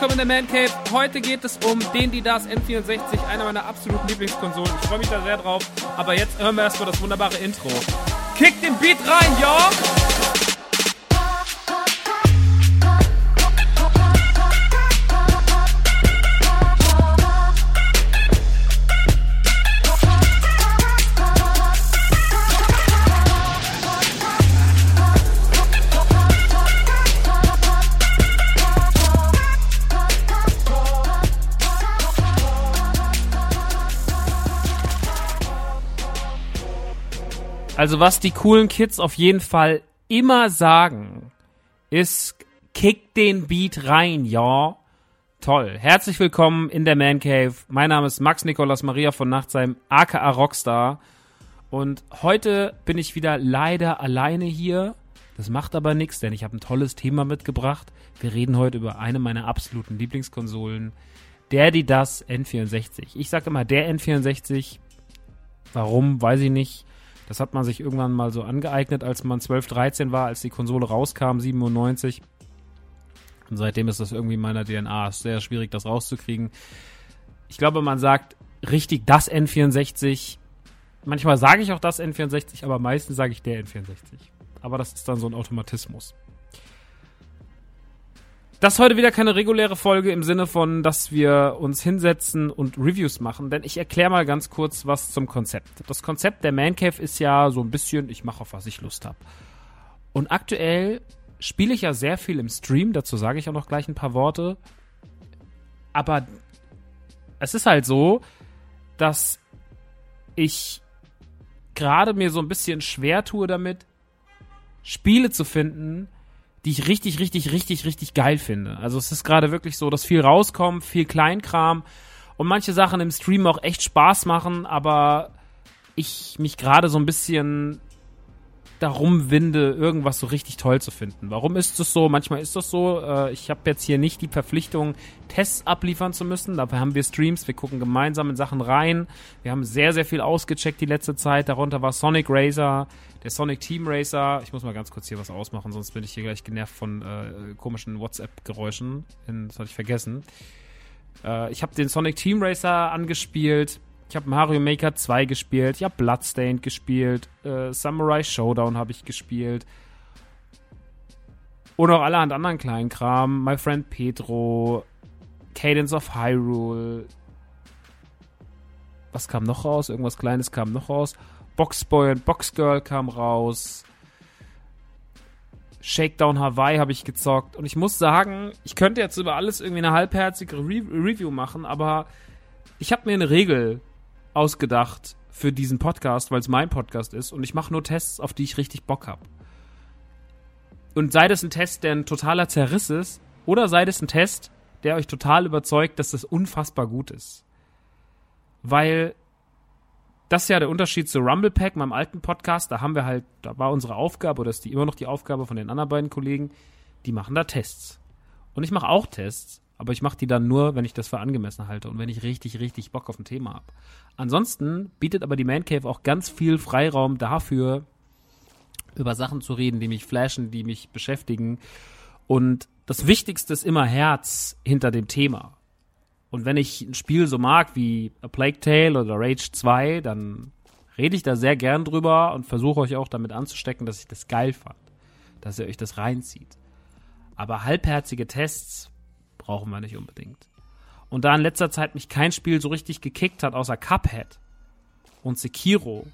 Willkommen in der Man Cave. Heute geht es um den, die das N64, einer meiner absoluten Lieblingskonsolen. Ich freue mich da sehr drauf. Aber jetzt hören wir erstmal das wunderbare Intro. Kick den Beat rein, ja! Also was die coolen Kids auf jeden Fall immer sagen, ist kick den Beat rein, ja. Toll. Herzlich willkommen in der Man Cave. Mein Name ist Max Nikolas Maria von Nachtsheim, aka Rockstar. Und heute bin ich wieder leider alleine hier. Das macht aber nichts, denn ich habe ein tolles Thema mitgebracht. Wir reden heute über eine meiner absoluten Lieblingskonsolen, der die das N64. Ich sage immer der N64. Warum, weiß ich nicht. Das hat man sich irgendwann mal so angeeignet, als man 12, 13 war, als die Konsole rauskam, 97. Und seitdem ist das irgendwie in meiner DNA. Ist sehr schwierig, das rauszukriegen. Ich glaube, man sagt richtig das N64. Manchmal sage ich auch das N64, aber meistens sage ich der N64. Aber das ist dann so ein Automatismus. Das ist heute wieder keine reguläre Folge im Sinne von, dass wir uns hinsetzen und Reviews machen, denn ich erkläre mal ganz kurz was zum Konzept. Das Konzept der Man Cave ist ja so ein bisschen, ich mache auf was ich Lust habe. Und aktuell spiele ich ja sehr viel im Stream, dazu sage ich auch noch gleich ein paar Worte. Aber es ist halt so, dass ich gerade mir so ein bisschen schwer tue damit, Spiele zu finden, die ich richtig, richtig, richtig, richtig geil finde. Also es ist gerade wirklich so, dass viel rauskommt, viel Kleinkram und manche Sachen im Stream auch echt Spaß machen, aber ich mich gerade so ein bisschen darum winde, irgendwas so richtig toll zu finden. Warum ist es so? Manchmal ist das so. Äh, ich habe jetzt hier nicht die Verpflichtung, Tests abliefern zu müssen. Dafür haben wir Streams. Wir gucken gemeinsam in Sachen rein. Wir haben sehr, sehr viel ausgecheckt die letzte Zeit. Darunter war Sonic Racer, der Sonic Team Racer. Ich muss mal ganz kurz hier was ausmachen, sonst bin ich hier gleich genervt von äh, komischen WhatsApp-Geräuschen. Das hatte ich vergessen. Äh, ich habe den Sonic Team Racer angespielt ich habe Mario Maker 2 gespielt, ich habe Bloodstained gespielt, äh, Samurai Showdown habe ich gespielt. Und auch allerhand anderen kleinen Kram. My Friend Pedro, Cadence of Hyrule. Was kam noch raus? Irgendwas Kleines kam noch raus. Boxboy und Boxgirl kam raus. Shakedown Hawaii habe ich gezockt. Und ich muss sagen, ich könnte jetzt über alles irgendwie eine halbherzige Re Review machen, aber ich habe mir eine Regel ausgedacht für diesen Podcast, weil es mein Podcast ist und ich mache nur Tests, auf die ich richtig Bock habe. Und sei das ein Test, der ein totaler Zerriss ist, oder sei das ein Test, der euch total überzeugt, dass das unfassbar gut ist. Weil das ist ja der Unterschied zu Rumble Pack, meinem alten Podcast. Da haben wir halt, da war unsere Aufgabe, oder ist die immer noch die Aufgabe von den anderen beiden Kollegen, die machen da Tests. Und ich mache auch Tests, aber ich mache die dann nur, wenn ich das für angemessen halte und wenn ich richtig, richtig Bock auf ein Thema habe. Ansonsten bietet aber die Man Cave auch ganz viel Freiraum dafür, über Sachen zu reden, die mich flashen, die mich beschäftigen. Und das Wichtigste ist immer Herz hinter dem Thema. Und wenn ich ein Spiel so mag wie A Plague Tale oder Rage 2, dann rede ich da sehr gern drüber und versuche euch auch damit anzustecken, dass ich das geil fand. Dass ihr euch das reinzieht. Aber halbherzige Tests brauchen wir nicht unbedingt. Und da in letzter Zeit mich kein Spiel so richtig gekickt hat, außer Cuphead und Sekiro.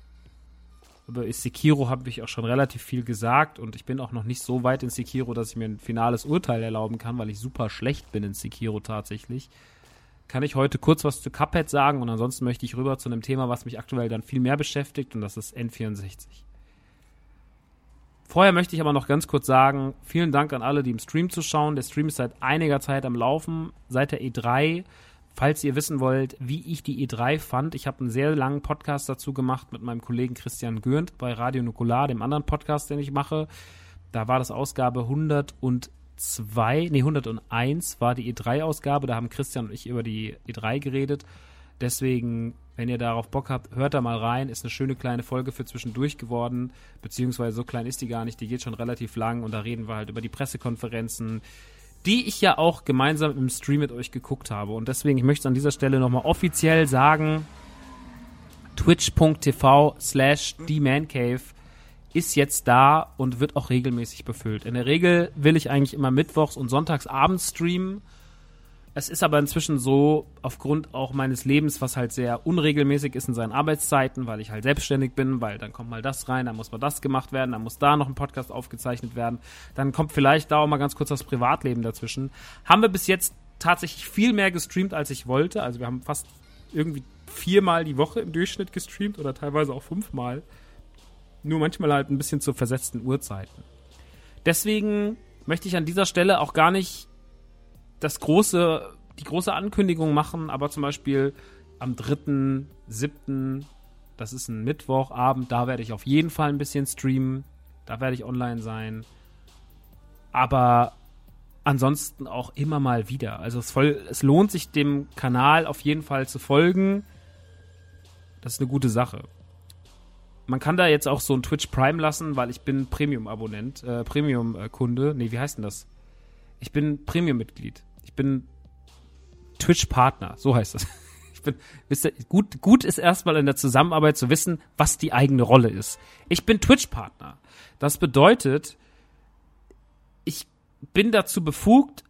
Über Sekiro habe ich auch schon relativ viel gesagt und ich bin auch noch nicht so weit in Sekiro, dass ich mir ein finales Urteil erlauben kann, weil ich super schlecht bin in Sekiro tatsächlich. Kann ich heute kurz was zu Cuphead sagen und ansonsten möchte ich rüber zu einem Thema, was mich aktuell dann viel mehr beschäftigt und das ist N64. Vorher möchte ich aber noch ganz kurz sagen, vielen Dank an alle, die im Stream zuschauen. Der Stream ist seit einiger Zeit am Laufen, seit der E3. Falls ihr wissen wollt, wie ich die E3 fand, ich habe einen sehr langen Podcast dazu gemacht mit meinem Kollegen Christian Gürnt bei Radio Nukular, dem anderen Podcast, den ich mache. Da war das Ausgabe 102, nee 101 war die E3-Ausgabe. Da haben Christian und ich über die E3 geredet. Deswegen wenn ihr darauf Bock habt, hört da mal rein. Ist eine schöne kleine Folge für zwischendurch geworden. Beziehungsweise so klein ist die gar nicht. Die geht schon relativ lang und da reden wir halt über die Pressekonferenzen, die ich ja auch gemeinsam im Stream mit euch geguckt habe. Und deswegen, ich möchte es an dieser Stelle nochmal offiziell sagen, twitch.tv slash themancave ist jetzt da und wird auch regelmäßig befüllt. In der Regel will ich eigentlich immer mittwochs und sonntags abends streamen es ist aber inzwischen so, aufgrund auch meines Lebens, was halt sehr unregelmäßig ist in seinen Arbeitszeiten, weil ich halt selbstständig bin, weil dann kommt mal das rein, dann muss mal das gemacht werden, dann muss da noch ein Podcast aufgezeichnet werden, dann kommt vielleicht da auch mal ganz kurz das Privatleben dazwischen. Haben wir bis jetzt tatsächlich viel mehr gestreamt, als ich wollte. Also wir haben fast irgendwie viermal die Woche im Durchschnitt gestreamt oder teilweise auch fünfmal. Nur manchmal halt ein bisschen zu versetzten Uhrzeiten. Deswegen möchte ich an dieser Stelle auch gar nicht das große, die große Ankündigung machen, aber zum Beispiel am 3.7., das ist ein Mittwochabend, da werde ich auf jeden Fall ein bisschen streamen. Da werde ich online sein. Aber ansonsten auch immer mal wieder. Also es, voll, es lohnt sich dem Kanal auf jeden Fall zu folgen. Das ist eine gute Sache. Man kann da jetzt auch so ein Twitch Prime lassen, weil ich bin Premium-Abonnent, äh, Premium-Kunde. Nee, wie heißt denn das? Ich bin Premium-Mitglied. Ich bin Twitch-Partner, so heißt das. Ich bin, wisst ihr, gut, gut ist erstmal in der Zusammenarbeit zu wissen, was die eigene Rolle ist. Ich bin Twitch-Partner. Das bedeutet, ich bin dazu befugt,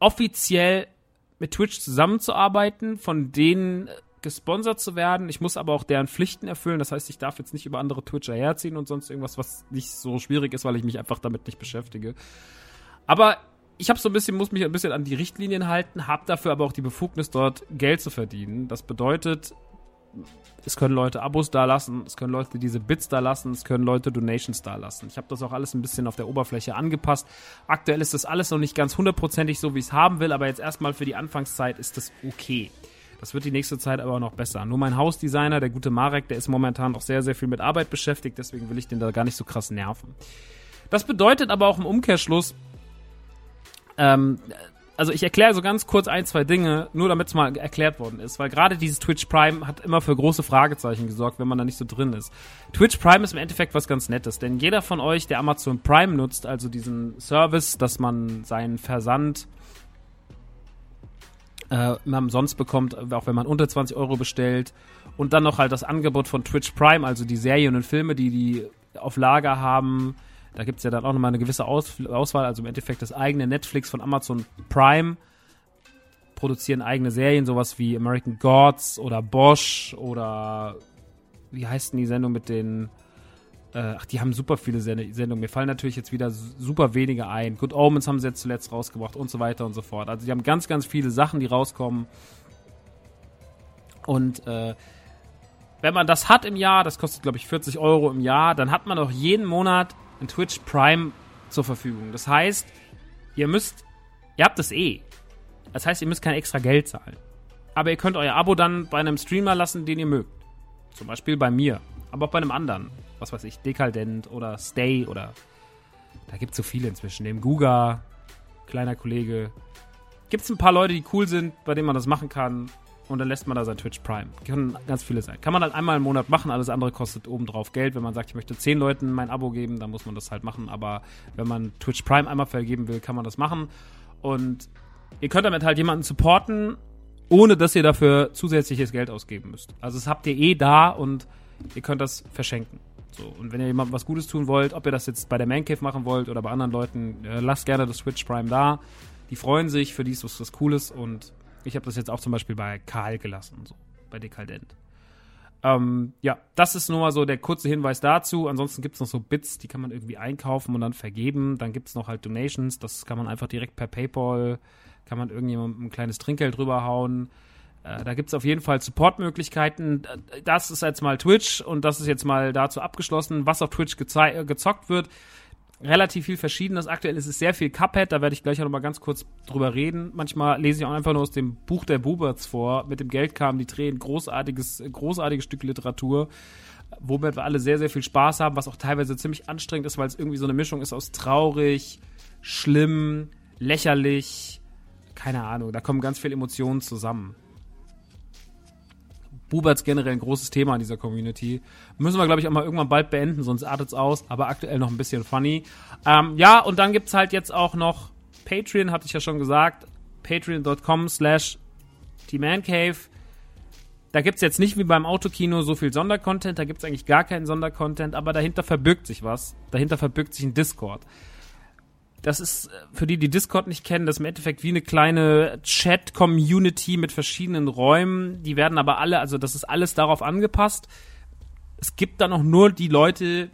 offiziell mit Twitch zusammenzuarbeiten, von denen gesponsert zu werden. Ich muss aber auch deren Pflichten erfüllen. Das heißt, ich darf jetzt nicht über andere Twitcher herziehen und sonst irgendwas, was nicht so schwierig ist, weil ich mich einfach damit nicht beschäftige. Aber ich habe so ein bisschen, muss mich ein bisschen an die Richtlinien halten, habe dafür aber auch die Befugnis, dort Geld zu verdienen. Das bedeutet, es können Leute Abos da lassen, es können Leute diese Bits da lassen, es können Leute Donations da lassen. Ich habe das auch alles ein bisschen auf der Oberfläche angepasst. Aktuell ist das alles noch nicht ganz hundertprozentig so, wie ich es haben will, aber jetzt erstmal für die Anfangszeit ist das okay. Das wird die nächste Zeit aber noch besser. Nur mein Hausdesigner, der gute Marek, der ist momentan noch sehr, sehr viel mit Arbeit beschäftigt, deswegen will ich den da gar nicht so krass nerven. Das bedeutet aber auch im Umkehrschluss, ähm, also ich erkläre so ganz kurz ein, zwei Dinge, nur damit es mal erklärt worden ist, weil gerade dieses Twitch Prime hat immer für große Fragezeichen gesorgt, wenn man da nicht so drin ist. Twitch Prime ist im Endeffekt was ganz Nettes, denn jeder von euch, der Amazon Prime nutzt, also diesen Service, dass man seinen Versand äh, umsonst bekommt, auch wenn man unter 20 Euro bestellt und dann noch halt das Angebot von Twitch Prime, also die Serien und Filme, die die auf Lager haben, da gibt es ja dann auch nochmal eine gewisse Aus Auswahl, also im Endeffekt das eigene Netflix von Amazon Prime produzieren eigene Serien, sowas wie American Gods oder Bosch oder wie heißt denn die Sendung mit den äh, ach, die haben super viele Sendungen. Mir fallen natürlich jetzt wieder super wenige ein. Good Omens haben sie jetzt zuletzt rausgebracht und so weiter und so fort. Also die haben ganz, ganz viele Sachen, die rauskommen. Und äh, wenn man das hat im Jahr, das kostet glaube ich 40 Euro im Jahr, dann hat man auch jeden Monat ein Twitch Prime zur Verfügung. Das heißt, ihr müsst, ihr habt das eh. Das heißt, ihr müsst kein extra Geld zahlen. Aber ihr könnt euer Abo dann bei einem Streamer lassen, den ihr mögt. Zum Beispiel bei mir. Aber auch bei einem anderen. Was weiß ich, Dekadent oder Stay oder. Da gibt es so viele inzwischen. Dem Guga, kleiner Kollege. Gibt es ein paar Leute, die cool sind, bei denen man das machen kann und dann lässt man da sein Twitch Prime. Können ganz viele sein. Kann man halt einmal im Monat machen, alles andere kostet obendrauf Geld. Wenn man sagt, ich möchte zehn Leuten mein Abo geben, dann muss man das halt machen. Aber wenn man Twitch Prime einmal vergeben will, kann man das machen. Und ihr könnt damit halt jemanden supporten, ohne dass ihr dafür zusätzliches Geld ausgeben müsst. Also das habt ihr eh da und ihr könnt das verschenken. So, und wenn ihr jemandem was Gutes tun wollt, ob ihr das jetzt bei der Man Cave machen wollt oder bei anderen Leuten, äh, lasst gerne das Twitch Prime da. Die freuen sich, für die ist was Cooles und ich habe das jetzt auch zum Beispiel bei Karl gelassen, so bei Dekadent. Ähm, ja, das ist nur mal so der kurze Hinweis dazu. Ansonsten gibt es noch so Bits, die kann man irgendwie einkaufen und dann vergeben. Dann gibt es noch halt Donations, das kann man einfach direkt per PayPal, kann man irgendjemandem ein kleines Trinkgeld drüber hauen. Äh, da gibt es auf jeden Fall Supportmöglichkeiten. Das ist jetzt mal Twitch und das ist jetzt mal dazu abgeschlossen, was auf Twitch gezockt wird relativ viel Verschiedenes. Aktuell ist es sehr viel Cuphead, da werde ich gleich auch noch mal ganz kurz drüber reden. Manchmal lese ich auch einfach nur aus dem Buch der Buberts vor. Mit dem Geld kamen die Tränen. Großartiges, großartiges Stück Literatur, womit wir alle sehr, sehr viel Spaß haben, was auch teilweise ziemlich anstrengend ist, weil es irgendwie so eine Mischung ist aus traurig, schlimm, lächerlich. Keine Ahnung, da kommen ganz viele Emotionen zusammen. Buberts generell ein großes Thema in dieser Community. Müssen wir, glaube ich, auch mal irgendwann bald beenden, sonst artet es aus, aber aktuell noch ein bisschen funny. Ähm, ja, und dann gibt es halt jetzt auch noch Patreon, hatte ich ja schon gesagt. Patreon.com slash die Man Cave. Da gibt es jetzt nicht wie beim Autokino so viel Sondercontent, da gibt es eigentlich gar keinen Sondercontent, aber dahinter verbirgt sich was. Dahinter verbirgt sich ein Discord das ist äh, für die, die Discord nicht kennen, das ist im Endeffekt wie eine kleine Chat-Community mit verschiedenen Räumen. Die werden aber alle, also das ist alles darauf angepasst. Es gibt dann auch nur die Leute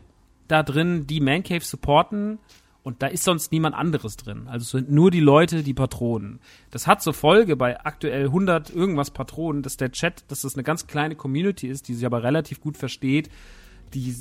da drin, die Mancave supporten. Und da ist sonst niemand anderes drin. Also es sind nur die Leute, die Patronen. Das hat zur Folge bei aktuell 100 irgendwas Patronen, dass der Chat, dass das eine ganz kleine Community ist, die sich aber relativ gut versteht, die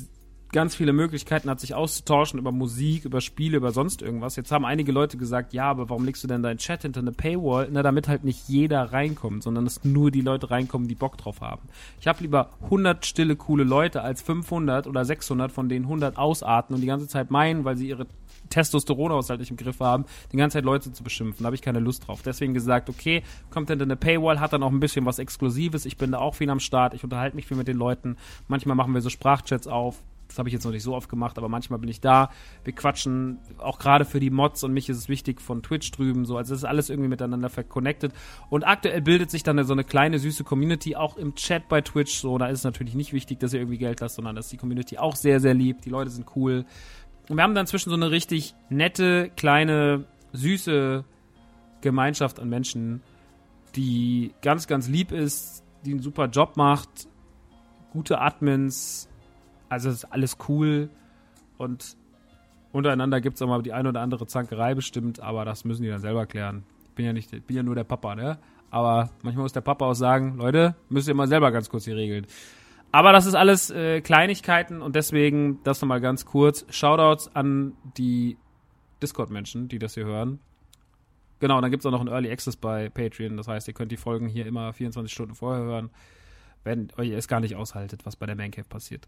ganz viele Möglichkeiten hat, sich auszutauschen über Musik, über Spiele, über sonst irgendwas. Jetzt haben einige Leute gesagt, ja, aber warum legst du denn deinen Chat hinter eine Paywall? Na, damit halt nicht jeder reinkommt, sondern dass nur die Leute reinkommen, die Bock drauf haben. Ich habe lieber 100 stille, coole Leute als 500 oder 600, von denen 100 ausarten und die ganze Zeit meinen, weil sie ihre Testosteronhaushalt nicht im Griff haben, die ganze Zeit Leute zu beschimpfen. Da habe ich keine Lust drauf. Deswegen gesagt, okay, kommt hinter eine Paywall, hat dann auch ein bisschen was Exklusives. Ich bin da auch viel am Start. Ich unterhalte mich viel mit den Leuten. Manchmal machen wir so Sprachchats auf das habe ich jetzt noch nicht so oft gemacht, aber manchmal bin ich da. Wir quatschen auch gerade für die Mods und mich ist es wichtig von Twitch drüben so. Also es ist alles irgendwie miteinander verconnected. Und aktuell bildet sich dann so eine kleine süße Community auch im Chat bei Twitch. So, da ist es natürlich nicht wichtig, dass ihr irgendwie Geld lasst, sondern dass die Community auch sehr, sehr lieb. Die Leute sind cool. Und wir haben dann zwischen so eine richtig nette, kleine, süße Gemeinschaft an Menschen, die ganz, ganz lieb ist, die einen super Job macht, gute Admins, also ist alles cool und untereinander gibt es auch mal die eine oder andere Zankerei bestimmt, aber das müssen die dann selber klären. Ich bin ja nicht, bin ja nur der Papa, ne? Aber manchmal muss der Papa auch sagen, Leute, müsst ihr mal selber ganz kurz hier regeln. Aber das ist alles äh, Kleinigkeiten und deswegen das nochmal ganz kurz. Shoutouts an die Discord-Menschen, die das hier hören. Genau, dann gibt es auch noch einen Early Access bei Patreon. Das heißt, ihr könnt die Folgen hier immer 24 Stunden vorher hören, wenn euch es gar nicht aushaltet, was bei der Man Cave passiert.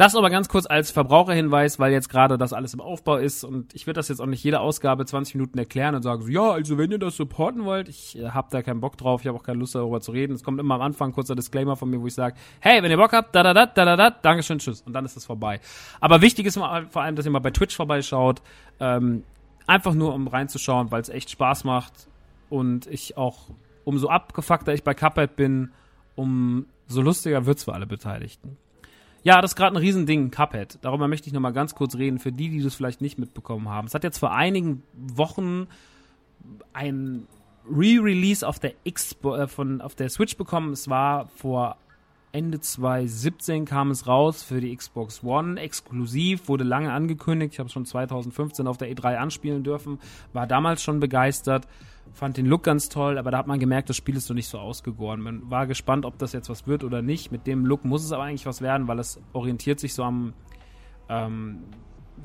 Das aber ganz kurz als Verbraucherhinweis, weil jetzt gerade das alles im Aufbau ist und ich würde das jetzt auch nicht jede Ausgabe 20 Minuten erklären und sagen so, ja, also wenn ihr das supporten wollt, ich äh, habe da keinen Bock drauf, ich habe auch keine Lust darüber zu reden. Es kommt immer am Anfang kurzer Disclaimer von mir, wo ich sage, hey, wenn ihr Bock habt, da da da da da da, Dankeschön, tschüss und dann ist es vorbei. Aber wichtig ist vor allem, dass ihr mal bei Twitch vorbeischaut, ähm, einfach nur um reinzuschauen, weil es echt Spaß macht und ich auch umso abgefuckter ich bei Cuphead bin, umso lustiger wird's für alle Beteiligten. Ja, das ist gerade ein Riesending, Cuphead. Darüber möchte ich nochmal ganz kurz reden, für die, die das vielleicht nicht mitbekommen haben. Es hat jetzt vor einigen Wochen ein Re-Release auf der äh, auf der Switch bekommen. Es war vor Ende 2017 kam es raus für die Xbox One exklusiv, wurde lange angekündigt. Ich habe es schon 2015 auf der E3 anspielen dürfen, war damals schon begeistert fand den Look ganz toll, aber da hat man gemerkt, das Spiel ist so nicht so ausgegoren. Man war gespannt, ob das jetzt was wird oder nicht. Mit dem Look muss es aber eigentlich was werden, weil es orientiert sich so am, ähm,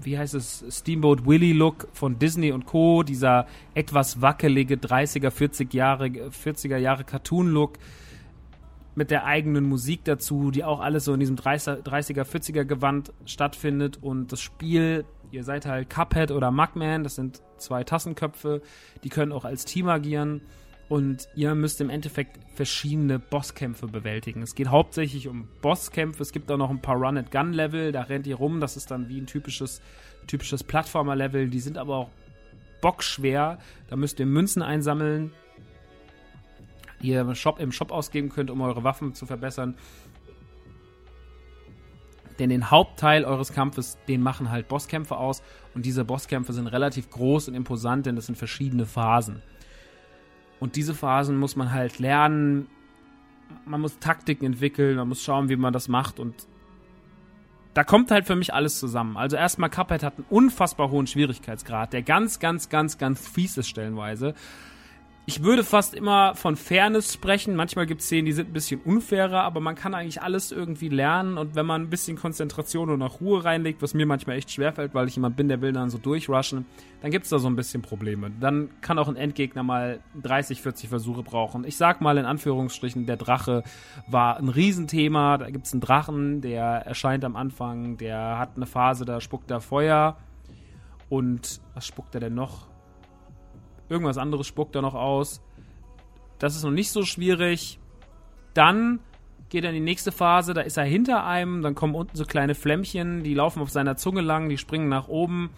wie heißt es, Steamboat Willie Look von Disney und Co. Dieser etwas wackelige 30er, 40 Jahre, 40er Jahre Cartoon Look mit der eigenen Musik dazu, die auch alles so in diesem 30er, 40er Gewand stattfindet und das Spiel, ihr seid halt Cuphead oder Mugman, das sind zwei Tassenköpfe, die können auch als Team agieren und ihr müsst im Endeffekt verschiedene Bosskämpfe bewältigen. Es geht hauptsächlich um Bosskämpfe, es gibt auch noch ein paar Run-and-Gun-Level, da rennt ihr rum, das ist dann wie ein typisches, typisches Plattformer-Level, die sind aber auch bockschwer, da müsst ihr Münzen einsammeln, die ihr im Shop, im Shop ausgeben könnt, um eure Waffen zu verbessern. Denn den Hauptteil eures Kampfes, den machen halt Bosskämpfe aus. Und diese Bosskämpfe sind relativ groß und imposant, denn das sind verschiedene Phasen. Und diese Phasen muss man halt lernen. Man muss Taktiken entwickeln, man muss schauen, wie man das macht. Und da kommt halt für mich alles zusammen. Also erstmal, Cuphead hat einen unfassbar hohen Schwierigkeitsgrad, der ganz, ganz, ganz, ganz fies ist stellenweise ich würde fast immer von Fairness sprechen. Manchmal gibt es Szenen, die sind ein bisschen unfairer, aber man kann eigentlich alles irgendwie lernen. Und wenn man ein bisschen Konzentration und auch Ruhe reinlegt, was mir manchmal echt schwerfällt, weil ich jemand bin, der will dann so durchrushen, dann gibt es da so ein bisschen Probleme. Dann kann auch ein Endgegner mal 30, 40 Versuche brauchen. Ich sag mal in Anführungsstrichen, der Drache war ein Riesenthema. Da gibt es einen Drachen, der erscheint am Anfang, der hat eine Phase, da spuckt er Feuer. Und was spuckt er denn noch? Irgendwas anderes spuckt er noch aus. Das ist noch nicht so schwierig. Dann geht er in die nächste Phase, da ist er hinter einem, dann kommen unten so kleine Flämmchen, die laufen auf seiner Zunge lang, die springen nach oben.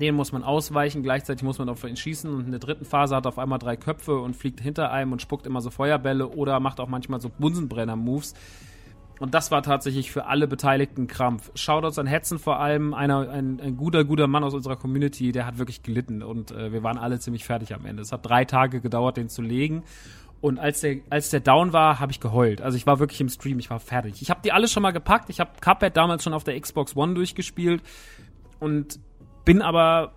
Den muss man ausweichen, gleichzeitig muss man auf ihn schießen und in der dritten Phase hat er auf einmal drei Köpfe und fliegt hinter einem und spuckt immer so Feuerbälle oder macht auch manchmal so Bunsenbrenner-Moves. Und das war tatsächlich für alle Beteiligten Krampf. Shoutouts an Hetzen vor allem, einer, ein, ein guter, guter Mann aus unserer Community, der hat wirklich gelitten und äh, wir waren alle ziemlich fertig am Ende. Es hat drei Tage gedauert, den zu legen. Und als der, als der down war, habe ich geheult. Also ich war wirklich im Stream, ich war fertig. Ich habe die alle schon mal gepackt. Ich habe Cuphead damals schon auf der Xbox One durchgespielt und bin aber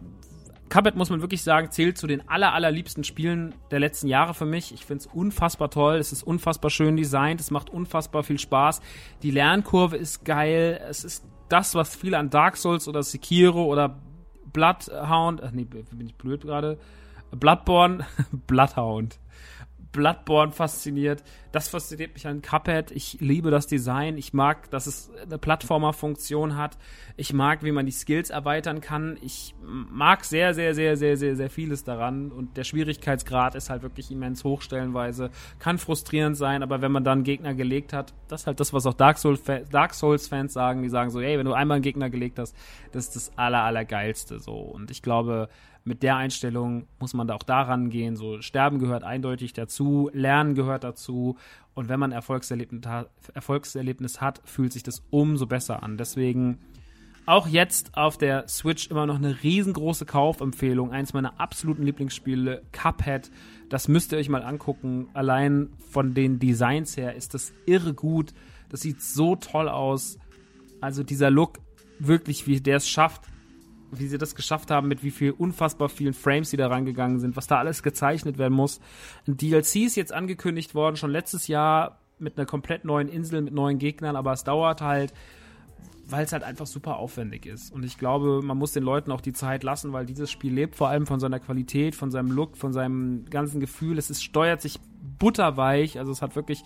Cuphead, muss man wirklich sagen, zählt zu den aller, allerliebsten Spielen der letzten Jahre für mich. Ich finde es unfassbar toll. Es ist unfassbar schön designt. Es macht unfassbar viel Spaß. Die Lernkurve ist geil. Es ist das, was viele an Dark Souls oder Sekiro oder Bloodhound, ach nee, bin ich blöd gerade? Bloodborne, Bloodhound. Bloodborne fasziniert. Das fasziniert mich an Cuphead. Ich liebe das Design. Ich mag, dass es eine Plattformer-Funktion hat. Ich mag, wie man die Skills erweitern kann. Ich mag sehr, sehr, sehr, sehr, sehr, sehr vieles daran. Und der Schwierigkeitsgrad ist halt wirklich immens hoch stellenweise. Kann frustrierend sein, aber wenn man dann Gegner gelegt hat, das ist halt das, was auch Dark Souls-Fans Dark Souls sagen. Die sagen so, hey, wenn du einmal einen Gegner gelegt hast, das ist das aller, allergeilste so. Und ich glaube, mit der Einstellung muss man da auch daran gehen. So, Sterben gehört eindeutig dazu, Lernen gehört dazu. Und wenn man Erfolgserlebnis, Erfolgserlebnis hat, fühlt sich das umso besser an. Deswegen auch jetzt auf der Switch immer noch eine riesengroße Kaufempfehlung. Eins meiner absoluten Lieblingsspiele, Cuphead. Das müsst ihr euch mal angucken. Allein von den Designs her ist das irre gut. Das sieht so toll aus. Also dieser Look, wirklich, wie der es schafft, wie sie das geschafft haben, mit wie viel unfassbar vielen Frames sie da rangegangen sind, was da alles gezeichnet werden muss. Ein DLC ist jetzt angekündigt worden, schon letztes Jahr mit einer komplett neuen Insel, mit neuen Gegnern, aber es dauert halt. weil es halt einfach super aufwendig ist. Und ich glaube, man muss den Leuten auch die Zeit lassen, weil dieses Spiel lebt vor allem von seiner Qualität, von seinem Look, von seinem ganzen Gefühl. Es ist, steuert sich butterweich, also es hat wirklich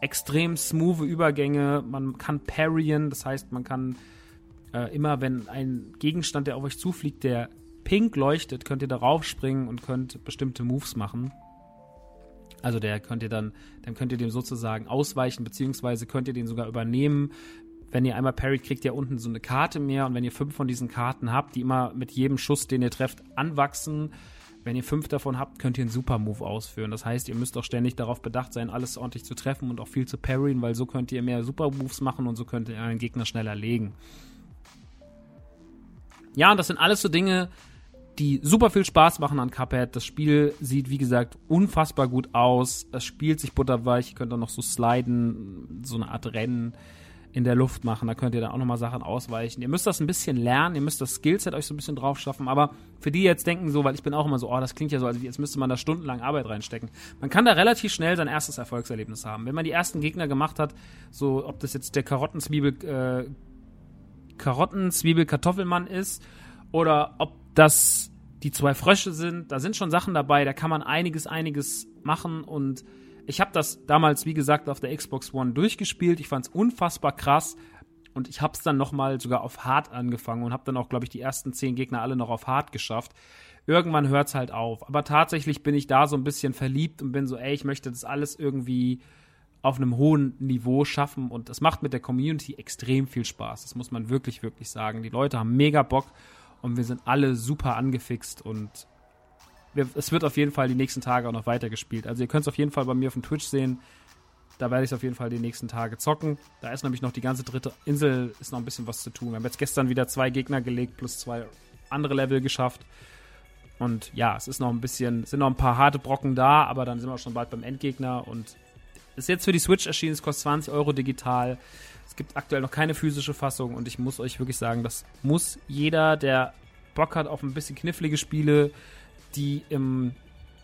extrem smooth Übergänge. Man kann parryen, das heißt, man kann äh, immer, wenn ein Gegenstand, der auf euch zufliegt, der pink leuchtet, könnt ihr darauf springen und könnt bestimmte Moves machen. Also der könnt ihr dann, dann könnt ihr dem sozusagen ausweichen, beziehungsweise könnt ihr den sogar übernehmen. Wenn ihr einmal parried, kriegt ihr unten so eine Karte mehr und wenn ihr fünf von diesen Karten habt, die immer mit jedem Schuss, den ihr trefft, anwachsen, wenn ihr fünf davon habt, könnt ihr einen Super-Move ausführen. Das heißt, ihr müsst auch ständig darauf bedacht sein, alles ordentlich zu treffen und auch viel zu parryen, weil so könnt ihr mehr Super-Moves machen und so könnt ihr einen Gegner schneller legen. Ja, und das sind alles so Dinge, die super viel Spaß machen an Cuphead. Das Spiel sieht, wie gesagt, unfassbar gut aus. Es spielt sich butterweich. Ihr könnt auch noch so sliden, so eine Art Rennen in der Luft machen. Da könnt ihr dann auch nochmal Sachen ausweichen. Ihr müsst das ein bisschen lernen. Ihr müsst das Skillset euch so ein bisschen drauf schaffen. Aber für die jetzt denken so, weil ich bin auch immer so, oh, das klingt ja so, als müsste man da stundenlang Arbeit reinstecken. Man kann da relativ schnell sein erstes Erfolgserlebnis haben. Wenn man die ersten Gegner gemacht hat, so ob das jetzt der Karottenzwiebel, äh, Karottenzwiebel Kartoffelmann ist oder ob das die zwei Frösche sind, da sind schon Sachen dabei, da kann man einiges, einiges machen und ich habe das damals, wie gesagt, auf der Xbox One durchgespielt. Ich fand es unfassbar krass und ich habe es dann nochmal sogar auf Hard angefangen und habe dann auch, glaube ich, die ersten zehn Gegner alle noch auf Hard geschafft. Irgendwann hört es halt auf. Aber tatsächlich bin ich da so ein bisschen verliebt und bin so, ey, ich möchte das alles irgendwie auf einem hohen Niveau schaffen und das macht mit der Community extrem viel Spaß. Das muss man wirklich, wirklich sagen. Die Leute haben mega Bock und wir sind alle super angefixt und wir, es wird auf jeden Fall die nächsten Tage auch noch weitergespielt. Also ihr könnt es auf jeden Fall bei mir auf dem Twitch sehen. Da werde ich es auf jeden Fall die nächsten Tage zocken. Da ist nämlich noch die ganze dritte Insel, ist noch ein bisschen was zu tun. Wir haben jetzt gestern wieder zwei Gegner gelegt, plus zwei andere Level geschafft. Und ja, es ist noch ein bisschen, sind noch ein paar harte Brocken da, aber dann sind wir schon bald beim Endgegner und ist jetzt für die Switch erschienen, es kostet 20 Euro digital. Es gibt aktuell noch keine physische Fassung und ich muss euch wirklich sagen, das muss jeder, der Bock hat auf ein bisschen knifflige Spiele, die im,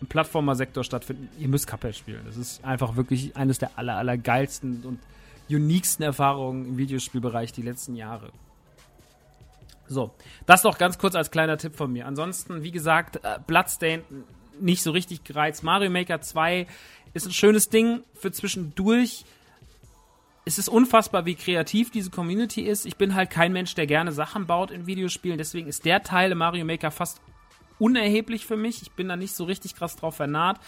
im Plattformer-Sektor stattfinden, ihr müsst Cuphead spielen. Das ist einfach wirklich eines der aller, aller geilsten und uniquesten Erfahrungen im Videospielbereich die letzten Jahre. So, das noch ganz kurz als kleiner Tipp von mir. Ansonsten, wie gesagt, äh, Bloodstained nicht so richtig gereizt. Mario Maker 2 ist ein schönes Ding für zwischendurch. Es ist unfassbar, wie kreativ diese Community ist. Ich bin halt kein Mensch, der gerne Sachen baut in Videospielen. Deswegen ist der Teil im Mario Maker fast unerheblich für mich. Ich bin da nicht so richtig krass drauf vernarrt.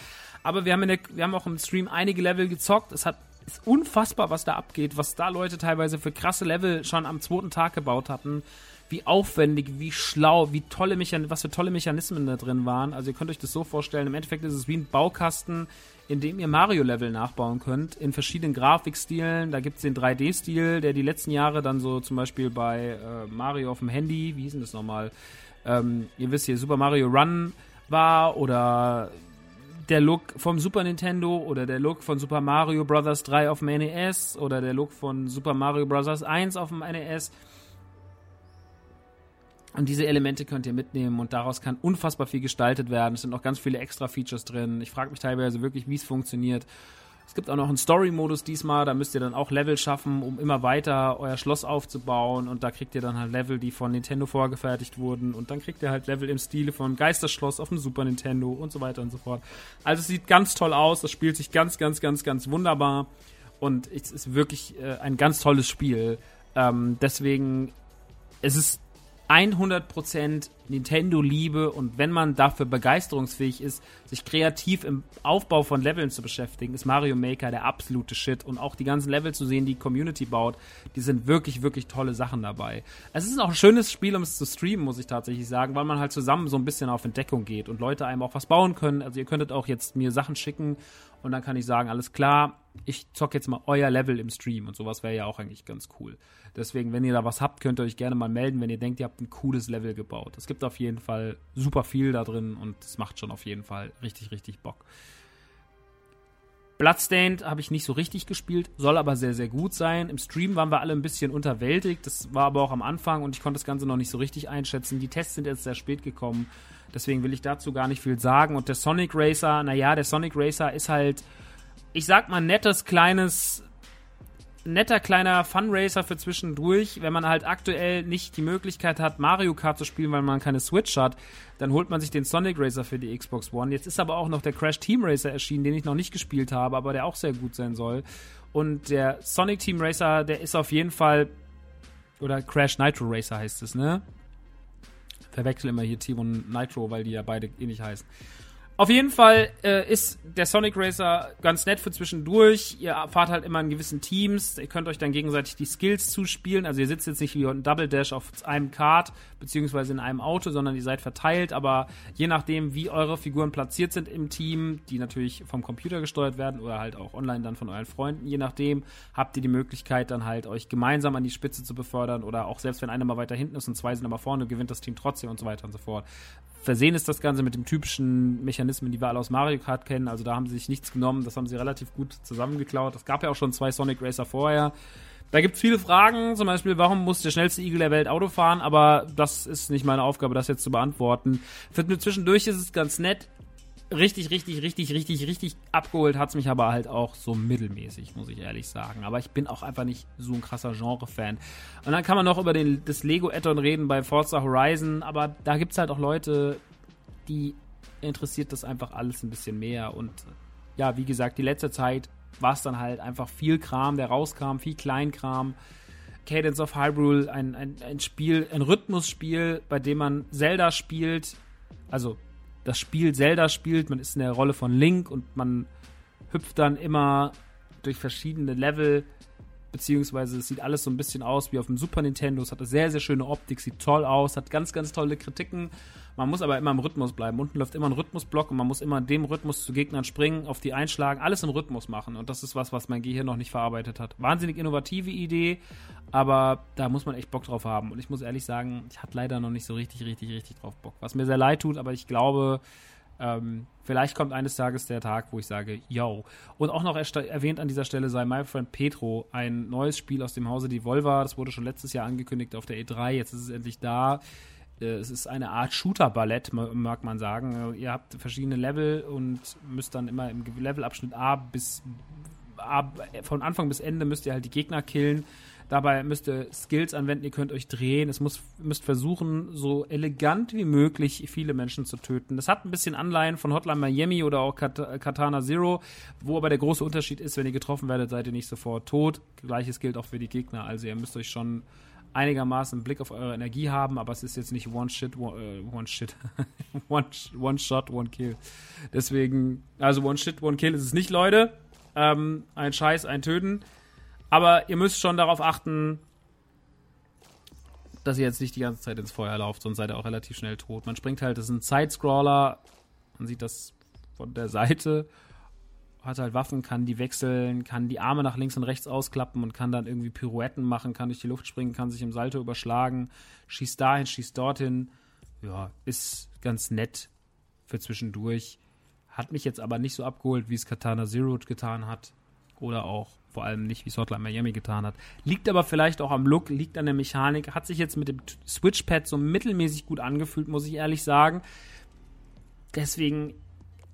Aber wir haben, der, wir haben auch im Stream einige Level gezockt. Es hat, ist unfassbar, was da abgeht, was da Leute teilweise für krasse Level schon am zweiten Tag gebaut hatten. Wie aufwendig, wie schlau, wie tolle Mechan was für tolle Mechanismen da drin waren. Also ihr könnt euch das so vorstellen, im Endeffekt ist es wie ein Baukasten, in dem ihr Mario-Level nachbauen könnt, in verschiedenen Grafikstilen. Da gibt es den 3D-Stil, der die letzten Jahre dann so zum Beispiel bei äh, Mario auf dem Handy, wie hieß denn das nochmal? ähm, ihr wisst hier, Super Mario Run war oder der Look vom Super Nintendo oder der Look von Super Mario Bros. 3 auf dem NES oder der Look von Super Mario Bros. 1 auf dem NES. Und diese Elemente könnt ihr mitnehmen und daraus kann unfassbar viel gestaltet werden. Es sind auch ganz viele extra Features drin. Ich frage mich teilweise wirklich, wie es funktioniert. Es gibt auch noch einen Story-Modus diesmal, da müsst ihr dann auch Level schaffen, um immer weiter euer Schloss aufzubauen und da kriegt ihr dann halt Level, die von Nintendo vorgefertigt wurden und dann kriegt ihr halt Level im Stile von Geisterschloss auf dem Super Nintendo und so weiter und so fort. Also es sieht ganz toll aus, das spielt sich ganz, ganz, ganz, ganz wunderbar und es ist wirklich äh, ein ganz tolles Spiel. Ähm, deswegen, es ist 100% Nintendo-Liebe und wenn man dafür begeisterungsfähig ist, sich kreativ im Aufbau von Leveln zu beschäftigen, ist Mario Maker der absolute Shit. Und auch die ganzen Level zu sehen, die Community baut, die sind wirklich, wirklich tolle Sachen dabei. Es ist auch ein schönes Spiel, um es zu streamen, muss ich tatsächlich sagen, weil man halt zusammen so ein bisschen auf Entdeckung geht und Leute einem auch was bauen können. Also ihr könntet auch jetzt mir Sachen schicken und dann kann ich sagen, alles klar, ich zock jetzt mal euer Level im Stream und sowas wäre ja auch eigentlich ganz cool. Deswegen, wenn ihr da was habt, könnt ihr euch gerne mal melden, wenn ihr denkt, ihr habt ein cooles Level gebaut. Es gibt auf jeden Fall super viel da drin und es macht schon auf jeden Fall richtig, richtig Bock. Bloodstained habe ich nicht so richtig gespielt, soll aber sehr, sehr gut sein. Im Stream waren wir alle ein bisschen unterwältigt. Das war aber auch am Anfang und ich konnte das Ganze noch nicht so richtig einschätzen. Die Tests sind jetzt sehr spät gekommen. Deswegen will ich dazu gar nicht viel sagen. Und der Sonic Racer, naja, der Sonic Racer ist halt, ich sag mal, nettes, kleines netter kleiner Funracer für zwischendurch. Wenn man halt aktuell nicht die Möglichkeit hat, Mario Kart zu spielen, weil man keine Switch hat, dann holt man sich den Sonic Racer für die Xbox One. Jetzt ist aber auch noch der Crash Team Racer erschienen, den ich noch nicht gespielt habe, aber der auch sehr gut sein soll. Und der Sonic Team Racer, der ist auf jeden Fall. Oder Crash Nitro Racer heißt es, ne? Verwechsel immer hier Team und Nitro, weil die ja beide ähnlich heißen. Auf jeden Fall äh, ist der Sonic Racer ganz nett für zwischendurch. Ihr fahrt halt immer in gewissen Teams. Ihr könnt euch dann gegenseitig die Skills zuspielen. Also ihr sitzt jetzt nicht wie ein Double Dash auf einem Kart beziehungsweise in einem Auto, sondern ihr seid verteilt. Aber je nachdem, wie eure Figuren platziert sind im Team, die natürlich vom Computer gesteuert werden oder halt auch online dann von euren Freunden, je nachdem habt ihr die Möglichkeit dann halt euch gemeinsam an die Spitze zu befördern oder auch selbst wenn einer mal weiter hinten ist und zwei sind aber vorne, gewinnt das Team trotzdem und so weiter und so fort. Versehen ist das Ganze mit dem typischen Mechanismen, die wir alle aus Mario Kart kennen. Also da haben sie sich nichts genommen, das haben sie relativ gut zusammengeklaut. Es gab ja auch schon zwei Sonic Racer vorher. Da gibt es viele Fragen, zum Beispiel, warum muss der schnellste Igel der Welt Auto fahren? Aber das ist nicht meine Aufgabe, das jetzt zu beantworten. Für zwischendurch ist es ganz nett richtig, richtig, richtig, richtig, richtig abgeholt hat's mich aber halt auch so mittelmäßig, muss ich ehrlich sagen. Aber ich bin auch einfach nicht so ein krasser Genre-Fan. Und dann kann man noch über den, das Lego-Addon reden bei Forza Horizon, aber da gibt's halt auch Leute, die interessiert das einfach alles ein bisschen mehr. Und ja, wie gesagt, die letzte Zeit war es dann halt einfach viel Kram, der rauskam, viel Kleinkram. Cadence of Hyrule, ein, ein, ein Spiel, ein Rhythmusspiel, bei dem man Zelda spielt, also das Spiel Zelda spielt. Man ist in der Rolle von Link und man hüpft dann immer durch verschiedene Level, beziehungsweise es sieht alles so ein bisschen aus wie auf dem Super Nintendo. Es hat eine sehr, sehr schöne Optik, sieht toll aus, hat ganz, ganz tolle Kritiken. Man muss aber immer im Rhythmus bleiben. Unten läuft immer ein Rhythmusblock und man muss immer in dem Rhythmus zu Gegnern springen, auf die einschlagen, alles im Rhythmus machen. Und das ist was, was mein Gehirn noch nicht verarbeitet hat. Wahnsinnig innovative Idee, aber da muss man echt Bock drauf haben. Und ich muss ehrlich sagen, ich hatte leider noch nicht so richtig, richtig, richtig drauf Bock. Was mir sehr leid tut, aber ich glaube, ähm, vielleicht kommt eines Tages der Tag, wo ich sage, yo. Und auch noch erwähnt an dieser Stelle sei My Friend Petro, ein neues Spiel aus dem Hause Devolver. Das wurde schon letztes Jahr angekündigt auf der E3. Jetzt ist es endlich da. Äh, es ist eine Art Shooter-Ballett, mag man sagen. Ihr habt verschiedene Level und müsst dann immer im Levelabschnitt A bis A, von Anfang bis Ende müsst ihr halt die Gegner killen. Dabei müsst ihr Skills anwenden, ihr könnt euch drehen. Es muss, müsst versuchen, so elegant wie möglich viele Menschen zu töten. Das hat ein bisschen Anleihen von Hotline Miami oder auch Kat Katana Zero, wo aber der große Unterschied ist, wenn ihr getroffen werdet, seid ihr nicht sofort tot. Gleiches gilt auch für die Gegner. Also ihr müsst euch schon einigermaßen einen Blick auf eure Energie haben, aber es ist jetzt nicht One Shit, One, äh, one Shit, one, one Shot, One Kill. Deswegen, also One Shit, One Kill ist es nicht, Leute. Ähm, ein Scheiß, ein Töten. Aber ihr müsst schon darauf achten, dass ihr jetzt nicht die ganze Zeit ins Feuer lauft, sonst seid ihr auch relativ schnell tot. Man springt halt, das ist ein Sidescroller, man sieht das von der Seite hat halt Waffen, kann die wechseln, kann die Arme nach links und rechts ausklappen und kann dann irgendwie Pirouetten machen, kann durch die Luft springen, kann sich im Salto überschlagen, schießt dahin, schießt dorthin. Ja, ist ganz nett für zwischendurch. Hat mich jetzt aber nicht so abgeholt, wie es Katana Zero getan hat. Oder auch vor allem nicht, wie es Hotline Miami getan hat. Liegt aber vielleicht auch am Look, liegt an der Mechanik. Hat sich jetzt mit dem Switchpad so mittelmäßig gut angefühlt, muss ich ehrlich sagen. Deswegen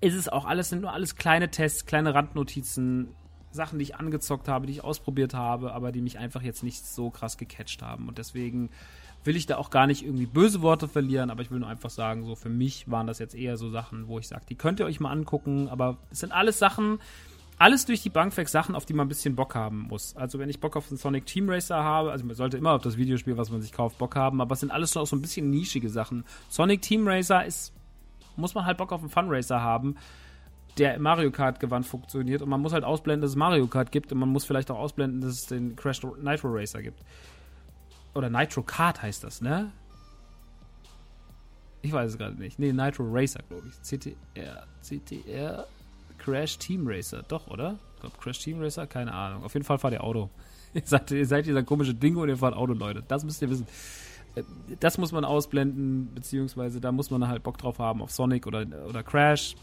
ist es auch alles, sind nur alles kleine Tests, kleine Randnotizen, Sachen, die ich angezockt habe, die ich ausprobiert habe, aber die mich einfach jetzt nicht so krass gecatcht haben. Und deswegen will ich da auch gar nicht irgendwie böse Worte verlieren, aber ich will nur einfach sagen, so für mich waren das jetzt eher so Sachen, wo ich sage, die könnt ihr euch mal angucken, aber es sind alles Sachen, alles durch die Bank weg Sachen, auf die man ein bisschen Bock haben muss. Also wenn ich Bock auf einen Sonic Team Racer habe, also man sollte immer auf das Videospiel, was man sich kauft, Bock haben, aber es sind alles auch so ein bisschen nischige Sachen. Sonic Team Racer ist muss man halt Bock auf einen Funracer haben, der Mario Kart Gewand funktioniert und man muss halt ausblenden, dass es Mario Kart gibt und man muss vielleicht auch ausblenden, dass es den Crash Nitro Racer gibt. Oder Nitro Kart heißt das, ne? Ich weiß es gerade nicht. Nee, Nitro Racer, glaube ich. CTR, CTR, Crash Team Racer. Doch, oder? Ich glaube, Crash Team Racer? Keine Ahnung. Auf jeden Fall fahrt ihr Auto. ihr, seid, ihr seid dieser komische Dingo und ihr fahrt Auto, Leute. Das müsst ihr wissen das muss man ausblenden, beziehungsweise da muss man halt Bock drauf haben auf Sonic oder, oder Crash.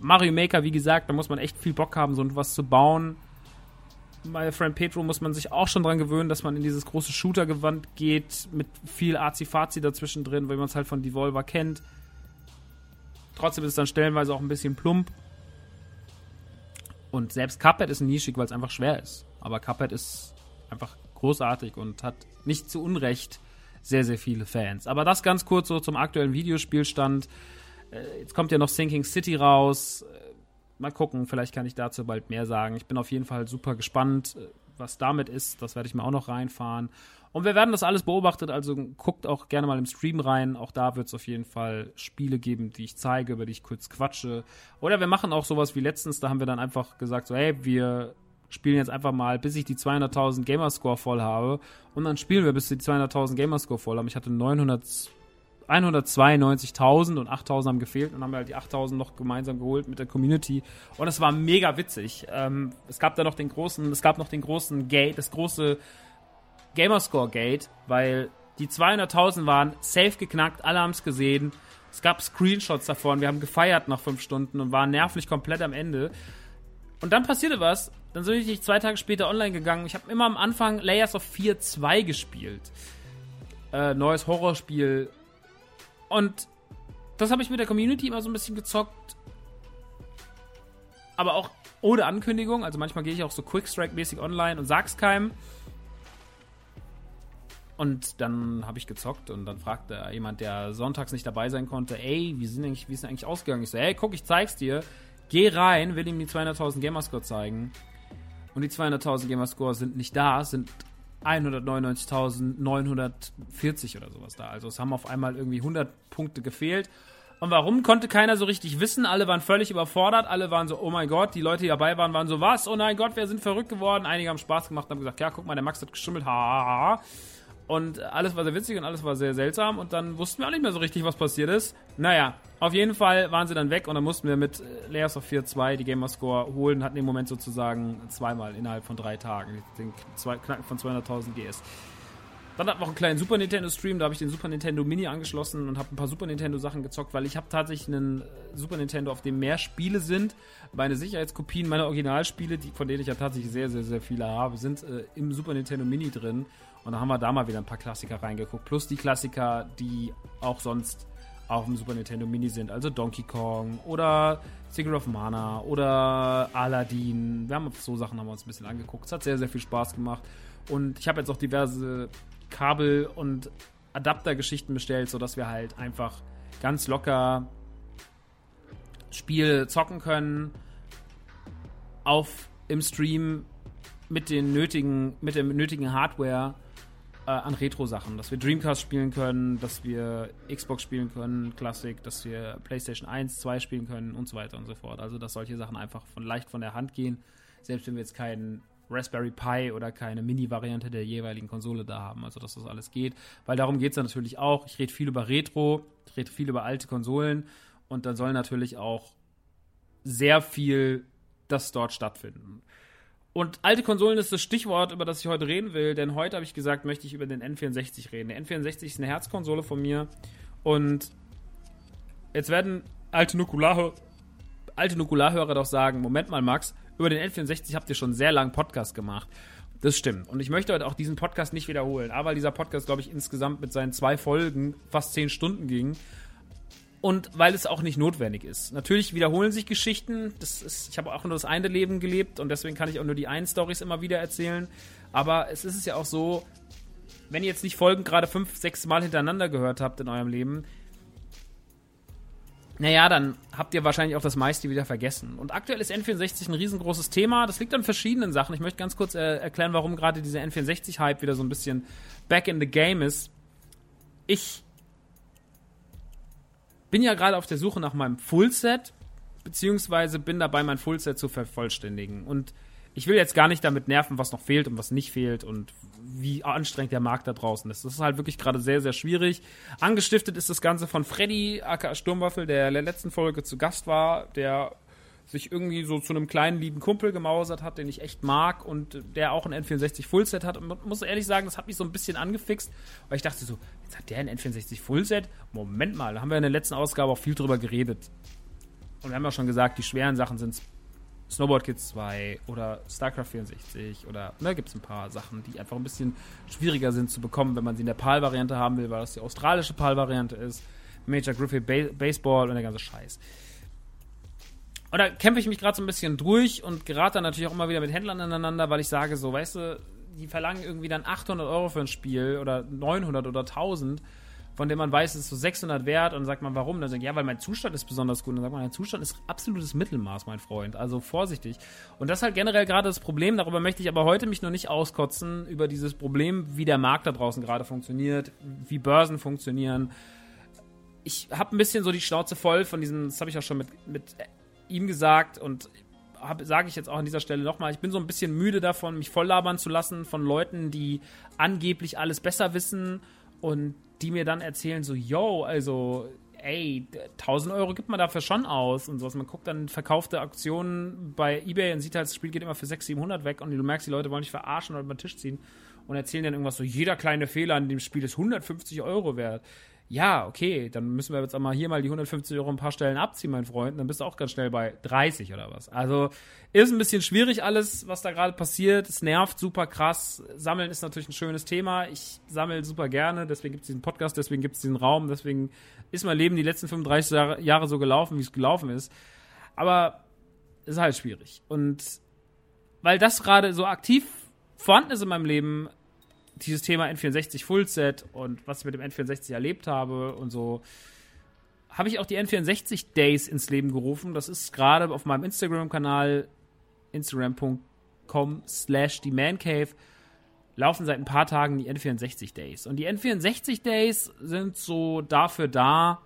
Mario Maker, wie gesagt, da muss man echt viel Bock haben, so etwas zu bauen. Bei Friend Petro muss man sich auch schon dran gewöhnen, dass man in dieses große Shooter-Gewand geht, mit viel Azi-Fazi dazwischen drin, weil man es halt von Devolver kennt. Trotzdem ist es dann stellenweise auch ein bisschen plump. Und selbst Cuphead ist nischig, weil es einfach schwer ist. aber Cuphead ist einfach großartig und hat nicht zu Unrecht sehr, sehr viele Fans. Aber das ganz kurz so zum aktuellen Videospielstand. Äh, jetzt kommt ja noch Sinking City raus. Äh, mal gucken, vielleicht kann ich dazu bald mehr sagen. Ich bin auf jeden Fall super gespannt, äh, was damit ist. Das werde ich mir auch noch reinfahren. Und wir werden das alles beobachtet, also guckt auch gerne mal im Stream rein. Auch da wird es auf jeden Fall Spiele geben, die ich zeige, über die ich kurz quatsche. Oder wir machen auch sowas wie letztens, da haben wir dann einfach gesagt, so, hey, wir spielen jetzt einfach mal, bis ich die 200.000 Gamerscore voll habe. Und dann spielen wir, bis wir die 200.000 Gamerscore voll haben. Ich hatte 900, 192.000 und 8.000 haben gefehlt und haben halt die 8.000 noch gemeinsam geholt mit der Community. Und es war mega witzig. Ähm, es gab da noch den großen, es gab noch den großen Gate, das große Gamerscore Gate, weil die 200.000 waren safe geknackt, alle haben es gesehen. Es gab Screenshots davon, wir haben gefeiert nach fünf Stunden und waren nervlich komplett am Ende. Und dann passierte was, dann bin ich zwei Tage später online gegangen. Ich habe immer am Anfang Layers of 4 2 gespielt. Äh, neues Horrorspiel. Und das habe ich mit der Community immer so ein bisschen gezockt. Aber auch ohne Ankündigung. Also manchmal gehe ich auch so Quickstrike-mäßig online und sag's keinem. Und dann habe ich gezockt und dann fragte jemand, der sonntags nicht dabei sein konnte, ey, wie sind ist denn eigentlich ausgegangen? Ich so, hey, guck, ich zeig's dir. Geh rein, will ihm die 200.000 Gamerscore zeigen. Und die 200.000 Gamerscore sind nicht da, sind 199.940 oder sowas da. Also es haben auf einmal irgendwie 100 Punkte gefehlt. Und warum konnte keiner so richtig wissen? Alle waren völlig überfordert. Alle waren so, oh mein Gott. Die Leute, die dabei waren, waren so, was? Oh mein Gott, wir sind verrückt geworden. Einige haben Spaß gemacht haben gesagt, ja, guck mal, der Max hat geschummelt. Ha, ha, ha. Und alles war sehr witzig und alles war sehr seltsam. Und dann wussten wir auch nicht mehr so richtig, was passiert ist. Naja, auf jeden Fall waren sie dann weg und dann mussten wir mit Layers of 4.2 die Gamerscore holen. Hatten im Moment sozusagen zweimal innerhalb von drei Tagen den Knacken von 200.000 GS. Dann hatten wir auch einen kleinen Super Nintendo Stream, da habe ich den Super Nintendo Mini angeschlossen und habe ein paar Super Nintendo Sachen gezockt, weil ich habe tatsächlich einen Super Nintendo, auf dem mehr Spiele sind. Meine Sicherheitskopien meiner Originalspiele, die, von denen ich ja tatsächlich sehr, sehr, sehr viele habe, sind äh, im Super Nintendo Mini drin. Und dann haben wir da mal wieder ein paar Klassiker reingeguckt. Plus die Klassiker, die auch sonst auf dem Super Nintendo Mini sind. Also Donkey Kong oder Secret of Mana oder Aladdin. Wir haben so Sachen haben wir uns ein bisschen angeguckt. Es hat sehr, sehr viel Spaß gemacht. Und ich habe jetzt auch diverse Kabel- und Adaptergeschichten bestellt, sodass wir halt einfach ganz locker Spiele zocken können auf im Stream mit den nötigen mit der nötigen Hardware äh, an Retro-Sachen, dass wir Dreamcast spielen können, dass wir Xbox spielen können, Classic, dass wir PlayStation 1, 2 spielen können und so weiter und so fort. Also, dass solche Sachen einfach von leicht von der Hand gehen, selbst wenn wir jetzt keinen Raspberry Pi oder keine Mini-Variante der jeweiligen Konsole da haben. Also, dass das alles geht. Weil darum geht es ja natürlich auch. Ich rede viel über Retro, ich rede viel über alte Konsolen und dann soll natürlich auch sehr viel das dort stattfinden. Und alte Konsolen ist das Stichwort, über das ich heute reden will, denn heute habe ich gesagt, möchte ich über den N64 reden. Der N64 ist eine Herzkonsole von mir und jetzt werden alte Nukularhörer, alte Nukularhörer doch sagen, Moment mal Max, über den N64 habt ihr schon sehr lange Podcast gemacht. Das stimmt. Und ich möchte heute auch diesen Podcast nicht wiederholen. Aber dieser Podcast, glaube ich, insgesamt mit seinen zwei Folgen fast zehn Stunden ging, und weil es auch nicht notwendig ist. Natürlich wiederholen sich Geschichten. Das ist, ich habe auch nur das eine Leben gelebt und deswegen kann ich auch nur die einen Stories immer wieder erzählen. Aber es ist ja auch so, wenn ihr jetzt nicht Folgen gerade fünf, sechs Mal hintereinander gehört habt in eurem Leben, naja, dann habt ihr wahrscheinlich auch das meiste wieder vergessen. Und aktuell ist N64 ein riesengroßes Thema. Das liegt an verschiedenen Sachen. Ich möchte ganz kurz äh, erklären, warum gerade dieser N64-Hype wieder so ein bisschen back in the game ist. Ich bin ja gerade auf der Suche nach meinem Fullset, beziehungsweise bin dabei, mein Fullset zu vervollständigen. Und ich will jetzt gar nicht damit nerven, was noch fehlt und was nicht fehlt und wie anstrengend der Markt da draußen ist. Das ist halt wirklich gerade sehr, sehr schwierig. Angestiftet ist das Ganze von Freddy, aka Sturmwaffel, der in der letzten Folge zu Gast war, der sich irgendwie so zu einem kleinen lieben Kumpel gemausert hat, den ich echt mag und der auch ein N64 Fullset hat. Und man muss ehrlich sagen, das hat mich so ein bisschen angefixt, weil ich dachte so, jetzt hat der ein N64 Fullset? Moment mal, da haben wir in der letzten Ausgabe auch viel drüber geredet. Und wir haben ja schon gesagt, die schweren Sachen sind Snowboard Kids 2 oder StarCraft 64 oder ne, gibt es ein paar Sachen, die einfach ein bisschen schwieriger sind zu bekommen, wenn man sie in der PAL-Variante haben will, weil das die australische PAL-Variante ist. Major Griffith Baseball und der ganze Scheiß. Und da kämpfe ich mich gerade so ein bisschen durch und gerate dann natürlich auch immer wieder mit Händlern aneinander, weil ich sage so, weißt du, die verlangen irgendwie dann 800 Euro für ein Spiel oder 900 oder 1000 von dem man weiß, es ist so 600 wert und dann sagt man, warum? Dann sagt ja, weil mein Zustand ist besonders gut. Und dann sagt man, dein Zustand ist absolutes Mittelmaß, mein Freund. Also vorsichtig. Und das ist halt generell gerade das Problem. Darüber möchte ich aber heute mich noch nicht auskotzen, über dieses Problem, wie der Markt da draußen gerade funktioniert, wie Börsen funktionieren. Ich habe ein bisschen so die Schnauze voll von diesem, das habe ich auch schon mit, mit ihm gesagt und sage ich jetzt auch an dieser Stelle nochmal, ich bin so ein bisschen müde davon, mich voll labern zu lassen von Leuten, die angeblich alles besser wissen und die mir dann erzählen, so, yo, also, ey, 1000 Euro gibt man dafür schon aus und sowas. Man guckt dann verkaufte Aktionen bei Ebay und sieht halt, das Spiel geht immer für 600, 700 weg und du merkst, die Leute wollen dich verarschen oder über den Tisch ziehen und erzählen dann irgendwas so, jeder kleine Fehler an dem Spiel ist 150 Euro wert ja, okay, dann müssen wir jetzt auch mal hier mal die 150 Euro ein paar Stellen abziehen, mein Freund. Dann bist du auch ganz schnell bei 30 oder was. Also ist ein bisschen schwierig alles, was da gerade passiert. Es nervt super krass. Sammeln ist natürlich ein schönes Thema. Ich sammle super gerne, deswegen gibt es diesen Podcast, deswegen gibt es diesen Raum, deswegen ist mein Leben die letzten 35 Jahre so gelaufen, wie es gelaufen ist. Aber es ist halt schwierig. Und weil das gerade so aktiv vorhanden ist in meinem Leben, dieses Thema N64 Fullset und was ich mit dem N64 erlebt habe und so, habe ich auch die N64 Days ins Leben gerufen. Das ist gerade auf meinem Instagram-Kanal instagram.com slash die Mancave laufen seit ein paar Tagen die N64 Days. Und die N64 Days sind so dafür da,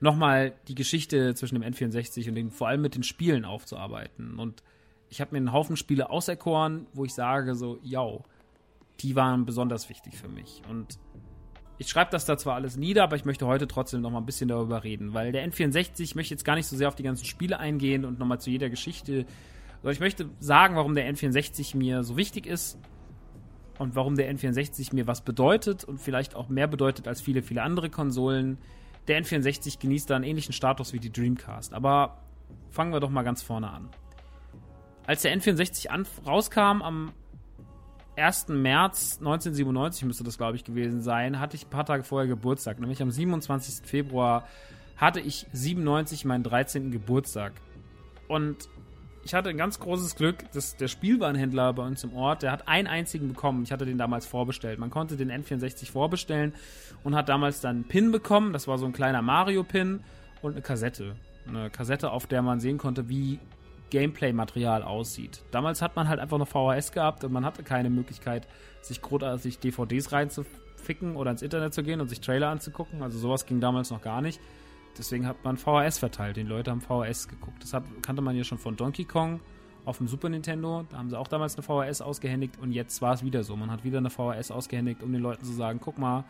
nochmal die Geschichte zwischen dem N64 und den, vor allem mit den Spielen aufzuarbeiten. Und ich habe mir einen Haufen Spiele auserkoren, wo ich sage so, ja, die waren besonders wichtig für mich. Und ich schreibe das da zwar alles nieder, aber ich möchte heute trotzdem noch mal ein bisschen darüber reden, weil der N64, ich möchte jetzt gar nicht so sehr auf die ganzen Spiele eingehen und noch mal zu jeder Geschichte, sondern ich möchte sagen, warum der N64 mir so wichtig ist und warum der N64 mir was bedeutet und vielleicht auch mehr bedeutet als viele, viele andere Konsolen. Der N64 genießt da einen ähnlichen Status wie die Dreamcast, aber fangen wir doch mal ganz vorne an als der N64 an, rauskam am 1. März 1997 müsste das, glaube ich, gewesen sein, hatte ich ein paar Tage vorher Geburtstag. Nämlich am 27. Februar hatte ich 97 meinen 13. Geburtstag. Und ich hatte ein ganz großes Glück, dass der Spielwarenhändler bei uns im Ort, der hat einen einzigen bekommen. Ich hatte den damals vorbestellt. Man konnte den N64 vorbestellen und hat damals dann einen Pin bekommen. Das war so ein kleiner Mario-Pin und eine Kassette. Eine Kassette, auf der man sehen konnte, wie Gameplay-Material aussieht. Damals hat man halt einfach noch VHS gehabt und man hatte keine Möglichkeit, sich großartig DVDs reinzuficken oder ins Internet zu gehen und sich Trailer anzugucken. Also sowas ging damals noch gar nicht. Deswegen hat man VHS verteilt. Die Leute haben VHS geguckt. Das hat, kannte man ja schon von Donkey Kong auf dem Super Nintendo. Da haben sie auch damals eine VHS ausgehändigt und jetzt war es wieder so. Man hat wieder eine VHS ausgehändigt, um den Leuten zu sagen, guck mal,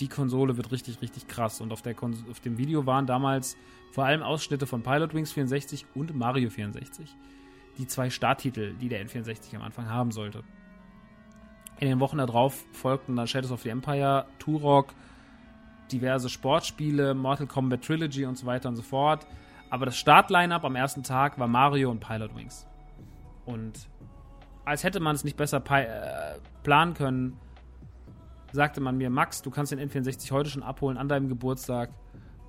die Konsole wird richtig, richtig krass. Und auf, der auf dem Video waren damals vor allem Ausschnitte von Pilot Wings 64 und Mario 64. Die zwei Starttitel, die der N64 am Anfang haben sollte. In den Wochen darauf folgten dann Shadows of the Empire, Turok, diverse Sportspiele, Mortal Kombat Trilogy und so weiter und so fort. Aber das Startline-up am ersten Tag war Mario und Pilot Wings. Und als hätte man es nicht besser äh, planen können, sagte man mir, Max, du kannst den N64 heute schon abholen an deinem Geburtstag.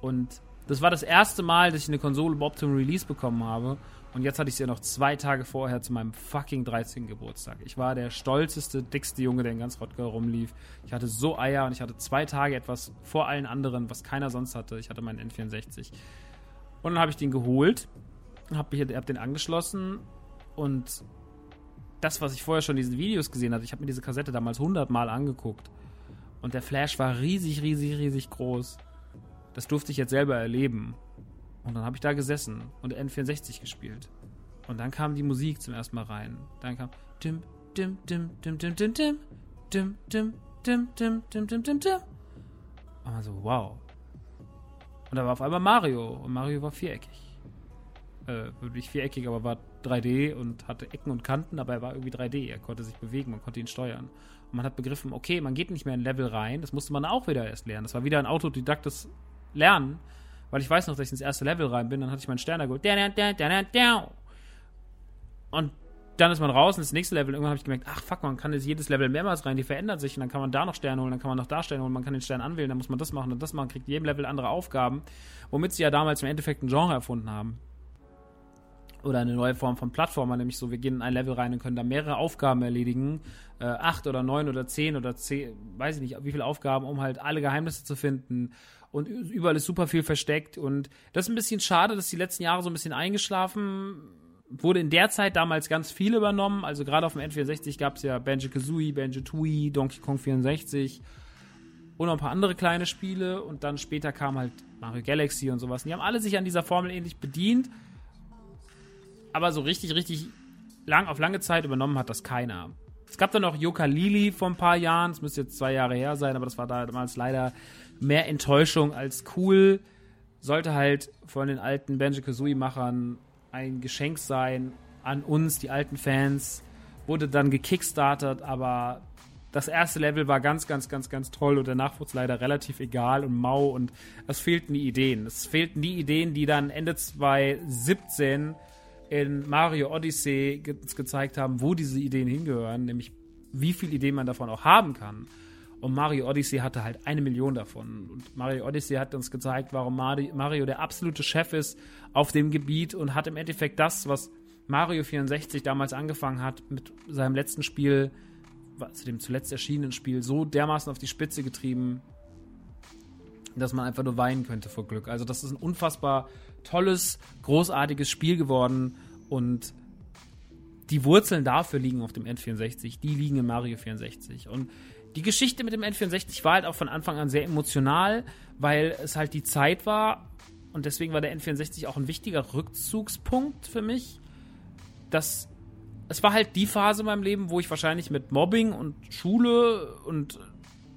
Und das war das erste Mal, dass ich eine Konsole überhaupt zum Release bekommen habe. Und jetzt hatte ich sie ja noch zwei Tage vorher zu meinem fucking 13. Geburtstag. Ich war der stolzeste, dickste Junge, der in ganz Rottgau rumlief. Ich hatte so Eier und ich hatte zwei Tage etwas vor allen anderen, was keiner sonst hatte. Ich hatte meinen N64. Und dann habe ich den geholt, habe hab den angeschlossen und das, was ich vorher schon in diesen Videos gesehen hatte, ich habe mir diese Kassette damals 100 Mal angeguckt. Und der Flash war riesig, riesig, riesig groß. Das durfte ich jetzt selber erleben. Und dann habe ich da gesessen und N64 gespielt. Und dann kam die Musik zum ersten Mal rein. Dann kam dim dim dim dim dim dim dim dim dim dim dim dim dim dim dim. Und man so, wow. Und da war auf einmal Mario. Und Mario war viereckig. Äh, nicht viereckig, aber war 3D und hatte Ecken und Kanten, aber er war irgendwie 3D. Er konnte sich bewegen, man konnte ihn steuern. Und man hat begriffen, okay, man geht nicht mehr in Level rein. Das musste man auch wieder erst lernen. Das war wieder ein autodidaktes Lernen. Weil ich weiß noch, dass ich ins erste Level rein bin, dann hatte ich meinen Stern geholt. Und dann ist man raus das nächste Level. Irgendwann habe ich gemerkt, ach fuck, man kann jetzt jedes Level mehrmals rein, die verändert sich und dann kann man da noch Sterne holen, dann kann man noch da Sterne holen, man kann den Stern anwählen, dann muss man das machen und das machen, kriegt jedem Level andere Aufgaben, womit sie ja damals im Endeffekt ein Genre erfunden haben. Oder eine neue Form von Plattformer, nämlich so, wir gehen in ein Level rein und können da mehrere Aufgaben erledigen. Äh, acht oder neun oder zehn oder zehn, weiß ich nicht, wie viele Aufgaben, um halt alle Geheimnisse zu finden. Und überall ist super viel versteckt. Und das ist ein bisschen schade, dass die letzten Jahre so ein bisschen eingeschlafen wurde in der Zeit damals ganz viel übernommen. Also gerade auf dem N64 gab es ja Banjo Kazooie, Banjo Tooie, Donkey Kong 64 und noch ein paar andere kleine Spiele. Und dann später kam halt Mario Galaxy und sowas. Und die haben alle sich an dieser Formel ähnlich bedient. Aber so richtig, richtig lang auf lange Zeit übernommen hat das keiner. Es gab dann noch Yoka Lili vor ein paar Jahren. Das müsste jetzt zwei Jahre her sein, aber das war damals leider mehr Enttäuschung als cool. Sollte halt von den alten Banjo Kazooie-Machern ein Geschenk sein an uns, die alten Fans. Wurde dann gekickstartet, aber das erste Level war ganz, ganz, ganz, ganz toll und danach wurde es leider relativ egal und mau und es fehlten die Ideen. Es fehlten die Ideen, die dann Ende 2017 in Mario Odyssey ge gezeigt haben, wo diese Ideen hingehören, nämlich wie viele Ideen man davon auch haben kann. Und Mario Odyssey hatte halt eine Million davon. Und Mario Odyssey hat uns gezeigt, warum Mario der absolute Chef ist auf dem Gebiet und hat im Endeffekt das, was Mario 64 damals angefangen hat, mit seinem letzten Spiel, also dem zuletzt erschienenen Spiel, so dermaßen auf die Spitze getrieben, dass man einfach nur weinen könnte vor Glück. Also das ist ein unfassbar tolles, großartiges Spiel geworden und die Wurzeln dafür liegen auf dem N64, die liegen in Mario 64. Und die Geschichte mit dem N64 war halt auch von Anfang an sehr emotional, weil es halt die Zeit war und deswegen war der N64 auch ein wichtiger Rückzugspunkt für mich. Das, es war halt die Phase in meinem Leben, wo ich wahrscheinlich mit Mobbing und Schule und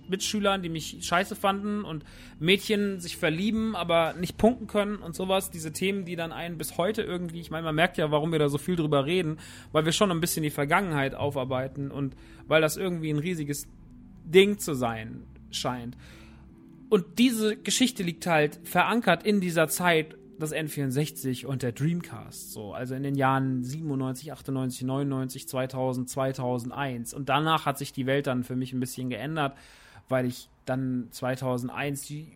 Mitschülern, die mich scheiße fanden und Mädchen sich verlieben, aber nicht punkten können und sowas. Diese Themen, die dann einen bis heute irgendwie, ich meine, man merkt ja, warum wir da so viel drüber reden, weil wir schon ein bisschen die Vergangenheit aufarbeiten und weil das irgendwie ein riesiges Ding zu sein scheint. Und diese Geschichte liegt halt verankert in dieser Zeit des N64 und der Dreamcast. So, also in den Jahren 97, 98, 99, 2000, 2001. Und danach hat sich die Welt dann für mich ein bisschen geändert, weil ich dann 2001, die,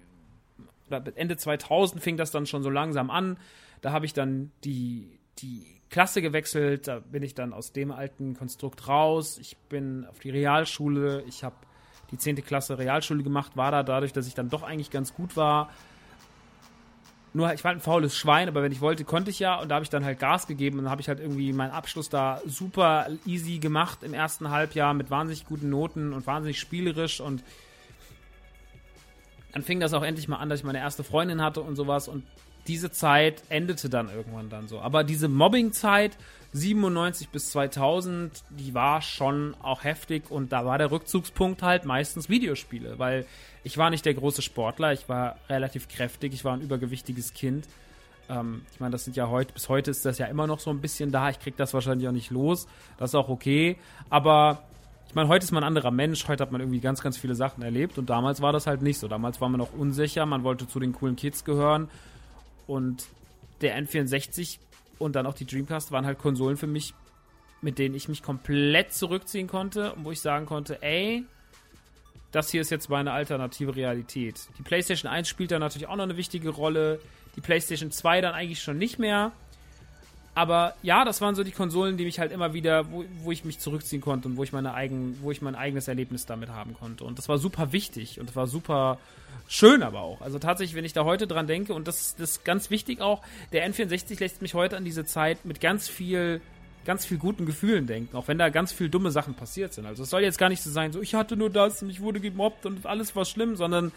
Ende 2000 fing das dann schon so langsam an. Da habe ich dann die, die Klasse gewechselt. Da bin ich dann aus dem alten Konstrukt raus. Ich bin auf die Realschule. Ich habe die 10. Klasse Realschule gemacht, war da dadurch, dass ich dann doch eigentlich ganz gut war. Nur, ich war ein faules Schwein, aber wenn ich wollte, konnte ich ja. Und da habe ich dann halt Gas gegeben und dann habe ich halt irgendwie meinen Abschluss da super easy gemacht im ersten Halbjahr mit wahnsinnig guten Noten und wahnsinnig spielerisch. Und dann fing das auch endlich mal an, dass ich meine erste Freundin hatte und sowas. Und diese Zeit endete dann irgendwann dann so. Aber diese Mobbing-Zeit 97 bis 2000, die war schon auch heftig und da war der Rückzugspunkt halt meistens Videospiele, weil ich war nicht der große Sportler, ich war relativ kräftig, ich war ein übergewichtiges Kind. Ähm, ich meine, das sind ja heute, bis heute ist das ja immer noch so ein bisschen da, ich krieg das wahrscheinlich auch nicht los, das ist auch okay, aber ich meine, heute ist man ein anderer Mensch, heute hat man irgendwie ganz, ganz viele Sachen erlebt und damals war das halt nicht so. Damals war man noch unsicher, man wollte zu den coolen Kids gehören und der N64 und dann auch die Dreamcast waren halt Konsolen für mich, mit denen ich mich komplett zurückziehen konnte und wo ich sagen konnte, ey, das hier ist jetzt meine alternative Realität. Die PlayStation 1 spielt da natürlich auch noch eine wichtige Rolle, die PlayStation 2 dann eigentlich schon nicht mehr. Aber ja, das waren so die Konsolen, die mich halt immer wieder, wo, wo ich mich zurückziehen konnte und wo ich meine eigen, wo ich mein eigenes Erlebnis damit haben konnte. Und das war super wichtig und das war super schön aber auch. Also tatsächlich, wenn ich da heute dran denke, und das, das ist ganz wichtig auch, der N64 lässt mich heute an diese Zeit mit ganz viel, ganz viel guten Gefühlen denken, auch wenn da ganz viel dumme Sachen passiert sind. Also es soll jetzt gar nicht so sein, so ich hatte nur das und ich wurde gemobbt und alles war schlimm, sondern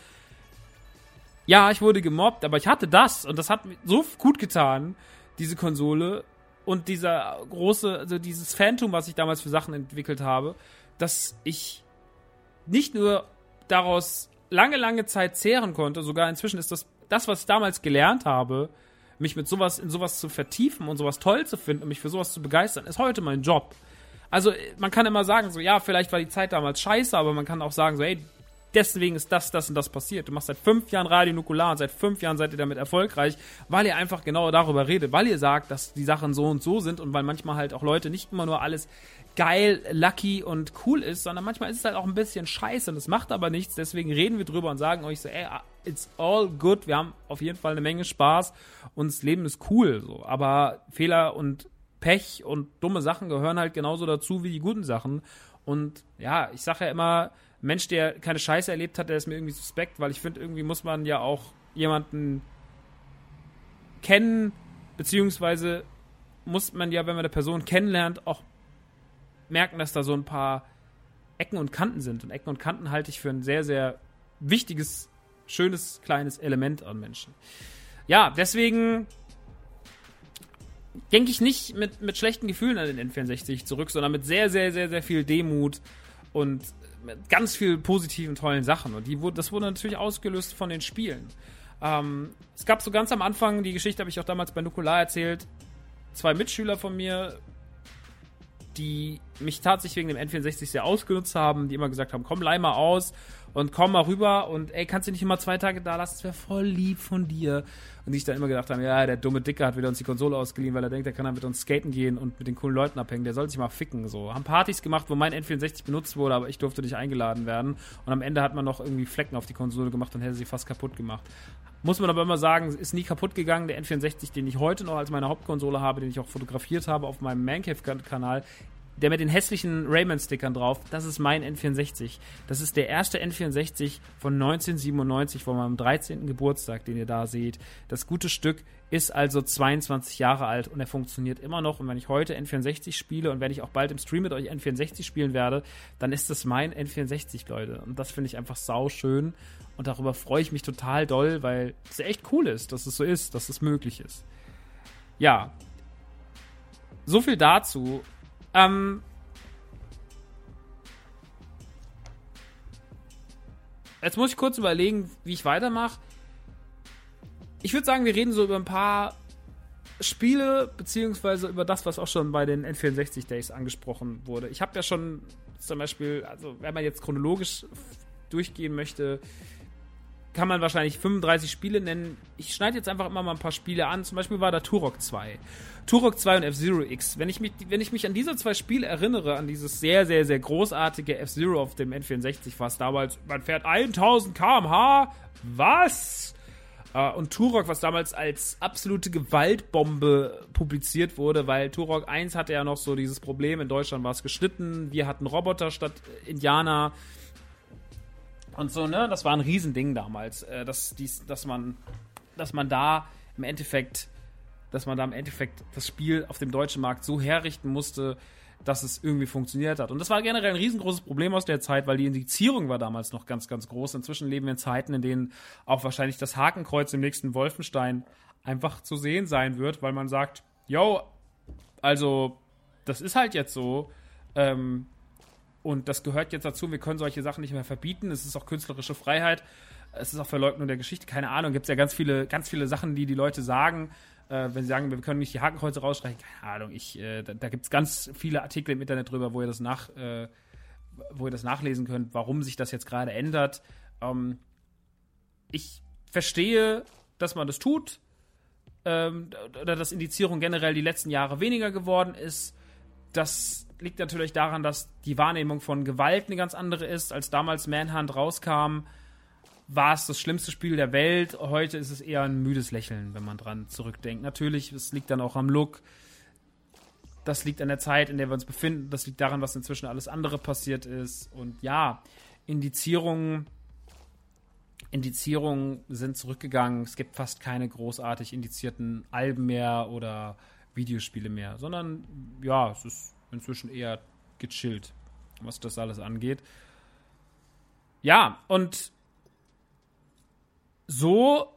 ja, ich wurde gemobbt, aber ich hatte das und das hat mir so gut getan diese Konsole und dieser große, also dieses Phantom, was ich damals für Sachen entwickelt habe, dass ich nicht nur daraus lange, lange Zeit zehren konnte, sogar inzwischen ist das, das, was ich damals gelernt habe, mich mit sowas, in sowas zu vertiefen und sowas toll zu finden und mich für sowas zu begeistern, ist heute mein Job. Also, man kann immer sagen, so, ja, vielleicht war die Zeit damals scheiße, aber man kann auch sagen, so, ey, deswegen ist das, das und das passiert. Du machst seit fünf Jahren Radio Nukular und seit fünf Jahren seid ihr damit erfolgreich, weil ihr einfach genau darüber redet, weil ihr sagt, dass die Sachen so und so sind und weil manchmal halt auch Leute nicht immer nur alles geil, lucky und cool ist, sondern manchmal ist es halt auch ein bisschen scheiße und es macht aber nichts. Deswegen reden wir drüber und sagen euch so, ey, it's all good. Wir haben auf jeden Fall eine Menge Spaß und das Leben ist cool. So. Aber Fehler und Pech und dumme Sachen gehören halt genauso dazu wie die guten Sachen. Und ja, ich sage ja immer, Mensch, der keine Scheiße erlebt hat, der ist mir irgendwie suspekt, weil ich finde, irgendwie muss man ja auch jemanden kennen, beziehungsweise muss man ja, wenn man eine Person kennenlernt, auch merken, dass da so ein paar Ecken und Kanten sind. Und Ecken und Kanten halte ich für ein sehr, sehr wichtiges, schönes, kleines Element an Menschen. Ja, deswegen denke ich nicht mit, mit schlechten Gefühlen an den N64 zurück, sondern mit sehr, sehr, sehr, sehr viel Demut und ganz viel positiven, tollen Sachen. Und die, das wurde natürlich ausgelöst von den Spielen. Ähm, es gab so ganz am Anfang, die Geschichte habe ich auch damals bei Nukular erzählt, zwei Mitschüler von mir, die mich tatsächlich wegen dem N64 sehr ausgenutzt haben, die immer gesagt haben, komm, leih mal aus und komm mal rüber und ey, kannst du nicht immer zwei Tage da lassen? Das wäre voll lieb von dir. Und die ich dann immer gedacht haben, ja, der dumme Dicke hat wieder uns die Konsole ausgeliehen, weil er denkt, er kann dann mit uns skaten gehen und mit den coolen Leuten abhängen. Der soll sich mal ficken. So. Haben Partys gemacht, wo mein N64 benutzt wurde, aber ich durfte nicht eingeladen werden. Und am Ende hat man noch irgendwie Flecken auf die Konsole gemacht und hätte sie fast kaputt gemacht. Muss man aber immer sagen, ist nie kaputt gegangen. Der N64, den ich heute noch als meine Hauptkonsole habe, den ich auch fotografiert habe auf meinem Mancave-Kanal, der mit den hässlichen Rayman-Stickern drauf, das ist mein N64. Das ist der erste N64 von 1997, von meinem 13. Geburtstag, den ihr da seht. Das gute Stück ist also 22 Jahre alt und er funktioniert immer noch. Und wenn ich heute N64 spiele und wenn ich auch bald im Stream mit euch N64 spielen werde, dann ist das mein N64, Leute. Und das finde ich einfach sau schön. Und darüber freue ich mich total doll, weil es echt cool ist, dass es so ist, dass es möglich ist. Ja. So viel dazu. Ähm, jetzt muss ich kurz überlegen, wie ich weitermache. Ich würde sagen, wir reden so über ein paar Spiele, beziehungsweise über das, was auch schon bei den N64 Days angesprochen wurde. Ich habe ja schon zum Beispiel, also wenn man jetzt chronologisch durchgehen möchte, kann man wahrscheinlich 35 Spiele nennen. Ich schneide jetzt einfach immer mal ein paar Spiele an. Zum Beispiel war da Turok 2. Turok 2 und F-Zero X. Wenn ich, mich, wenn ich mich an diese zwei Spiele erinnere, an dieses sehr, sehr, sehr großartige F-Zero auf dem N64, was damals, man fährt 1000 km/h. Was? Uh, und Turok, was damals als absolute Gewaltbombe publiziert wurde, weil Turok 1 hatte ja noch so dieses Problem, in Deutschland war es geschnitten, wir hatten Roboter statt Indianer. Und so, ne, das war ein Riesending damals, äh, dass, dies, dass, man, dass man da im Endeffekt, dass man da im Endeffekt das Spiel auf dem deutschen Markt so herrichten musste, dass es irgendwie funktioniert hat. Und das war generell ein riesengroßes Problem aus der Zeit, weil die Indizierung war damals noch ganz, ganz groß. Inzwischen leben wir in Zeiten, in denen auch wahrscheinlich das Hakenkreuz im nächsten Wolfenstein einfach zu sehen sein wird, weil man sagt, yo, also, das ist halt jetzt so. Ähm, und das gehört jetzt dazu. Wir können solche Sachen nicht mehr verbieten. Es ist auch künstlerische Freiheit. Es ist auch Verleugnung der Geschichte. Keine Ahnung. Gibt es ja ganz viele, ganz viele Sachen, die die Leute sagen. Äh, wenn sie sagen, wir können nicht die Hakenkreuze rausstreichen. Keine Ahnung. Ich, äh, da, da gibt es ganz viele Artikel im Internet drüber, wo ihr das nach, äh, wo ihr das nachlesen könnt, warum sich das jetzt gerade ändert. Ähm, ich verstehe, dass man das tut. Ähm, oder dass Indizierung generell die letzten Jahre weniger geworden ist. Das liegt natürlich daran, dass die Wahrnehmung von Gewalt eine ganz andere ist. Als damals Manhunt rauskam, war es das schlimmste Spiel der Welt. Heute ist es eher ein müdes Lächeln, wenn man dran zurückdenkt. Natürlich, es liegt dann auch am Look. Das liegt an der Zeit, in der wir uns befinden. Das liegt daran, was inzwischen alles andere passiert ist. Und ja, Indizierungen, Indizierungen sind zurückgegangen. Es gibt fast keine großartig indizierten Alben mehr oder Videospiele mehr, sondern ja, es ist inzwischen eher gechillt, was das alles angeht. Ja, und so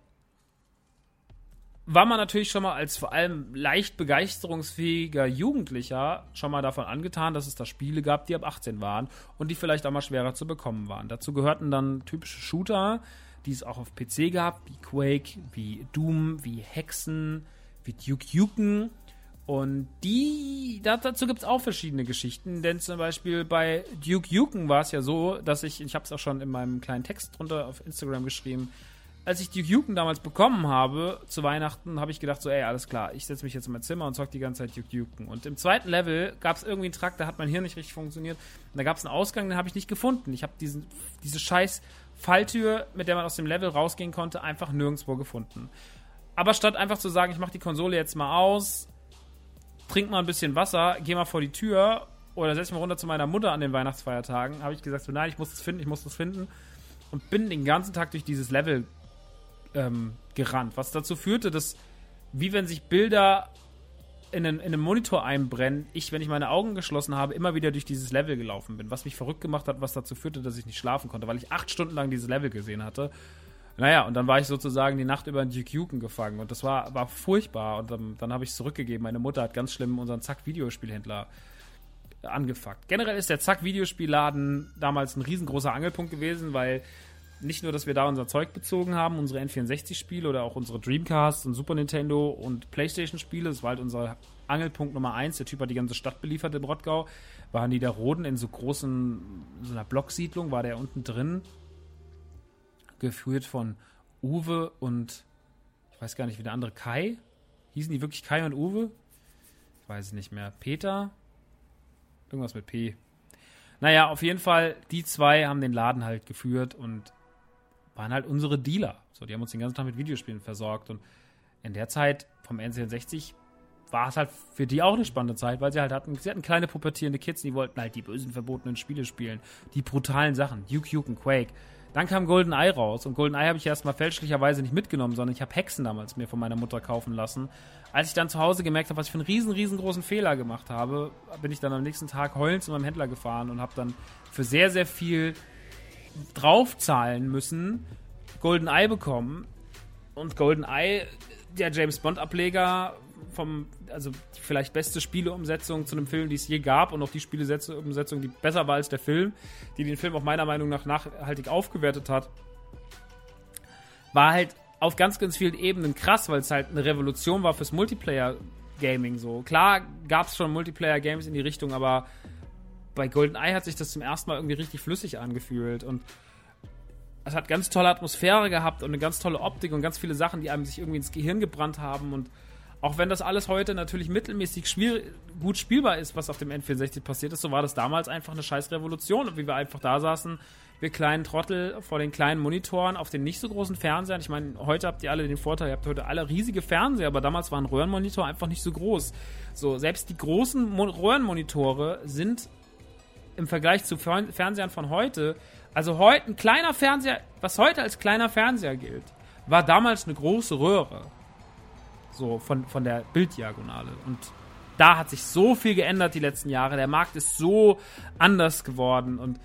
war man natürlich schon mal als vor allem leicht begeisterungsfähiger Jugendlicher schon mal davon angetan, dass es da Spiele gab, die ab 18 waren und die vielleicht auch mal schwerer zu bekommen waren. Dazu gehörten dann typische Shooter, die es auch auf PC gab, wie Quake, wie Doom, wie Hexen, wie Duke Nukem Und die, dazu gibt es auch verschiedene Geschichten, denn zum Beispiel bei Duke Yuken war es ja so, dass ich, ich habe es auch schon in meinem kleinen Text drunter auf Instagram geschrieben, als ich Duke Yuken damals bekommen habe, zu Weihnachten, habe ich gedacht so, ey, alles klar, ich setze mich jetzt in mein Zimmer und zock die ganze Zeit Duke Yuken. Und im zweiten Level gab es irgendwie einen Trakt, da hat mein Hirn nicht richtig funktioniert. Und da gab es einen Ausgang, den habe ich nicht gefunden. Ich habe diese scheiß Falltür, mit der man aus dem Level rausgehen konnte, einfach nirgendwo gefunden. Aber statt einfach zu sagen, ich mache die Konsole jetzt mal aus, trink mal ein bisschen Wasser, geh mal vor die Tür oder setz mich runter zu meiner Mutter an den Weihnachtsfeiertagen, habe ich gesagt, so, nein, ich muss das finden, ich muss das finden. Und bin den ganzen Tag durch dieses Level ähm, gerannt, was dazu führte, dass, wie wenn sich Bilder in einen, in einen Monitor einbrennen, ich, wenn ich meine Augen geschlossen habe, immer wieder durch dieses Level gelaufen bin, was mich verrückt gemacht hat, was dazu führte, dass ich nicht schlafen konnte, weil ich acht Stunden lang dieses Level gesehen hatte naja, und dann war ich sozusagen die Nacht über in Duke gefangen und das war, war furchtbar. Und dann, dann habe ich es zurückgegeben. Meine Mutter hat ganz schlimm unseren Zack-Videospielhändler angefuckt. Generell ist der Zack-Videospielladen damals ein riesengroßer Angelpunkt gewesen, weil nicht nur, dass wir da unser Zeug bezogen haben, unsere N64-Spiele oder auch unsere Dreamcast und Super Nintendo und Playstation-Spiele, das war halt unser Angelpunkt Nummer eins. Der Typ hat die ganze Stadt beliefert im Rottgau. Waren die da Roden in so großen, so einer Blocksiedlung, war der unten drin geführt von Uwe und ich weiß gar nicht, wie der andere Kai. Hießen die wirklich Kai und Uwe? Ich weiß es nicht mehr. Peter? Irgendwas mit P. Naja, auf jeden Fall, die zwei haben den Laden halt geführt und waren halt unsere Dealer. So, die haben uns den ganzen Tag mit Videospielen versorgt und in der Zeit vom N64 war es halt für die auch eine spannende Zeit, weil sie halt hatten, sie hatten kleine pubertierende Kids, die wollten halt die bösen verbotenen Spiele spielen, die brutalen Sachen, Duke und Quake. Dann kam GoldenEye raus und GoldenEye habe ich erstmal fälschlicherweise nicht mitgenommen, sondern ich habe Hexen damals mir von meiner Mutter kaufen lassen. Als ich dann zu Hause gemerkt habe, was ich für einen riesen, riesengroßen Fehler gemacht habe, bin ich dann am nächsten Tag heulend zu meinem Händler gefahren und habe dann für sehr, sehr viel draufzahlen müssen, GoldenEye bekommen. Und GoldenEye, der James Bond Ableger, vom, also die vielleicht beste Spieleumsetzung zu einem Film, die es je gab und auch die Spieleumsetzung, die besser war als der Film, die den Film auch meiner Meinung nach nachhaltig aufgewertet hat, war halt auf ganz, ganz vielen Ebenen krass, weil es halt eine Revolution war fürs Multiplayer-Gaming so. Klar gab es schon Multiplayer-Games in die Richtung, aber bei GoldenEye hat sich das zum ersten Mal irgendwie richtig flüssig angefühlt und es hat ganz tolle Atmosphäre gehabt und eine ganz tolle Optik und ganz viele Sachen, die einem sich irgendwie ins Gehirn gebrannt haben und auch wenn das alles heute natürlich mittelmäßig gut spielbar ist, was auf dem N64 passiert ist, so war das damals einfach eine scheiß Revolution. Und wie wir einfach da saßen, wir kleinen Trottel vor den kleinen Monitoren auf den nicht so großen Fernsehern. Ich meine, heute habt ihr alle den Vorteil, ihr habt heute alle riesige Fernseher, aber damals war ein Röhrenmonitor einfach nicht so groß. So, selbst die großen Mo Röhrenmonitore sind im Vergleich zu Fernsehern von heute, also heute ein kleiner Fernseher, was heute als kleiner Fernseher gilt, war damals eine große Röhre. So von, von der Bilddiagonale. Und da hat sich so viel geändert die letzten Jahre. Der Markt ist so anders geworden und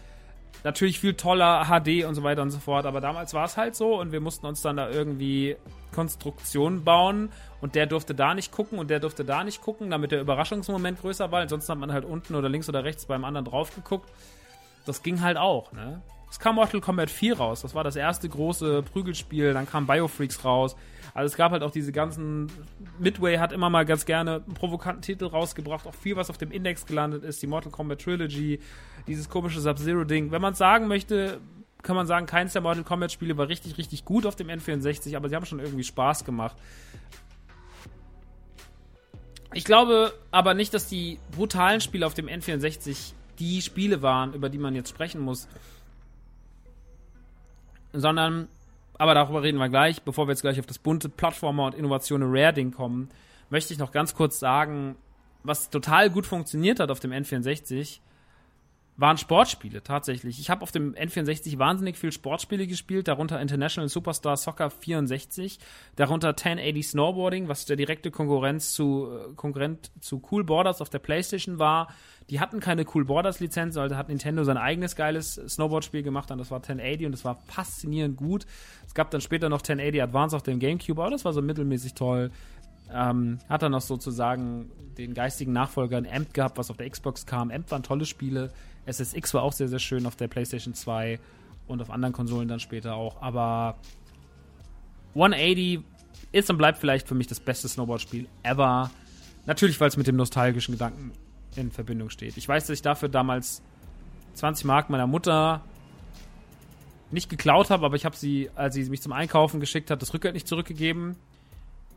natürlich viel toller HD und so weiter und so fort. Aber damals war es halt so und wir mussten uns dann da irgendwie Konstruktionen bauen und der durfte da nicht gucken und der durfte da nicht gucken, damit der Überraschungsmoment größer war. Ansonsten hat man halt unten oder links oder rechts beim anderen drauf geguckt. Das ging halt auch, ne? Es kam Mortal Kombat 4 raus. Das war das erste große Prügelspiel. Dann kam Biofreaks raus. Also es gab halt auch diese ganzen. Midway hat immer mal ganz gerne einen provokanten Titel rausgebracht. Auch viel, was auf dem Index gelandet ist. Die Mortal Kombat Trilogy. Dieses komische Sub-Zero-Ding. Wenn man es sagen möchte, kann man sagen, keins der Mortal Kombat Spiele war richtig, richtig gut auf dem N64. Aber sie haben schon irgendwie Spaß gemacht. Ich glaube aber nicht, dass die brutalen Spiele auf dem N64 die Spiele waren, über die man jetzt sprechen muss sondern, aber darüber reden wir gleich, bevor wir jetzt gleich auf das bunte Plattformer und Innovationen Rare-Ding kommen, möchte ich noch ganz kurz sagen, was total gut funktioniert hat auf dem N64, waren Sportspiele tatsächlich. Ich habe auf dem N64 wahnsinnig viel Sportspiele gespielt, darunter International Superstar Soccer 64, darunter 1080 Snowboarding, was der direkte Konkurrenz zu äh, Konkurrent zu Cool Borders auf der PlayStation war. Die hatten keine Cool Borders Lizenz, also hat Nintendo sein eigenes geiles Snowboard-Spiel gemacht und das war 1080 und das war faszinierend gut. Es gab dann später noch 1080 Advance auf dem GameCube, aber das war so mittelmäßig toll. Ähm, hat dann noch sozusagen den geistigen Nachfolger in Amp gehabt, was auf der Xbox kam. Amp waren tolle Spiele. SSX war auch sehr, sehr schön auf der PlayStation 2 und auf anderen Konsolen dann später auch. Aber 180 ist und bleibt vielleicht für mich das beste Snowboard-Spiel ever. Natürlich, weil es mit dem nostalgischen Gedanken in Verbindung steht. Ich weiß, dass ich dafür damals 20 Mark meiner Mutter nicht geklaut habe, aber ich habe sie, als sie mich zum Einkaufen geschickt hat, das Rückgeld nicht zurückgegeben.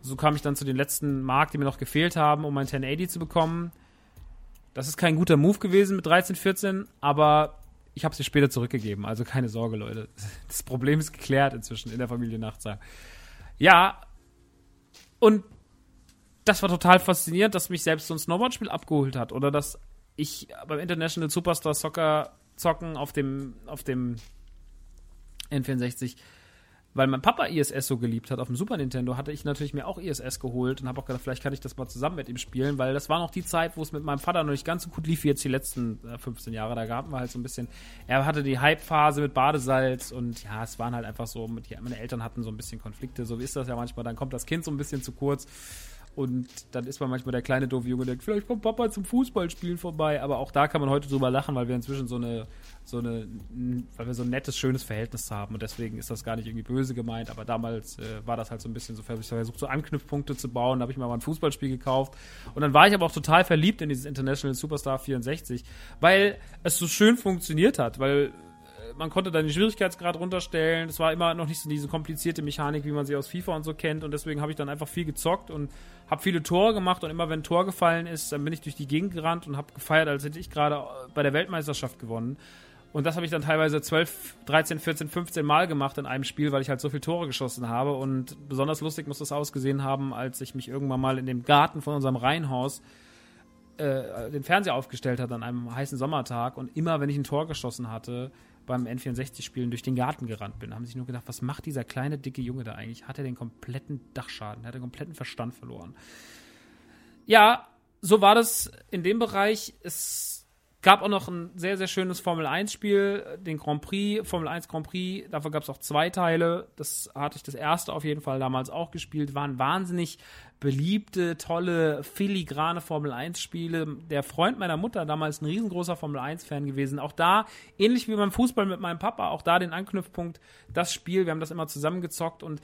So kam ich dann zu den letzten Mark, die mir noch gefehlt haben, um mein 1080 zu bekommen. Das ist kein guter Move gewesen mit 13, 14, aber ich habe sie später zurückgegeben. Also keine Sorge, Leute. Das Problem ist geklärt inzwischen in der Familie Nachtsheim. Ja, und das war total faszinierend, dass mich selbst so ein Snowboard-Spiel abgeholt hat oder dass ich beim International Superstar Soccer zocken auf dem, auf dem N64, weil mein Papa ISS so geliebt hat auf dem Super Nintendo, hatte ich natürlich mir auch ISS geholt und habe auch gedacht, vielleicht kann ich das mal zusammen mit ihm spielen, weil das war noch die Zeit, wo es mit meinem Vater noch nicht ganz so gut lief wie jetzt die letzten äh, 15 Jahre. Da gab wir halt so ein bisschen, er hatte die Hype-Phase mit Badesalz und ja, es waren halt einfach so, meine Eltern hatten so ein bisschen Konflikte, so ist das ja manchmal, dann kommt das Kind so ein bisschen zu kurz und dann ist man manchmal der kleine doofe Junge, der denkt, vielleicht kommt Papa zum Fußballspielen vorbei. Aber auch da kann man heute drüber lachen, weil wir inzwischen so eine, so eine, weil wir so ein nettes, schönes Verhältnis haben. Und deswegen ist das gar nicht irgendwie böse gemeint. Aber damals äh, war das halt so ein bisschen so, ich versucht, so Anknüpfpunkte zu bauen. Da habe ich mir mal ein Fußballspiel gekauft. Und dann war ich aber auch total verliebt in dieses International Superstar 64, weil es so schön funktioniert hat. Weil man konnte da den Schwierigkeitsgrad runterstellen. Es war immer noch nicht so diese komplizierte Mechanik, wie man sie aus FIFA und so kennt. Und deswegen habe ich dann einfach viel gezockt und habe viele Tore gemacht. Und immer wenn ein Tor gefallen ist, dann bin ich durch die Gegend gerannt und habe gefeiert, als hätte ich gerade bei der Weltmeisterschaft gewonnen. Und das habe ich dann teilweise 12, 13, 14, 15 Mal gemacht in einem Spiel, weil ich halt so viele Tore geschossen habe. Und besonders lustig muss das ausgesehen haben, als ich mich irgendwann mal in dem Garten von unserem Reihenhaus äh, den Fernseher aufgestellt hat an einem heißen Sommertag. Und immer, wenn ich ein Tor geschossen hatte, beim N64-Spielen durch den Garten gerannt bin. Haben sich nur gedacht, was macht dieser kleine, dicke Junge da eigentlich? Hat er den kompletten Dachschaden? Hat er den kompletten Verstand verloren? Ja, so war das in dem Bereich. Es Gab auch noch ein sehr, sehr schönes Formel-1-Spiel, den Grand Prix, Formel 1 Grand Prix. Dafür gab es auch zwei Teile. Das hatte ich das erste auf jeden Fall damals auch gespielt. Waren wahnsinnig beliebte, tolle, filigrane Formel 1-Spiele. Der Freund meiner Mutter, damals ein riesengroßer Formel 1-Fan gewesen. Auch da, ähnlich wie beim Fußball mit meinem Papa, auch da den Anknüpfpunkt, das Spiel. Wir haben das immer zusammengezockt und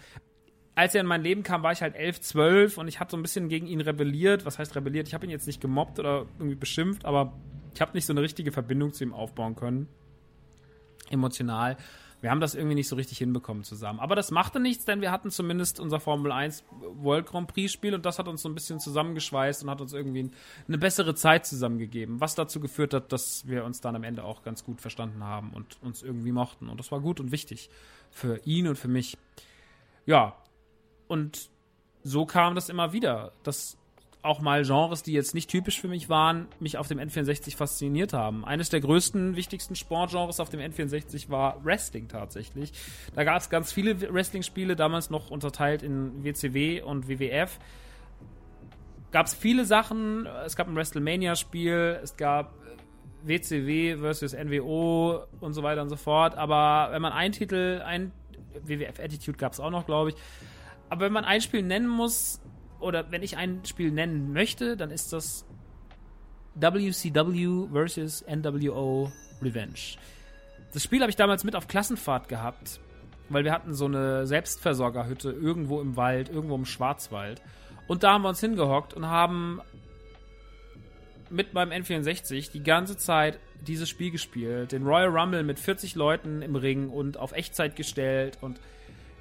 als er in mein Leben kam, war ich halt 11, 12 und ich habe so ein bisschen gegen ihn rebelliert. Was heißt rebelliert? Ich habe ihn jetzt nicht gemobbt oder irgendwie beschimpft, aber ich habe nicht so eine richtige Verbindung zu ihm aufbauen können. Emotional. Wir haben das irgendwie nicht so richtig hinbekommen zusammen. Aber das machte nichts, denn wir hatten zumindest unser Formel 1 World Grand Prix Spiel und das hat uns so ein bisschen zusammengeschweißt und hat uns irgendwie eine bessere Zeit zusammengegeben, was dazu geführt hat, dass wir uns dann am Ende auch ganz gut verstanden haben und uns irgendwie mochten. Und das war gut und wichtig für ihn und für mich. Ja, und so kam das immer wieder, dass auch mal Genres, die jetzt nicht typisch für mich waren, mich auf dem N64 fasziniert haben. Eines der größten, wichtigsten Sportgenres auf dem N64 war Wrestling tatsächlich. Da gab es ganz viele Wrestling-Spiele, damals noch unterteilt in WCW und WWF. Gab es viele Sachen. Es gab ein WrestleMania-Spiel, es gab WCW versus NWO und so weiter und so fort. Aber wenn man einen Titel, ein WWF Attitude gab es auch noch, glaube ich. Aber wenn man ein Spiel nennen muss, oder wenn ich ein Spiel nennen möchte, dann ist das WCW vs. NWO Revenge. Das Spiel habe ich damals mit auf Klassenfahrt gehabt, weil wir hatten so eine Selbstversorgerhütte irgendwo im Wald, irgendwo im Schwarzwald. Und da haben wir uns hingehockt und haben mit meinem N64 die ganze Zeit dieses Spiel gespielt. Den Royal Rumble mit 40 Leuten im Ring und auf Echtzeit gestellt und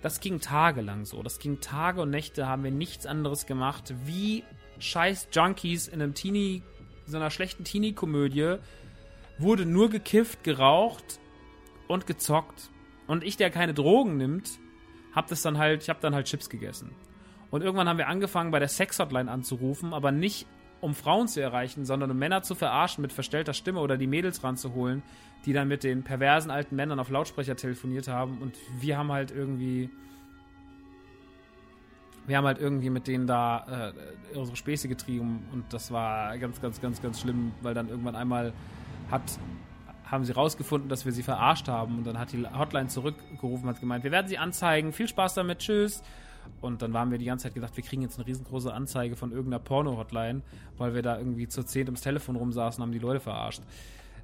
das ging tagelang so. Das ging Tage und Nächte, haben wir nichts anderes gemacht, wie scheiß Junkies in einem Teenie, so einer schlechten Teenie-Komödie, wurde nur gekifft, geraucht und gezockt. Und ich, der keine Drogen nimmt, hab das dann halt, ich hab dann halt Chips gegessen. Und irgendwann haben wir angefangen, bei der Sex-Hotline anzurufen, aber nicht um Frauen zu erreichen, sondern um Männer zu verarschen mit verstellter Stimme oder die Mädels ranzuholen, die dann mit den perversen alten Männern auf Lautsprecher telefoniert haben und wir haben halt irgendwie wir haben halt irgendwie mit denen da äh, unsere Späße getrieben und das war ganz, ganz, ganz, ganz schlimm, weil dann irgendwann einmal hat, haben sie rausgefunden, dass wir sie verarscht haben und dann hat die Hotline zurückgerufen und hat gemeint, wir werden sie anzeigen, viel Spaß damit, tschüss. Und dann waren wir die ganze Zeit gedacht, wir kriegen jetzt eine riesengroße Anzeige von irgendeiner Porno-Hotline, weil wir da irgendwie zu zehn ums Telefon rumsaßen und haben die Leute verarscht.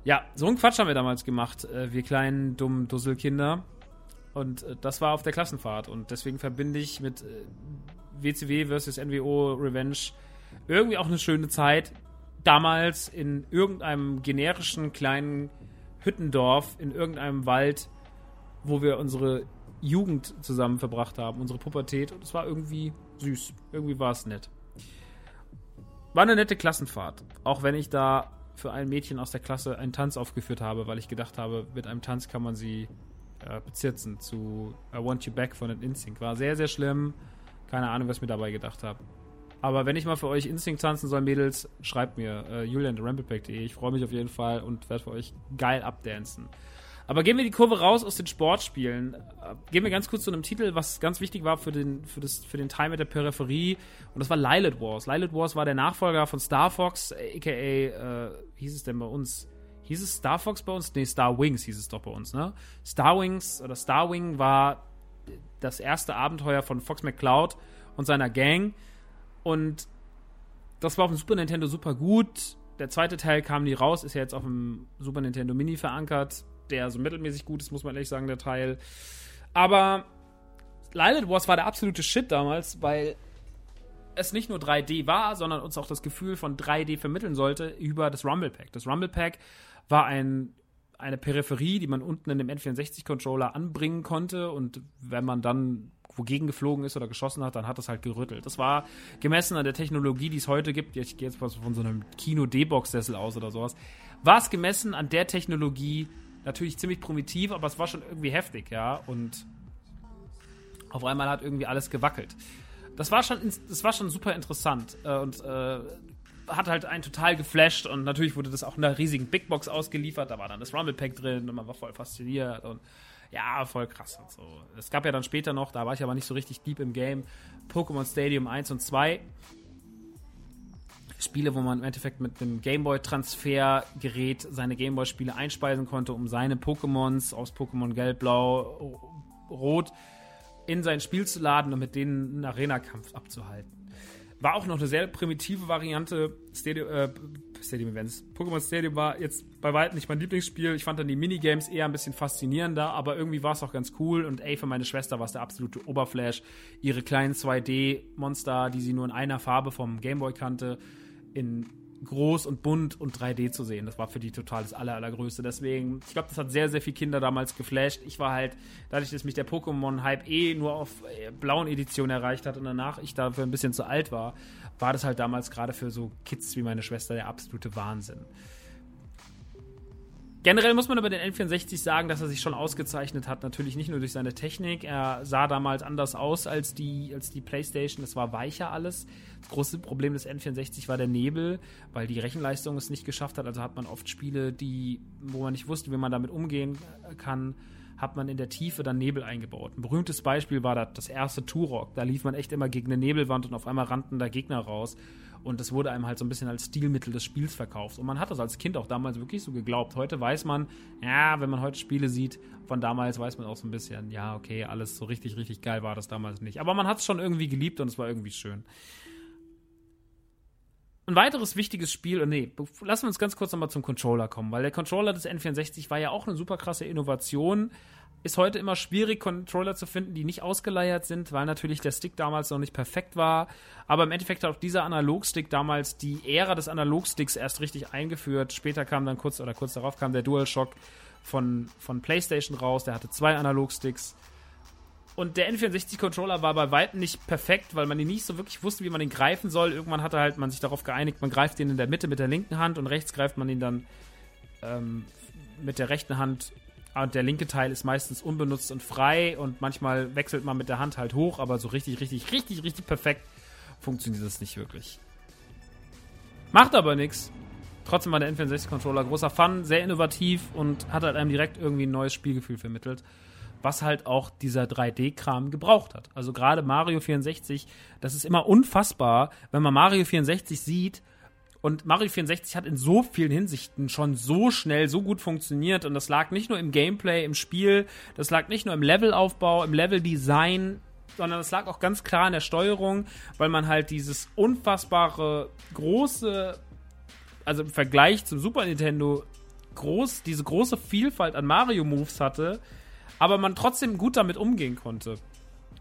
Ja, so einen Quatsch haben wir damals gemacht, äh, wir kleinen, dummen Dusselkinder. Und äh, das war auf der Klassenfahrt. Und deswegen verbinde ich mit äh, WCW versus NWO Revenge irgendwie auch eine schöne Zeit. Damals in irgendeinem generischen kleinen Hüttendorf, in irgendeinem Wald, wo wir unsere Jugend zusammen verbracht haben, unsere Pubertät. Und es war irgendwie süß. Irgendwie war es nett. War eine nette Klassenfahrt. Auch wenn ich da für ein Mädchen aus der Klasse einen Tanz aufgeführt habe, weil ich gedacht habe, mit einem Tanz kann man sie äh, bezirzen zu I Want You Back von den Instinct. War sehr, sehr schlimm. Keine Ahnung, was ich mir dabei gedacht habe. Aber wenn ich mal für euch Instinct tanzen soll, Mädels, schreibt mir äh, julian.ramplepack.de. Ich freue mich auf jeden Fall und werde für euch geil abdancen. Aber gehen wir die Kurve raus aus den Sportspielen. Äh, gehen wir ganz kurz zu einem Titel, was ganz wichtig war für den, für das, für den Teil mit der Peripherie. Und das war Lilith Wars. Lilith Wars war der Nachfolger von Star Fox, aka, äh, hieß es denn bei uns? Hieß es Star Fox bei uns? Nee, Star Wings hieß es doch bei uns, ne? Star Wings oder Star Wing war das erste Abenteuer von Fox McCloud und seiner Gang. Und das war auf dem Super Nintendo super gut. Der zweite Teil kam nie raus, ist ja jetzt auf dem Super Nintendo Mini verankert der so mittelmäßig gut ist, muss man ehrlich sagen, der Teil. Aber Lilith Wars war der absolute Shit damals, weil es nicht nur 3D war, sondern uns auch das Gefühl von 3D vermitteln sollte über das Rumble Pack. Das Rumble Pack war ein, eine Peripherie, die man unten in dem N64-Controller anbringen konnte und wenn man dann wogegen geflogen ist oder geschossen hat, dann hat das halt gerüttelt. Das war gemessen an der Technologie, die es heute gibt, ich gehe jetzt von so einem Kino-D-Box-Sessel aus oder sowas, war es gemessen an der Technologie natürlich ziemlich primitiv, aber es war schon irgendwie heftig, ja. Und auf einmal hat irgendwie alles gewackelt. Das war schon, das war schon super interessant äh, und äh, hat halt einen total geflasht und natürlich wurde das auch in einer riesigen Big Box ausgeliefert. Da war dann das Rumble Pack drin und man war voll fasziniert und ja, voll krass und so. Es gab ja dann später noch, da war ich aber nicht so richtig deep im Game, Pokémon Stadium 1 und 2. Spiele, wo man im Endeffekt mit einem Gameboy-Transfergerät seine Gameboy-Spiele einspeisen konnte, um seine Pokémons aus Pokémon Gelb, Blau, Rot in sein Spiel zu laden und mit denen einen Arena-Kampf abzuhalten. War auch noch eine sehr primitive Variante. Stadium, äh, Stadium Events. Pokémon Stadium war jetzt bei weitem nicht mein Lieblingsspiel. Ich fand dann die Minigames eher ein bisschen faszinierender, aber irgendwie war es auch ganz cool. Und ey, für meine Schwester war es der absolute Oberflash. Ihre kleinen 2D-Monster, die sie nur in einer Farbe vom Gameboy kannte, in groß und bunt und 3D zu sehen. Das war für die total das aller, allergrößte. Deswegen, ich glaube, das hat sehr, sehr viele Kinder damals geflasht. Ich war halt, dadurch, dass mich der Pokémon-Hype eh nur auf äh, blauen Edition erreicht hat und danach ich dafür ein bisschen zu alt war, war das halt damals gerade für so Kids wie meine Schwester der absolute Wahnsinn. Generell muss man über den N64 sagen, dass er sich schon ausgezeichnet hat. Natürlich nicht nur durch seine Technik. Er sah damals anders aus als die, als die PlayStation. Es war weicher alles. Das große Problem des N64 war der Nebel, weil die Rechenleistung es nicht geschafft hat. Also hat man oft Spiele, die, wo man nicht wusste, wie man damit umgehen kann, hat man in der Tiefe dann Nebel eingebaut. Ein berühmtes Beispiel war das, das erste Turok. Da lief man echt immer gegen eine Nebelwand und auf einmal rannten da Gegner raus. Und das wurde einem halt so ein bisschen als Stilmittel des Spiels verkauft. Und man hat das als Kind auch damals wirklich so geglaubt. Heute weiß man, ja, wenn man heute Spiele sieht von damals, weiß man auch so ein bisschen, ja, okay, alles so richtig, richtig geil war das damals nicht. Aber man hat es schon irgendwie geliebt und es war irgendwie schön. Ein weiteres wichtiges Spiel, nee, lassen wir uns ganz kurz nochmal zum Controller kommen, weil der Controller des N64 war ja auch eine super krasse Innovation ist heute immer schwierig, Controller zu finden, die nicht ausgeleiert sind, weil natürlich der Stick damals noch nicht perfekt war. Aber im Endeffekt hat auch dieser Analogstick damals die Ära des Analogsticks erst richtig eingeführt. Später kam dann kurz oder kurz darauf kam der DualShock von, von PlayStation raus. Der hatte zwei Analogsticks. Und der N64-Controller war bei weitem nicht perfekt, weil man ihn nicht so wirklich wusste, wie man ihn greifen soll. Irgendwann hatte halt man sich darauf geeinigt, man greift ihn in der Mitte mit der linken Hand und rechts greift man ihn dann ähm, mit der rechten Hand und der linke Teil ist meistens unbenutzt und frei und manchmal wechselt man mit der Hand halt hoch, aber so richtig, richtig, richtig, richtig perfekt funktioniert das nicht wirklich. Macht aber nichts. Trotzdem war der N64-Controller großer Fun, sehr innovativ und hat halt einem direkt irgendwie ein neues Spielgefühl vermittelt, was halt auch dieser 3D-Kram gebraucht hat. Also gerade Mario 64, das ist immer unfassbar, wenn man Mario 64 sieht und Mario 64 hat in so vielen Hinsichten schon so schnell, so gut funktioniert. Und das lag nicht nur im Gameplay, im Spiel, das lag nicht nur im Levelaufbau, im Leveldesign, sondern das lag auch ganz klar in der Steuerung, weil man halt dieses unfassbare, große, also im Vergleich zum Super Nintendo, groß, diese große Vielfalt an Mario-Moves hatte, aber man trotzdem gut damit umgehen konnte.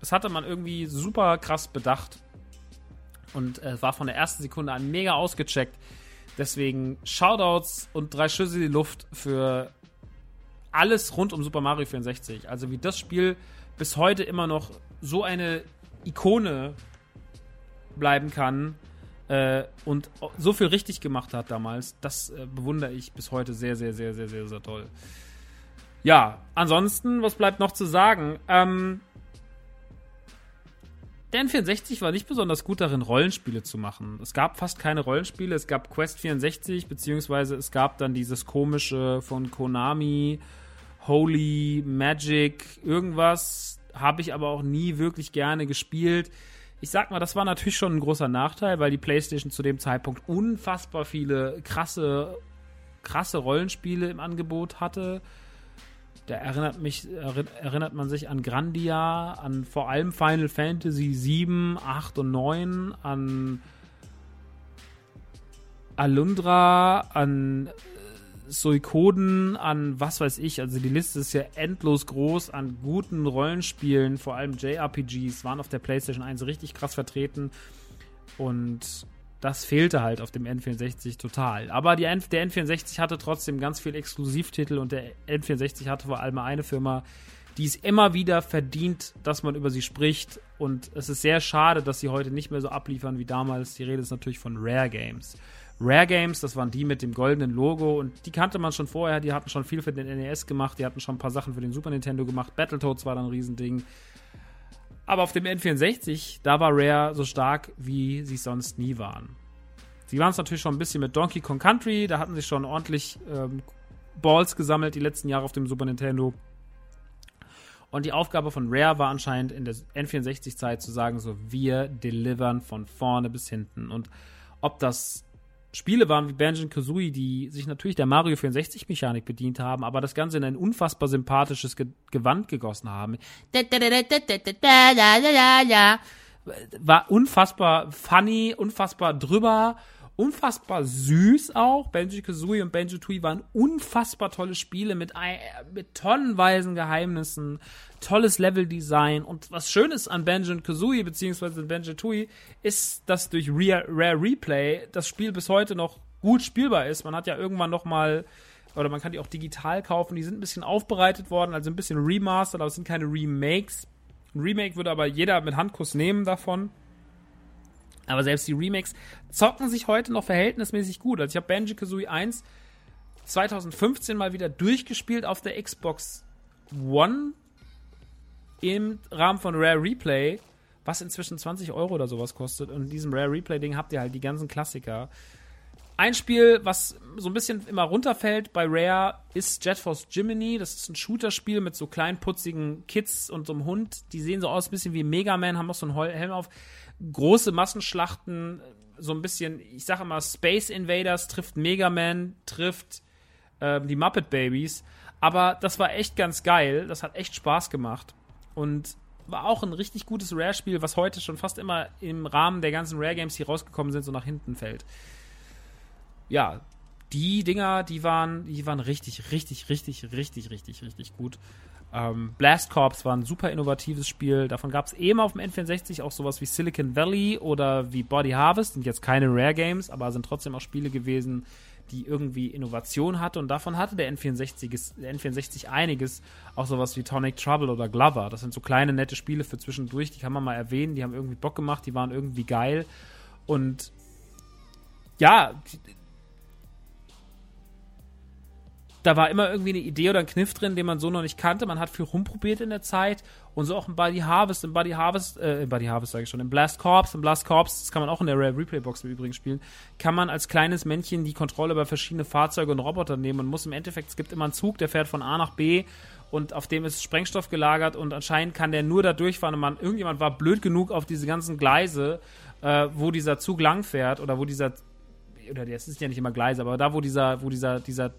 Das hatte man irgendwie super krass bedacht. Und äh, war von der ersten Sekunde an mega ausgecheckt. Deswegen Shoutouts und drei Schüsse in die Luft für alles rund um Super Mario 64. Also wie das Spiel bis heute immer noch so eine Ikone bleiben kann äh, und so viel richtig gemacht hat damals, das äh, bewundere ich bis heute sehr, sehr, sehr, sehr, sehr, sehr toll. Ja, ansonsten, was bleibt noch zu sagen? Ähm, der N64 war nicht besonders gut darin, Rollenspiele zu machen. Es gab fast keine Rollenspiele. Es gab Quest 64, beziehungsweise es gab dann dieses komische von Konami, Holy Magic, irgendwas. Habe ich aber auch nie wirklich gerne gespielt. Ich sag mal, das war natürlich schon ein großer Nachteil, weil die PlayStation zu dem Zeitpunkt unfassbar viele krasse, krasse Rollenspiele im Angebot hatte. Da erinnert mich, erinnert man sich an Grandia, an vor allem Final Fantasy 7, 8 und 9, an Alundra, an Suikoden, an was weiß ich. Also die Liste ist ja endlos groß an guten Rollenspielen, vor allem JRPGs, waren auf der PlayStation 1 richtig krass vertreten. Und das fehlte halt auf dem N64 total. Aber N der N64 hatte trotzdem ganz viel Exklusivtitel und der N64 hatte vor allem eine Firma, die es immer wieder verdient, dass man über sie spricht. Und es ist sehr schade, dass sie heute nicht mehr so abliefern wie damals. Die Rede ist natürlich von Rare Games. Rare Games, das waren die mit dem goldenen Logo und die kannte man schon vorher, die hatten schon viel für den NES gemacht, die hatten schon ein paar Sachen für den Super Nintendo gemacht. Battletoads war dann ein Riesending. Aber auf dem N64, da war Rare so stark, wie sie sonst nie waren. Sie waren es natürlich schon ein bisschen mit Donkey Kong Country, da hatten sie schon ordentlich ähm, Balls gesammelt die letzten Jahre auf dem Super Nintendo. Und die Aufgabe von Rare war anscheinend in der N64-Zeit zu sagen, so, wir delivern von vorne bis hinten. Und ob das Spiele waren wie Banjo Kazooie, die sich natürlich der Mario 64 Mechanik bedient haben, aber das Ganze in ein unfassbar sympathisches Ge Gewand gegossen haben. War unfassbar funny, unfassbar drüber unfassbar süß auch. Benji Kazooie und Benji Tui waren unfassbar tolle Spiele mit, mit tonnenweisen Geheimnissen, tolles Leveldesign. Und was schön ist an Benji und Kazooie beziehungsweise Benji Tui ist, dass durch Rare Replay das Spiel bis heute noch gut spielbar ist. Man hat ja irgendwann noch mal oder man kann die auch digital kaufen. Die sind ein bisschen aufbereitet worden, also ein bisschen remastered, aber es sind keine Remakes. Ein Remake würde aber jeder mit Handkuss nehmen davon. Aber selbst die Remakes zocken sich heute noch verhältnismäßig gut. Also ich habe Banjo-Kazooie 1 2015 mal wieder durchgespielt auf der Xbox One im Rahmen von Rare Replay, was inzwischen 20 Euro oder sowas kostet. Und in diesem Rare Replay-Ding habt ihr halt die ganzen Klassiker. Ein Spiel, was so ein bisschen immer runterfällt bei Rare, ist Jet Force Jiminy. Das ist ein Shooter-Spiel mit so kleinen putzigen Kids und so einem Hund. Die sehen so aus, ein bisschen wie Mega Man, haben auch so einen Helm auf große Massenschlachten, so ein bisschen, ich sage immer, Space Invaders trifft Mega Man, trifft äh, die Muppet Babies. Aber das war echt ganz geil. Das hat echt Spaß gemacht. Und war auch ein richtig gutes Rare-Spiel, was heute schon fast immer im Rahmen der ganzen Rare-Games, die rausgekommen sind, so nach hinten fällt. Ja, die Dinger, die waren, die waren richtig, richtig, richtig, richtig, richtig, richtig gut. Ähm, Blast Corps war ein super innovatives Spiel. Davon gab es eben auf dem N64 auch sowas wie Silicon Valley oder wie Body Harvest. Sind jetzt keine Rare Games, aber sind trotzdem auch Spiele gewesen, die irgendwie Innovation hatte. Und davon hatte der N64, der N64 einiges. Auch sowas wie Tonic Trouble oder Glover. Das sind so kleine, nette Spiele für zwischendurch. Die kann man mal erwähnen. Die haben irgendwie Bock gemacht. Die waren irgendwie geil. Und ja, da war immer irgendwie eine Idee oder ein Kniff drin, den man so noch nicht kannte. Man hat viel rumprobiert in der Zeit und so auch im Buddy Harvest, im Buddy Harvest, äh, im Buddy Harvest sage ich schon, im Blast Corps, im Blast Corps, das kann man auch in der Rare Replay Box im Übrigen spielen, kann man als kleines Männchen die Kontrolle über verschiedene Fahrzeuge und Roboter nehmen und muss im Endeffekt, es gibt immer einen Zug, der fährt von A nach B und auf dem ist Sprengstoff gelagert und anscheinend kann der nur da durchfahren und man, irgendjemand war blöd genug auf diese ganzen Gleise, äh, wo dieser Zug langfährt oder wo dieser oder das ist ja nicht immer Gleise, aber da, wo dieser, wo dieser, dieser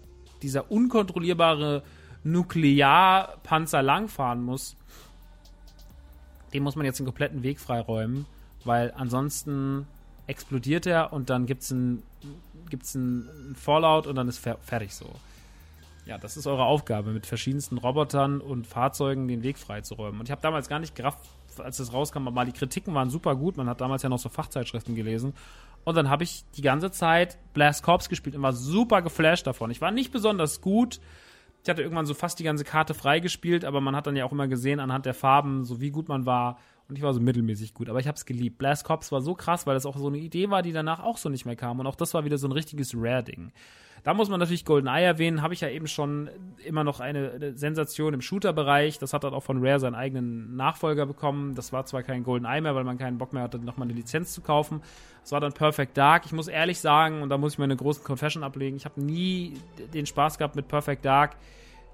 dieser unkontrollierbare Nuklearpanzer langfahren muss, dem muss man jetzt den kompletten Weg freiräumen, weil ansonsten explodiert er und dann gibt es ein, gibt's ein Fallout und dann ist fer fertig so. Ja, das ist eure Aufgabe, mit verschiedensten Robotern und Fahrzeugen den Weg freizuräumen. Und ich habe damals gar nicht gerafft, als es rauskam, aber die Kritiken waren super gut. Man hat damals ja noch so Fachzeitschriften gelesen. Und dann habe ich die ganze Zeit Blast Corps gespielt und war super geflasht davon. Ich war nicht besonders gut. Ich hatte irgendwann so fast die ganze Karte freigespielt, aber man hat dann ja auch immer gesehen anhand der Farben, so wie gut man war. Und ich war so mittelmäßig gut, aber ich habe es geliebt. Blast Cops war so krass, weil das auch so eine Idee war, die danach auch so nicht mehr kam. Und auch das war wieder so ein richtiges Rare-Ding. Da muss man natürlich GoldenEye erwähnen, habe ich ja eben schon immer noch eine, Sensation im Shooter-Bereich. Das hat dann auch von Rare seinen eigenen Nachfolger bekommen. Das war zwar kein GoldenEye mehr, weil man keinen Bock mehr hatte, nochmal eine Lizenz zu kaufen. Das war dann Perfect Dark. Ich muss ehrlich sagen, und da muss ich mir eine große Confession ablegen, ich habe nie den Spaß gehabt mit Perfect Dark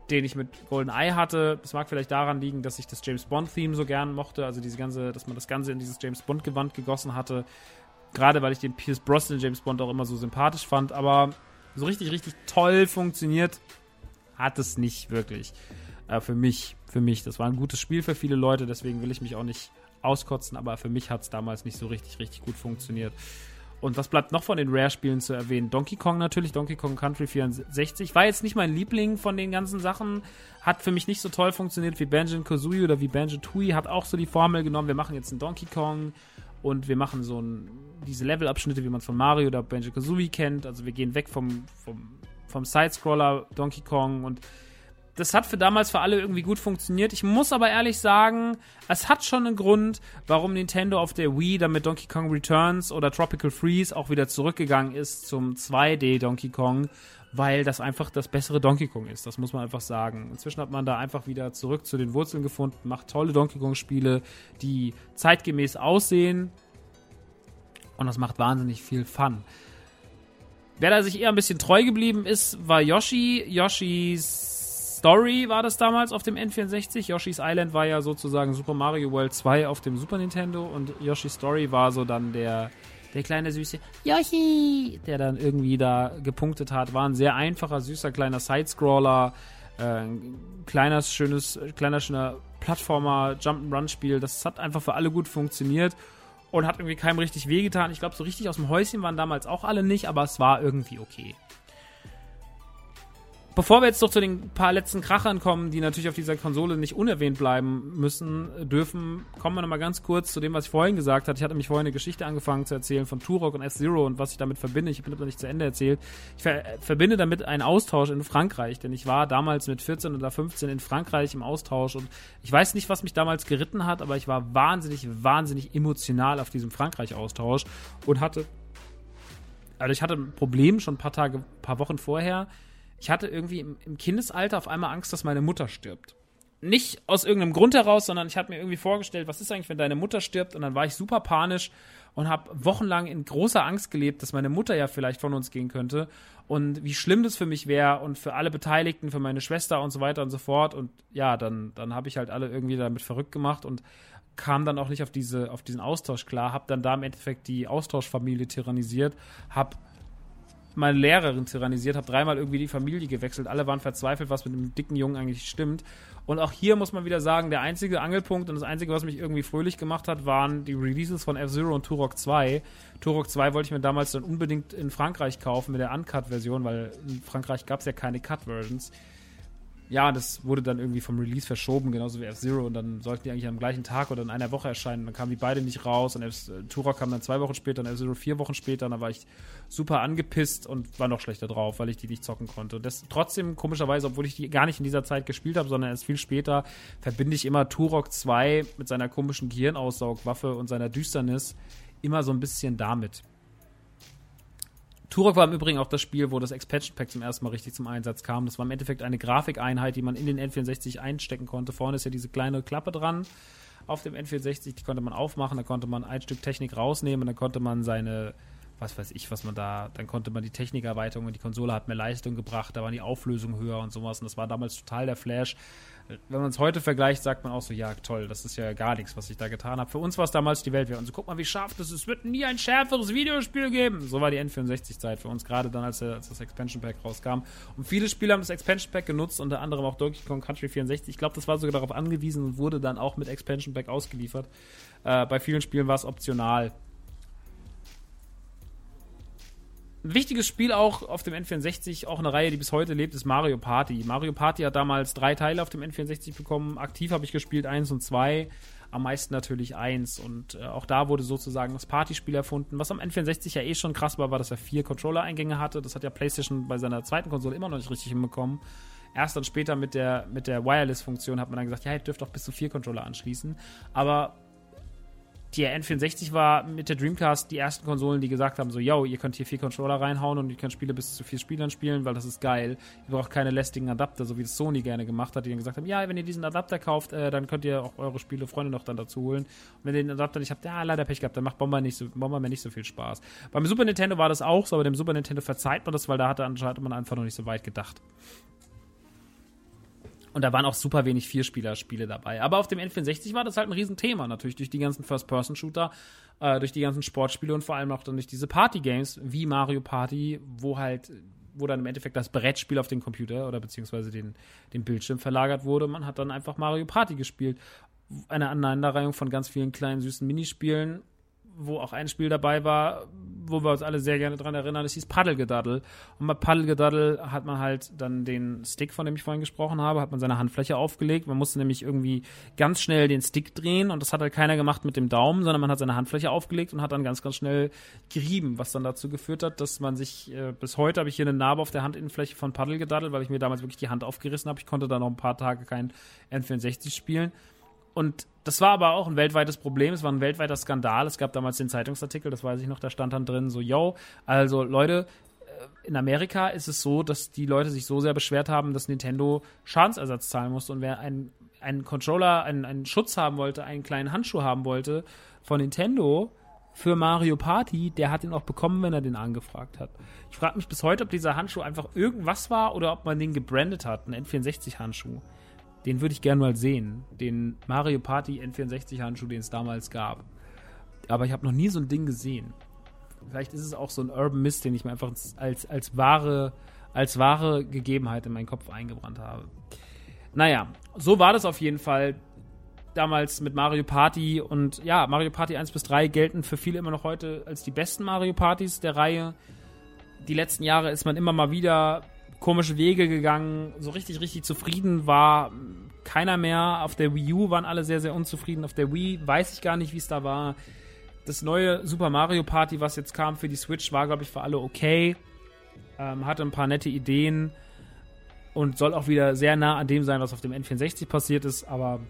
den ich mit GoldenEye hatte. Das mag vielleicht daran liegen, dass ich das James Bond-Theme so gern mochte, also diese ganze, dass man das Ganze in dieses James Bond-Gewand gegossen hatte. Gerade weil ich den Pierce Brosnan James Bond auch immer so sympathisch fand, aber so richtig, richtig toll funktioniert hat es nicht wirklich. Äh, für mich, für mich. Das war ein gutes Spiel für viele Leute, deswegen will ich mich auch nicht auskotzen, aber für mich hat es damals nicht so richtig, richtig gut funktioniert. Und was bleibt noch von den Rare-Spielen zu erwähnen? Donkey Kong natürlich, Donkey Kong Country 64. War jetzt nicht mein Liebling von den ganzen Sachen. Hat für mich nicht so toll funktioniert wie Banjo Kazooie oder wie Banjo Tooie. Hat auch so die Formel genommen, wir machen jetzt einen Donkey Kong und wir machen so ein, diese Level-Abschnitte, wie man es von Mario oder Banjo Kazooie kennt. Also wir gehen weg vom, vom, vom Side-Scroller Donkey Kong und das hat für damals für alle irgendwie gut funktioniert. Ich muss aber ehrlich sagen, es hat schon einen Grund, warum Nintendo auf der Wii dann mit Donkey Kong Returns oder Tropical Freeze auch wieder zurückgegangen ist zum 2D Donkey Kong, weil das einfach das bessere Donkey Kong ist. Das muss man einfach sagen. Inzwischen hat man da einfach wieder zurück zu den Wurzeln gefunden, macht tolle Donkey Kong Spiele, die zeitgemäß aussehen und das macht wahnsinnig viel Fun. Wer da sich eher ein bisschen treu geblieben ist, war Yoshi. Yoshis Story war das damals auf dem N64. Yoshi's Island war ja sozusagen Super Mario World 2 auf dem Super Nintendo und Yoshi's Story war so dann der, der kleine süße Yoshi, der dann irgendwie da gepunktet hat. War ein sehr einfacher, süßer kleiner Sidescroller, äh, kleiner, schönes, kleiner, schöner Plattformer, Jump'n'Run-Spiel. Das hat einfach für alle gut funktioniert und hat irgendwie keinem richtig wehgetan. Ich glaube, so richtig aus dem Häuschen waren damals auch alle nicht, aber es war irgendwie okay. Bevor wir jetzt doch zu den paar letzten Krachern kommen, die natürlich auf dieser Konsole nicht unerwähnt bleiben müssen, dürfen, kommen wir nochmal ganz kurz zu dem, was ich vorhin gesagt hatte. Ich hatte mich vorhin eine Geschichte angefangen zu erzählen von Turok und F-Zero und was ich damit verbinde. Ich bin aber nicht zu Ende erzählt. Ich ver verbinde damit einen Austausch in Frankreich, denn ich war damals mit 14 oder 15 in Frankreich im Austausch und ich weiß nicht, was mich damals geritten hat, aber ich war wahnsinnig, wahnsinnig emotional auf diesem Frankreich-Austausch und hatte, also ich hatte ein Problem schon ein paar Tage, paar Wochen vorher ich hatte irgendwie im, im Kindesalter auf einmal Angst, dass meine Mutter stirbt nicht aus irgendeinem Grund heraus, sondern ich habe mir irgendwie vorgestellt, was ist eigentlich, wenn deine Mutter stirbt? Und dann war ich super panisch und habe wochenlang in großer Angst gelebt, dass meine Mutter ja vielleicht von uns gehen könnte und wie schlimm das für mich wäre und für alle Beteiligten, für meine Schwester und so weiter und so fort. Und ja, dann, dann habe ich halt alle irgendwie damit verrückt gemacht und kam dann auch nicht auf diese auf diesen Austausch klar, habe dann da im Endeffekt die Austauschfamilie tyrannisiert, habe meine Lehrerin tyrannisiert, habe dreimal irgendwie die Familie gewechselt. Alle waren verzweifelt, was mit dem dicken Jungen eigentlich stimmt. Und auch hier muss man wieder sagen, der einzige Angelpunkt und das einzige, was mich irgendwie fröhlich gemacht hat, waren die Releases von F-Zero und Turok 2. Turok 2 wollte ich mir damals dann unbedingt in Frankreich kaufen mit der Uncut-Version, weil in Frankreich gab es ja keine Cut-Versions ja, das wurde dann irgendwie vom Release verschoben, genauso wie F-Zero. Und dann sollten die eigentlich am gleichen Tag oder in einer Woche erscheinen. Dann kamen die beide nicht raus. Und F äh, Turok kam dann zwei Wochen später und F-Zero vier Wochen später. Und da war ich super angepisst und war noch schlechter drauf, weil ich die nicht zocken konnte. Und das trotzdem, komischerweise, obwohl ich die gar nicht in dieser Zeit gespielt habe, sondern erst viel später, verbinde ich immer Turok 2 mit seiner komischen Gehirnaussaugwaffe und seiner Düsternis immer so ein bisschen damit. Turok war im Übrigen auch das Spiel, wo das Expansion Pack zum ersten Mal richtig zum Einsatz kam. Das war im Endeffekt eine Grafikeinheit, die man in den N64 einstecken konnte. Vorne ist ja diese kleine Klappe dran auf dem N64, die konnte man aufmachen, da konnte man ein Stück Technik rausnehmen, dann konnte man seine was weiß ich, was man da, dann konnte man die Technikerweiterung und die Konsole hat mehr Leistung gebracht, da waren die Auflösungen höher und sowas und das war damals total der Flash. Wenn man es heute vergleicht, sagt man auch so, ja toll, das ist ja gar nichts, was ich da getan habe. Für uns war es damals die Welt. Und so, guck mal, wie scharf das ist. Es wird nie ein schärferes Videospiel geben. So war die N64-Zeit für uns, gerade dann, als, als, das Expansion Pack rauskam. Und viele Spieler haben das Expansion Pack genutzt, unter anderem auch Donkey Kong Country 64. Ich glaube, das war sogar darauf angewiesen und wurde dann auch mit Expansion Pack ausgeliefert. Äh, bei vielen Spielen war es optional. Wichtiges Spiel auch auf dem N64, auch eine Reihe, die bis heute lebt, ist Mario Party. Mario Party hat damals drei Teile auf dem N64 bekommen. Aktiv habe ich gespielt, eins und zwei. am meisten natürlich eins. Und äh, auch da wurde sozusagen das Partyspiel erfunden, was am N64 ja eh schon krass war, war, dass er vier Controller-Eingänge hatte. Das hat ja PlayStation bei seiner zweiten Konsole immer noch nicht richtig hinbekommen. Erst dann später mit der, mit der Wireless-Funktion hat man dann gesagt, ja, ihr dürft auch bis zu vier Controller anschließen. Aber die N64 war mit der Dreamcast die ersten Konsolen, die gesagt haben, so, yo, ihr könnt hier vier Controller reinhauen und ihr könnt Spiele bis zu vier Spielern spielen, weil das ist geil. Ihr braucht keine lästigen Adapter, so wie das Sony gerne gemacht hat, die dann gesagt haben, ja, wenn ihr diesen Adapter kauft, äh, dann könnt ihr auch eure Spiele Freunde noch dann dazu holen. Und wenn ihr den Adapter nicht habt, ja, leider Pech gehabt, dann macht Bomber nicht so, Bomber mir nicht so viel Spaß. Beim Super Nintendo war das auch so, aber dem Super Nintendo verzeiht man das, weil da hatte anscheinend man einfach noch nicht so weit gedacht. Und da waren auch super wenig Vierspieler-Spiele dabei. Aber auf dem N64 war das halt ein Riesenthema, natürlich durch die ganzen First-Person-Shooter, äh, durch die ganzen Sportspiele und vor allem auch dann durch diese Party-Games wie Mario Party, wo halt, wo dann im Endeffekt das Brettspiel auf den Computer oder beziehungsweise den, den Bildschirm verlagert wurde. Man hat dann einfach Mario Party gespielt. Eine Aneinanderreihung von ganz vielen kleinen süßen Minispielen wo auch ein Spiel dabei war, wo wir uns alle sehr gerne dran erinnern, das hieß Paddelgedaddel. Und bei Paddelgedaddel hat man halt dann den Stick, von dem ich vorhin gesprochen habe, hat man seine Handfläche aufgelegt. Man musste nämlich irgendwie ganz schnell den Stick drehen und das hat halt keiner gemacht mit dem Daumen, sondern man hat seine Handfläche aufgelegt und hat dann ganz, ganz schnell gerieben, was dann dazu geführt hat, dass man sich, äh, bis heute habe ich hier eine Narbe auf der Handinnenfläche von Paddelgedaddel, weil ich mir damals wirklich die Hand aufgerissen habe. Ich konnte da noch ein paar Tage kein N64 spielen. Und das war aber auch ein weltweites Problem. Es war ein weltweiter Skandal. Es gab damals den Zeitungsartikel, das weiß ich noch, da stand dann drin so, yo, also Leute, äh, in Amerika ist es so, dass die Leute sich so sehr beschwert haben, dass Nintendo Schadensersatz zahlen musste. Und wer einen, einen Controller, einen, einen Schutz haben wollte, einen kleinen Handschuh haben wollte von Nintendo für Mario Party, der hat ihn auch bekommen, wenn er den angefragt hat. Ich frage mich bis heute, ob dieser Handschuh einfach irgendwas war oder ob man den gebrandet hat, ein N64-Handschuh. Den würde ich gerne mal sehen. Den Mario Party N64-Handschuh, den es damals gab. Aber ich habe noch nie so ein Ding gesehen. Vielleicht ist es auch so ein Urban Mist, den ich mir einfach als, als, wahre, als wahre Gegebenheit in meinen Kopf eingebrannt habe. Naja, so war das auf jeden Fall damals mit Mario Party. Und ja, Mario Party 1 bis 3 gelten für viele immer noch heute als die besten Mario Partys der Reihe. Die letzten Jahre ist man immer mal wieder komische Wege gegangen. So richtig, richtig zufrieden war keiner mehr. Auf der Wii U waren alle sehr, sehr unzufrieden. Auf der Wii weiß ich gar nicht, wie es da war. Das neue Super Mario Party, was jetzt kam für die Switch, war, glaube ich, für alle okay. Ähm, hatte ein paar nette Ideen und soll auch wieder sehr nah an dem sein, was auf dem N64 passiert ist, aber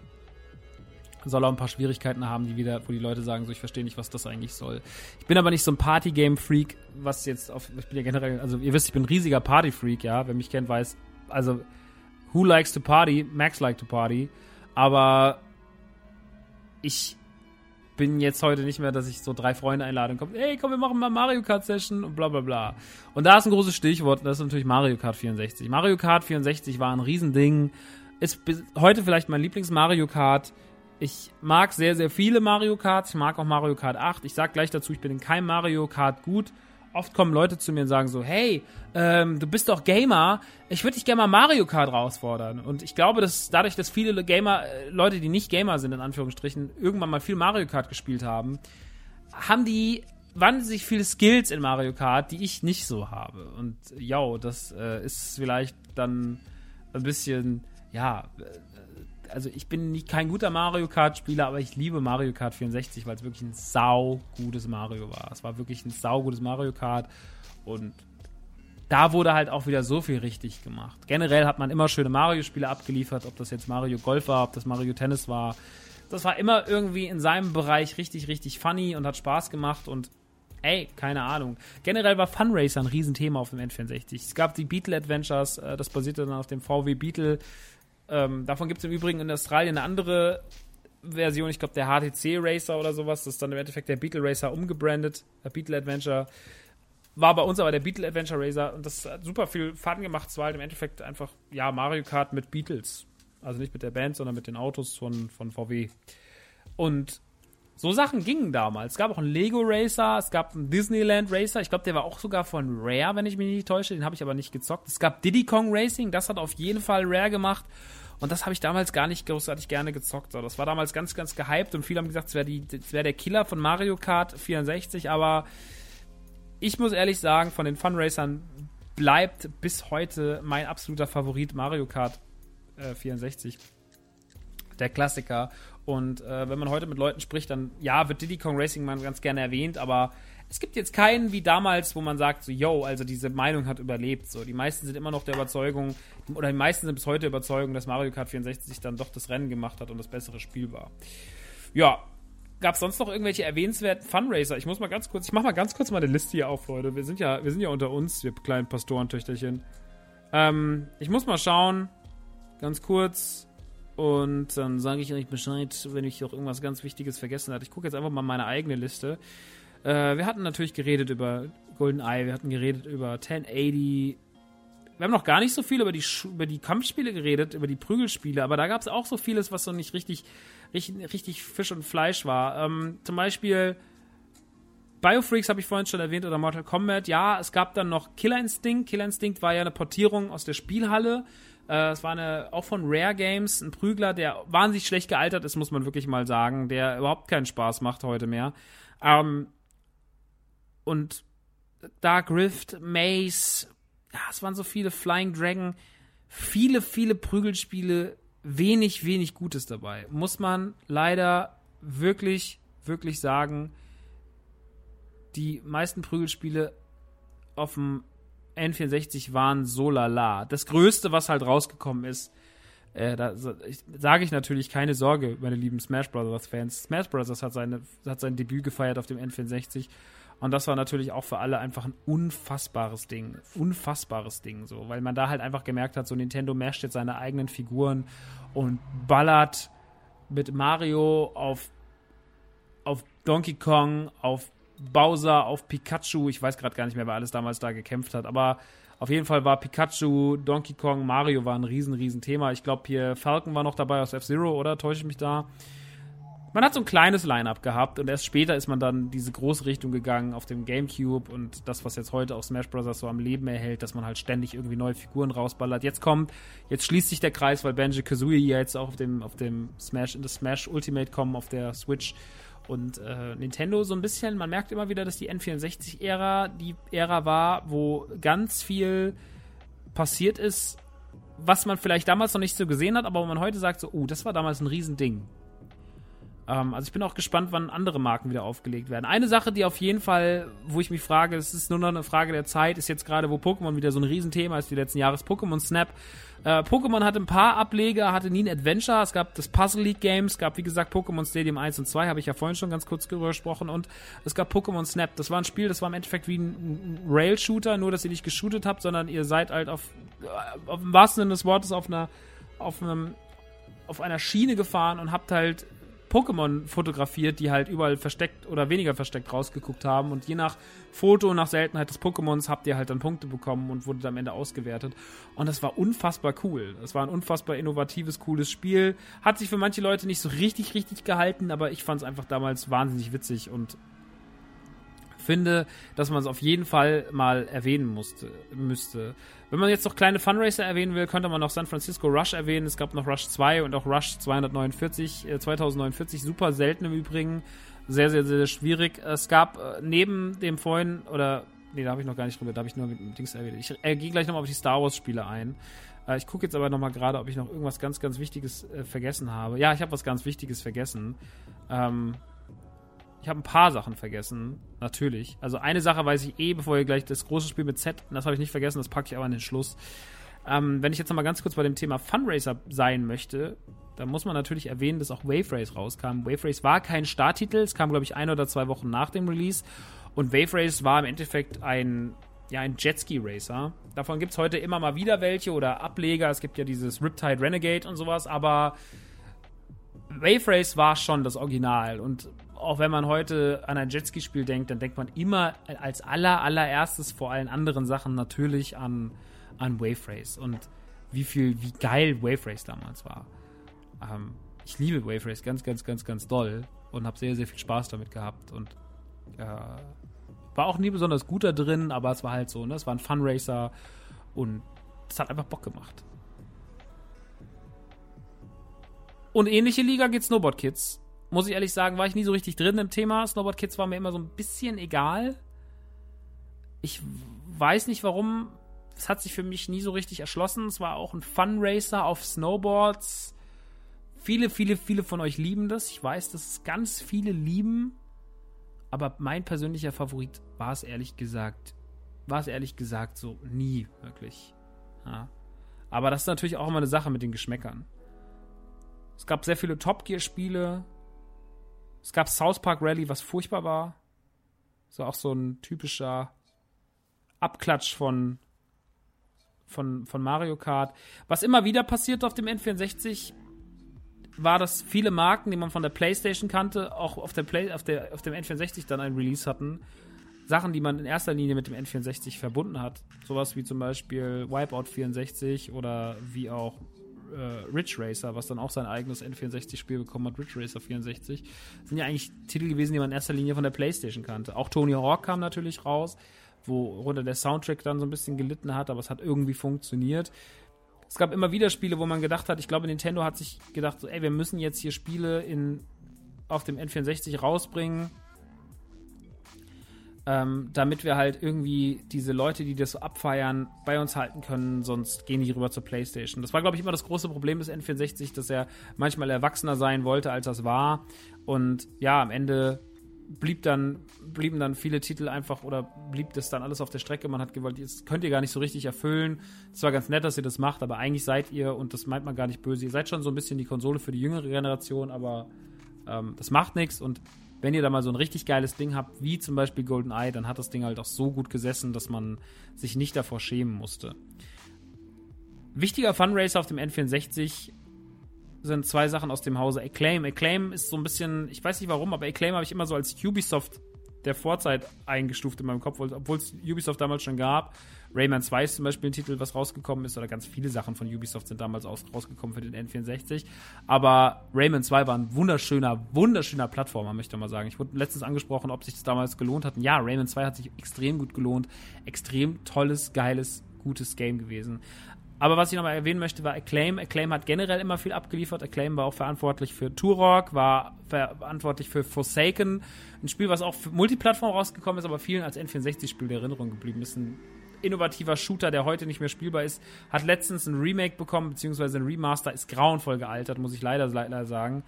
soll auch ein paar Schwierigkeiten haben, die wieder, wo die Leute sagen, so ich verstehe nicht, was das eigentlich soll. Ich bin aber nicht so ein Party-Game-Freak, was jetzt auf, ich bin ja generell, also ihr wisst, ich bin ein riesiger Party-Freak, ja, wer mich kennt, weiß, also who likes to party, Max like to party, aber ich bin jetzt heute nicht mehr, dass ich so drei Freunde einlade und komme, hey, komm, wir machen mal Mario Kart Session und bla bla bla. Und da ist ein großes Stichwort, das ist natürlich Mario Kart 64. Mario Kart 64 war ein Riesending, ist heute vielleicht mein Lieblings-Mario Kart ich mag sehr, sehr viele Mario Karts. Ich mag auch Mario Kart 8. Ich sag gleich dazu, ich bin in keinem Mario Kart gut. Oft kommen Leute zu mir und sagen so, hey, ähm, du bist doch Gamer, ich würde dich gerne mal Mario Kart herausfordern. Und ich glaube, dass dadurch, dass viele Gamer, äh, Leute, die nicht Gamer sind, in Anführungsstrichen, irgendwann mal viel Mario Kart gespielt haben, haben die, wann sich viele Skills in Mario Kart, die ich nicht so habe. Und ja, das äh, ist vielleicht dann ein bisschen, ja, also ich bin nicht kein guter Mario Kart Spieler, aber ich liebe Mario Kart 64, weil es wirklich ein sau gutes Mario war. Es war wirklich ein sau gutes Mario Kart und da wurde halt auch wieder so viel richtig gemacht. Generell hat man immer schöne Mario-Spiele abgeliefert, ob das jetzt Mario Golf war, ob das Mario Tennis war. Das war immer irgendwie in seinem Bereich richtig, richtig funny und hat Spaß gemacht und ey, keine Ahnung. Generell war Funracer ein Riesenthema auf dem N64. Es gab die Beetle Adventures, äh, das basierte dann auf dem VW Beetle ähm, davon gibt es im Übrigen in Australien eine andere Version, ich glaube der HTC Racer oder sowas. Das ist dann im Endeffekt der Beetle Racer umgebrandet, der Beetle Adventure. War bei uns aber der Beetle Adventure Racer und das hat super viel Fun gemacht. Es war halt im Endeffekt einfach, ja, Mario Kart mit Beatles. Also nicht mit der Band, sondern mit den Autos von, von VW. Und so Sachen gingen damals. Es gab auch einen Lego Racer, es gab einen Disneyland Racer. Ich glaube, der war auch sogar von Rare, wenn ich mich nicht täusche. Den habe ich aber nicht gezockt. Es gab Diddy Kong Racing, das hat auf jeden Fall Rare gemacht. Und das habe ich damals gar nicht großartig gerne gezockt. So, das war damals ganz, ganz gehypt und viele haben gesagt, es wäre wär der Killer von Mario Kart 64. Aber ich muss ehrlich sagen, von den Fun Racern bleibt bis heute mein absoluter Favorit Mario Kart äh, 64 der Klassiker. Und äh, wenn man heute mit Leuten spricht, dann ja, wird Diddy Kong Racing mal ganz gerne erwähnt, aber es gibt jetzt keinen wie damals, wo man sagt, so, yo, also diese Meinung hat überlebt. So, die meisten sind immer noch der Überzeugung, oder die meisten sind bis heute Überzeugung, dass Mario Kart 64 dann doch das Rennen gemacht hat und das bessere Spiel war. Ja, gab es sonst noch irgendwelche erwähnenswerten Funracer? Ich muss mal ganz kurz, ich mach mal ganz kurz meine Liste hier auf, Leute. Wir sind ja, wir sind ja unter uns, wir kleinen Pastorentöchterchen. Ähm, ich muss mal schauen, ganz kurz. Und dann sage ich euch Bescheid, wenn ich auch irgendwas ganz Wichtiges vergessen habe. Ich gucke jetzt einfach mal meine eigene Liste. Äh, wir hatten natürlich geredet über GoldenEye, wir hatten geredet über 1080. Wir haben noch gar nicht so viel über die, über die Kampfspiele geredet, über die Prügelspiele, aber da gab es auch so vieles, was so nicht richtig, richtig, richtig Fisch und Fleisch war. Ähm, zum Beispiel Biofreaks habe ich vorhin schon erwähnt oder Mortal Kombat. Ja, es gab dann noch Killer Instinct. Killer Instinct war ja eine Portierung aus der Spielhalle. Äh, es war eine, auch von Rare Games, ein Prügler, der wahnsinnig schlecht gealtert ist, muss man wirklich mal sagen, der überhaupt keinen Spaß macht heute mehr. Ähm, und Dark Rift, Maze, ja, es waren so viele Flying Dragon, viele, viele Prügelspiele, wenig, wenig Gutes dabei. Muss man leider wirklich, wirklich sagen, die meisten Prügelspiele auf dem N64 waren so lala. Das Größte, was halt rausgekommen ist, äh, da sage ich natürlich keine Sorge, meine lieben Smash Brothers Fans. Smash Brothers hat, seine, hat sein Debüt gefeiert auf dem N64 und das war natürlich auch für alle einfach ein unfassbares Ding. Unfassbares Ding, so. Weil man da halt einfach gemerkt hat, so Nintendo masht jetzt seine eigenen Figuren und ballert mit Mario auf, auf Donkey Kong, auf Bowser, auf Pikachu. Ich weiß gerade gar nicht mehr, wer alles damals da gekämpft hat, aber auf jeden Fall war Pikachu, Donkey Kong, Mario war ein riesen, riesen Thema. Ich glaube, hier Falcon war noch dabei aus F-Zero, oder? Täusche ich mich da? man hat so ein kleines Line-up gehabt und erst später ist man dann diese große Richtung gegangen auf dem GameCube und das, was jetzt heute auch Smash Bros. so am Leben erhält, dass man halt ständig irgendwie neue Figuren rausballert. Jetzt kommt, jetzt schließt sich der Kreis, weil Banjo Kazooie jetzt auch auf dem, auf dem Smash, in das Smash Ultimate kommen auf der Switch und äh, Nintendo so ein bisschen, man merkt immer wieder, dass die N64-Ära die Ära war, wo ganz viel passiert ist, was man vielleicht damals noch nicht so gesehen hat, aber wo man heute sagt, so, oh, das war damals ein Riesending. Ähm, also ich bin auch gespannt, wann andere Marken wieder aufgelegt werden. Eine Sache, die auf jeden Fall, wo ich mich frage, es ist nur noch eine Frage der Zeit, ist jetzt gerade, wo Pokémon wieder so ein Riesenthema ist, die letzten Jahre, Pokémon Snap. Äh, Pokémon hatte ein paar Ableger, hatte nie ein Adventure, es gab das Puzzle League Games, es gab wie gesagt Pokémon Stadium 1 und 2, habe ich ja vorhin schon ganz kurz drüber gesprochen und es gab Pokémon Snap. Das war ein Spiel, das war im Endeffekt wie ein Rail-Shooter, nur dass ihr nicht geshootet habt, sondern ihr seid halt auf, äh, auf im wahrsten Sinne des Wortes auf einer, auf einem, auf einer Schiene gefahren und habt halt Pokémon fotografiert, die halt überall versteckt oder weniger versteckt rausgeguckt haben. Und je nach Foto, nach Seltenheit des Pokémons habt ihr halt dann Punkte bekommen und wurdet am Ende ausgewertet. Und das war unfassbar cool. Das war ein unfassbar innovatives, cooles Spiel. Hat sich für manche Leute nicht so richtig, richtig gehalten, aber ich fand es einfach damals wahnsinnig witzig und finde, dass man es auf jeden Fall mal erwähnen musste, müsste. Wenn man jetzt noch kleine Funracer erwähnen will, könnte man noch San Francisco Rush erwähnen. Es gab noch Rush 2 und auch Rush 249, äh, 2049. Super selten im Übrigen. Sehr, sehr, sehr schwierig. Es gab äh, neben dem vorhin, oder, nee, da habe ich noch gar nicht drüber, da habe ich nur Dings erwähnt. Ich äh, gehe gleich nochmal auf die Star Wars Spiele ein. Äh, ich gucke jetzt aber nochmal gerade, ob ich noch irgendwas ganz, ganz Wichtiges äh, vergessen habe. Ja, ich habe was ganz Wichtiges vergessen. Ähm, ich habe ein paar Sachen vergessen, natürlich. Also eine Sache weiß ich eh, bevor ihr gleich das große Spiel mit Z, das habe ich nicht vergessen, das packe ich aber an den Schluss. Ähm, wenn ich jetzt nochmal ganz kurz bei dem Thema Funracer sein möchte, dann muss man natürlich erwähnen, dass auch Wave Race rauskam. Wave Race war kein Starttitel, es kam, glaube ich, ein oder zwei Wochen nach dem Release. Und Wave Race war im Endeffekt ein, ja, ein Jetski Racer. Davon gibt es heute immer mal wieder welche oder Ableger. Es gibt ja dieses Riptide Renegade und sowas, aber Wave Race war schon das Original. Und auch wenn man heute an ein Jetski-Spiel denkt, dann denkt man immer als aller, allererstes vor allen anderen Sachen natürlich an, an Wave Race und wie viel, wie geil Wave Race damals war. Ähm, ich liebe Wave Race ganz, ganz, ganz, ganz doll und habe sehr, sehr viel Spaß damit gehabt und äh, war auch nie besonders gut da drin, aber es war halt so, ne? Es war ein Fun Racer und es hat einfach Bock gemacht. Und ähnliche Liga geht Snowboard Kids muss ich ehrlich sagen, war ich nie so richtig drin im Thema. Snowboard Kids war mir immer so ein bisschen egal. Ich weiß nicht warum. Es hat sich für mich nie so richtig erschlossen. Es war auch ein Fun Racer auf Snowboards. Viele, viele, viele von euch lieben das. Ich weiß, dass es ganz viele lieben. Aber mein persönlicher Favorit war es ehrlich gesagt, war es ehrlich gesagt so nie wirklich. Ja. Aber das ist natürlich auch immer eine Sache mit den Geschmäckern. Es gab sehr viele Top Gear Spiele. Es gab South Park Rally, was furchtbar war. So auch so ein typischer Abklatsch von, von, von Mario Kart. Was immer wieder passiert auf dem N64, war, dass viele Marken, die man von der PlayStation kannte, auch auf, der Play, auf, der, auf dem N64 dann ein Release hatten. Sachen, die man in erster Linie mit dem N64 verbunden hat. Sowas wie zum Beispiel Wipeout 64 oder wie auch äh, Ridge Racer, was dann auch sein eigenes N64-Spiel bekommen hat, Ridge Racer 64. sind ja eigentlich Titel gewesen, die man in erster Linie von der PlayStation kannte. Auch Tony Hawk kam natürlich raus, worunter der Soundtrack dann so ein bisschen gelitten hat, aber es hat irgendwie funktioniert es gab immer wieder Spiele, wo man gedacht hat, ich glaube, Nintendo hat sich gedacht, so, ey, wir müssen jetzt hier Spiele in, auf dem N64 rausbringen, ähm, damit wir halt irgendwie diese Leute, die das so abfeiern, bei uns halten können, sonst gehen die rüber zur Playstation. Das war, glaube ich, immer das große Problem des N64, dass er manchmal erwachsener sein wollte, als das war. Und ja, am Ende blieb dann, blieben dann viele Titel einfach oder blieb das dann alles auf der Strecke. Man hat gewollt, das könnt ihr gar nicht so richtig erfüllen. Es war ganz nett, dass ihr das macht, aber eigentlich seid ihr, und das meint man gar nicht böse, ihr seid schon so ein bisschen die Konsole für die jüngere Generation, aber ähm, das macht nichts und wenn ihr da mal so ein richtig geiles Ding habt, wie zum Beispiel GoldenEye, dann hat das Ding halt auch so gut gesessen, dass man sich nicht davor schämen musste. Wichtiger Funracer auf dem N64 sind zwei Sachen aus dem Hause Acclaim. Acclaim ist so ein bisschen, ich weiß nicht warum, aber Acclaim habe ich immer so als Ubisoft der Vorzeit eingestuft in meinem Kopf, obwohl es Ubisoft damals schon gab. Rayman 2 ist zum Beispiel ein Titel, was rausgekommen ist, oder ganz viele Sachen von Ubisoft sind damals rausgekommen für den N64. Aber Rayman 2 war ein wunderschöner, wunderschöner Plattformer, möchte ich mal sagen. Ich wurde letztens angesprochen, ob sich das damals gelohnt hat. Ja, Rayman 2 hat sich extrem gut gelohnt. Extrem tolles, geiles, gutes Game gewesen. Aber was ich nochmal erwähnen möchte, war Acclaim. Acclaim hat generell immer viel abgeliefert. Acclaim war auch verantwortlich für Turok, war verantwortlich für Forsaken. Ein Spiel, was auch für Multiplattform rausgekommen ist, aber vielen als N64-Spiel der Erinnerung geblieben ist. Ein innovativer Shooter, der heute nicht mehr spielbar ist. Hat letztens ein Remake bekommen, beziehungsweise ein Remaster. Ist grauenvoll gealtert, muss ich leider, leider sagen.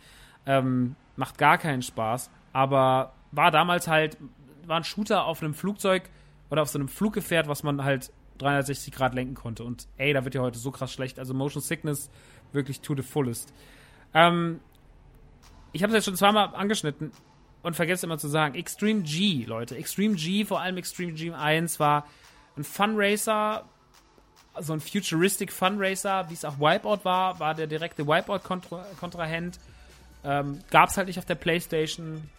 Ähm, macht gar keinen Spaß. Aber war damals halt, war ein Shooter auf einem Flugzeug oder auf so einem Fluggefährt, was man halt 360 Grad lenken konnte. Und ey, da wird ja heute so krass schlecht. Also Motion Sickness wirklich to the fullest. Ähm, ich habe es jetzt schon zweimal angeschnitten und vergesse immer zu sagen, Extreme G, Leute. Extreme G, vor allem Extreme G 1, war ein Funracer, so ein futuristic Funracer, wie es auch Wipeout war, war der direkte Wipeout-Kontrahent. Ähm, Gab es halt nicht auf der Playstation.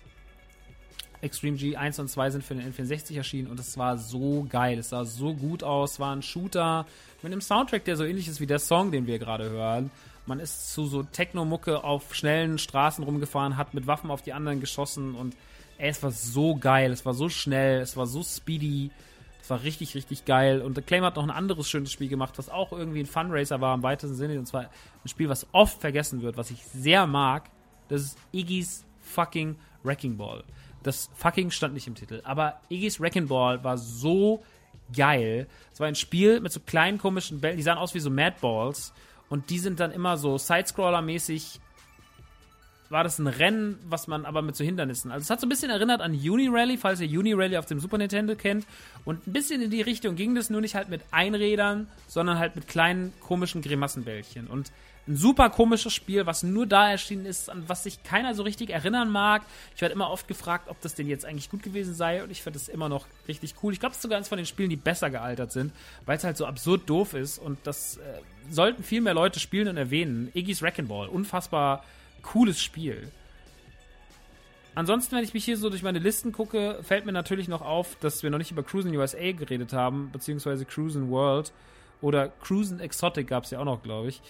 Extreme G 1 und 2 sind für den N64 erschienen und es war so geil. Es sah so gut aus. War ein Shooter mit einem Soundtrack, der so ähnlich ist wie der Song, den wir gerade hören. Man ist zu so Techno-Mucke auf schnellen Straßen rumgefahren, hat mit Waffen auf die anderen geschossen und ey, es war so geil. Es war so schnell. Es war so speedy. War richtig, richtig geil. Und Claim hat noch ein anderes schönes Spiel gemacht, was auch irgendwie ein Funracer war im weitesten Sinne. Und zwar ein Spiel, was oft vergessen wird, was ich sehr mag. Das ist Iggy's fucking Wrecking Ball. Das fucking stand nicht im Titel. Aber Iggy's Wrecking Ball war so geil. Es war ein Spiel mit so kleinen komischen Bällen, die sahen aus wie so Mad Balls. Und die sind dann immer so Sidescroller-mäßig. War das ein Rennen, was man aber mit so Hindernissen. Also es hat so ein bisschen erinnert an Uni-Rally, falls ihr Uni-Rally auf dem Super Nintendo kennt. Und ein bisschen in die Richtung ging das, nur nicht halt mit Einrädern, sondern halt mit kleinen komischen Grimassenbällchen. Und ein super komisches Spiel, was nur da erschienen ist, an was sich keiner so richtig erinnern mag. Ich werde immer oft gefragt, ob das denn jetzt eigentlich gut gewesen sei und ich finde es immer noch richtig cool. Ich glaube, es ist sogar eines von den Spielen, die besser gealtert sind, weil es halt so absurd doof ist und das äh, sollten viel mehr Leute spielen und erwähnen. Iggy's Wrecking Ball, unfassbar cooles Spiel. Ansonsten, wenn ich mich hier so durch meine Listen gucke, fällt mir natürlich noch auf, dass wir noch nicht über Cruisen USA geredet haben, beziehungsweise Cruisen World oder Cruisen Exotic gab es ja auch noch, glaube ich.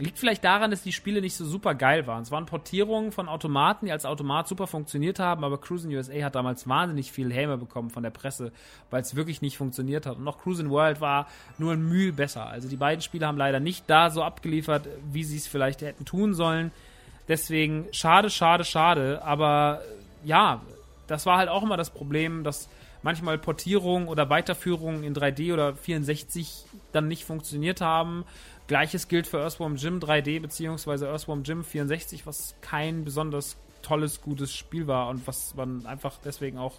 Liegt vielleicht daran, dass die Spiele nicht so super geil waren. Es waren Portierungen von Automaten, die als Automat super funktioniert haben, aber Cruising USA hat damals wahnsinnig viel Häme bekommen von der Presse, weil es wirklich nicht funktioniert hat. Und noch Cruising World war nur ein Mühe besser. Also die beiden Spiele haben leider nicht da so abgeliefert, wie sie es vielleicht hätten tun sollen. Deswegen schade, schade, schade. Aber ja, das war halt auch immer das Problem, dass manchmal Portierungen oder Weiterführungen in 3D oder 64 dann nicht funktioniert haben Gleiches gilt für Earthworm Jim 3D beziehungsweise Earthworm Jim 64, was kein besonders tolles, gutes Spiel war und was man einfach deswegen auch